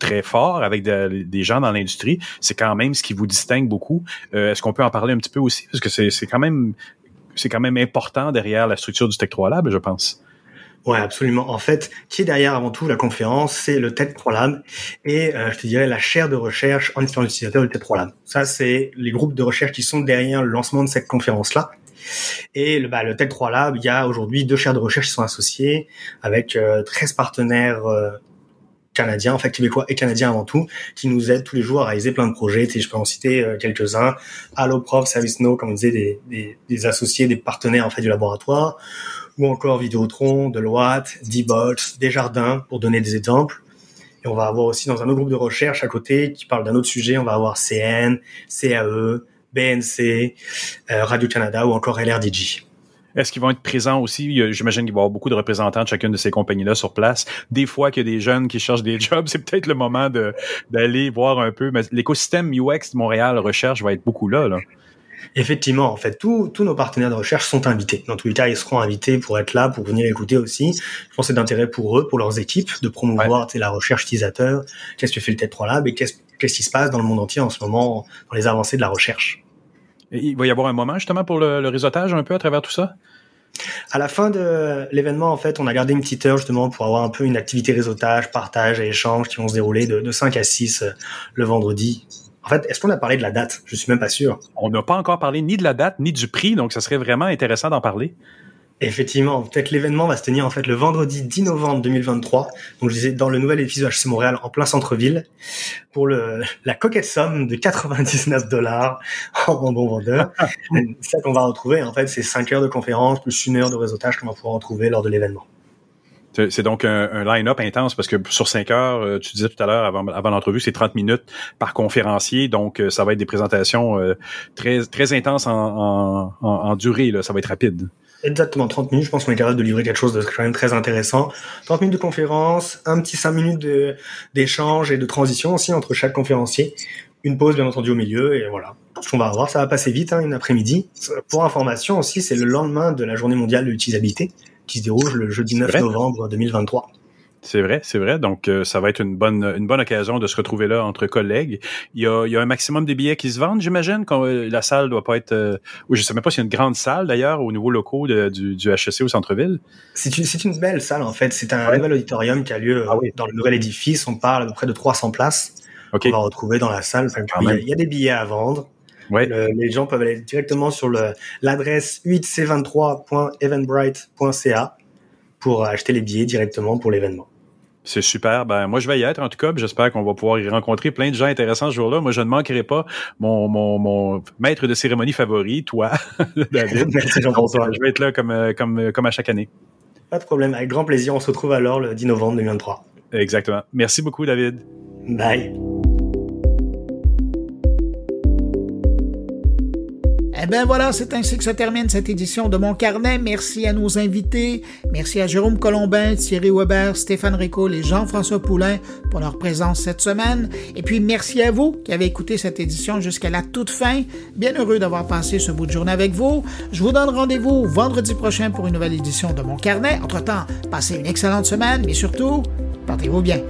Speaker 12: très fort avec des gens dans l'industrie. C'est quand même ce qui vous distingue beaucoup. Euh, est-ce qu'on peut en parler un petit peu aussi? Parce que c'est quand même c'est quand même important derrière la structure du Tech 3 Lab, je pense.
Speaker 13: Ouais, absolument. En fait, qui est derrière avant tout la conférence, c'est le Tech 3 Lab et euh, je te dirais la chaire de recherche en expérience utilisateur du Tech 3 Lab. Ça, c'est les groupes de recherche qui sont derrière le lancement de cette conférence-là. Et le, bah, le Tech 3 Lab, il y a aujourd'hui deux chaires de recherche qui sont associées avec 13 euh, partenaires canadiens, en fait québécois et canadiens avant tout, qui nous aident tous les jours à réaliser plein de projets. je peux en citer euh, quelques-uns. AlloProf, ServiceNo, comme on disait, des, associés, des partenaires en fait du laboratoire, ou encore Vidéotron, Deloitte, D-Bots, Desjardins, pour donner des exemples. Et on va avoir aussi dans un autre groupe de recherche à côté qui parle d'un autre sujet, on va avoir CN, CAE, BNC, euh, Radio-Canada ou encore LRDJ.
Speaker 12: Est-ce qu'ils vont être présents aussi? J'imagine qu'il va y avoir beaucoup de représentants de chacune de ces compagnies-là sur place. Des fois qu'il y a des jeunes qui cherchent des jobs, c'est peut-être le moment d'aller voir un peu. Mais l'écosystème UX de Montréal Recherche va être beaucoup là. là.
Speaker 13: Effectivement, en fait, tous nos partenaires de recherche sont invités. Dans tous les cas, ils seront invités pour être là, pour venir écouter aussi. Je pense que c'est d'intérêt pour eux, pour leurs équipes, de promouvoir la recherche utilisateur, qu'est-ce que fait le TED 3 Lab et qu'est-ce qu'est-ce qui se passe dans le monde entier en ce moment dans les avancées de la recherche?
Speaker 12: Il va y avoir un moment justement pour le, le réseautage un peu à travers tout ça?
Speaker 13: À la fin de l'événement, en fait, on a gardé une petite heure justement pour avoir un peu une activité réseautage, partage et échange qui vont se dérouler de, de 5 à 6 euh, le vendredi. En fait, est-ce qu'on a parlé de la date? Je suis même pas sûr.
Speaker 12: On n'a pas encore parlé ni de la date ni du prix, donc ça serait vraiment intéressant d'en parler.
Speaker 13: Effectivement, peut-être l'événement va se tenir en fait le vendredi 10 novembre 2023. Donc je disais dans le nouvel édifice de HC Montréal en plein centre-ville pour le la coquette somme de 99 dollars en bon vendeur. c'est ça qu'on va retrouver en fait, c'est 5 heures de conférence plus une heure de réseautage qu'on va pouvoir retrouver lors de l'événement.
Speaker 12: C'est donc un, line-up intense parce que sur 5 heures, euh, tu disais tout à l'heure avant, l'entrevue, c'est 30 minutes par conférencier. Donc, euh, ça va être des présentations euh, très très intenses en, en, en, en durée. Là. Ça va être rapide.
Speaker 13: Exactement, 30 minutes. Je pense qu'on est capable de livrer quelque chose de quand même très intéressant. 30 minutes de conférence, un petit 5 minutes d'échange et de transition aussi entre chaque conférencier. Une pause, bien entendu, au milieu. Et voilà. Ce qu'on va avoir, ça va passer vite, hein, une après-midi. Pour information aussi, c'est le lendemain de la journée mondiale de l'utilisabilité qui se déroule le jeudi 9 novembre 2023.
Speaker 12: C'est vrai, c'est vrai. Donc, euh, ça va être une bonne, une bonne occasion de se retrouver là entre collègues. Il y a, il y a un maximum de billets qui se vendent, j'imagine. Quand euh, la salle doit pas être, euh, ou je sais même pas s'il y a une grande salle d'ailleurs au nouveau locaux de, du, du HEC au centre-ville.
Speaker 13: C'est une, c'est une belle salle en fait. C'est un nouvel auditorium qui a lieu ah dans le nouvel édifice. On parle à peu près de 300 places.
Speaker 12: Okay.
Speaker 13: On va retrouver dans la salle. Enfin, il, y a, il, y a, des billets à vendre.
Speaker 12: Ouais.
Speaker 13: Le, les gens peuvent aller directement sur l'adresse 8c23.eventbrite.ca pour acheter les billets directement pour l'événement.
Speaker 12: C'est super. Ben, moi, je vais y être, en tout cas. J'espère qu'on va pouvoir y rencontrer plein de gens intéressants ce jour-là. Moi, je ne manquerai pas mon, mon, mon maître de cérémonie favori, toi, David.
Speaker 13: Merci, Jean-François.
Speaker 12: Je vais être là comme, comme, comme à chaque année.
Speaker 13: Pas de problème. Avec grand plaisir. On se retrouve alors le 10 novembre 2023.
Speaker 12: Exactement. Merci beaucoup, David.
Speaker 13: Bye.
Speaker 1: Eh bien voilà, c'est ainsi que se termine cette édition de Mon Carnet. Merci à nos invités. Merci à Jérôme Colombin, Thierry Weber, Stéphane Ricoul et Jean-François Poulain pour leur présence cette semaine. Et puis merci à vous qui avez écouté cette édition jusqu'à la toute fin. Bien heureux d'avoir passé ce bout de journée avec vous. Je vous donne rendez-vous vendredi prochain pour une nouvelle édition de Mon Carnet. Entre-temps, passez une excellente semaine, mais surtout, portez-vous bien.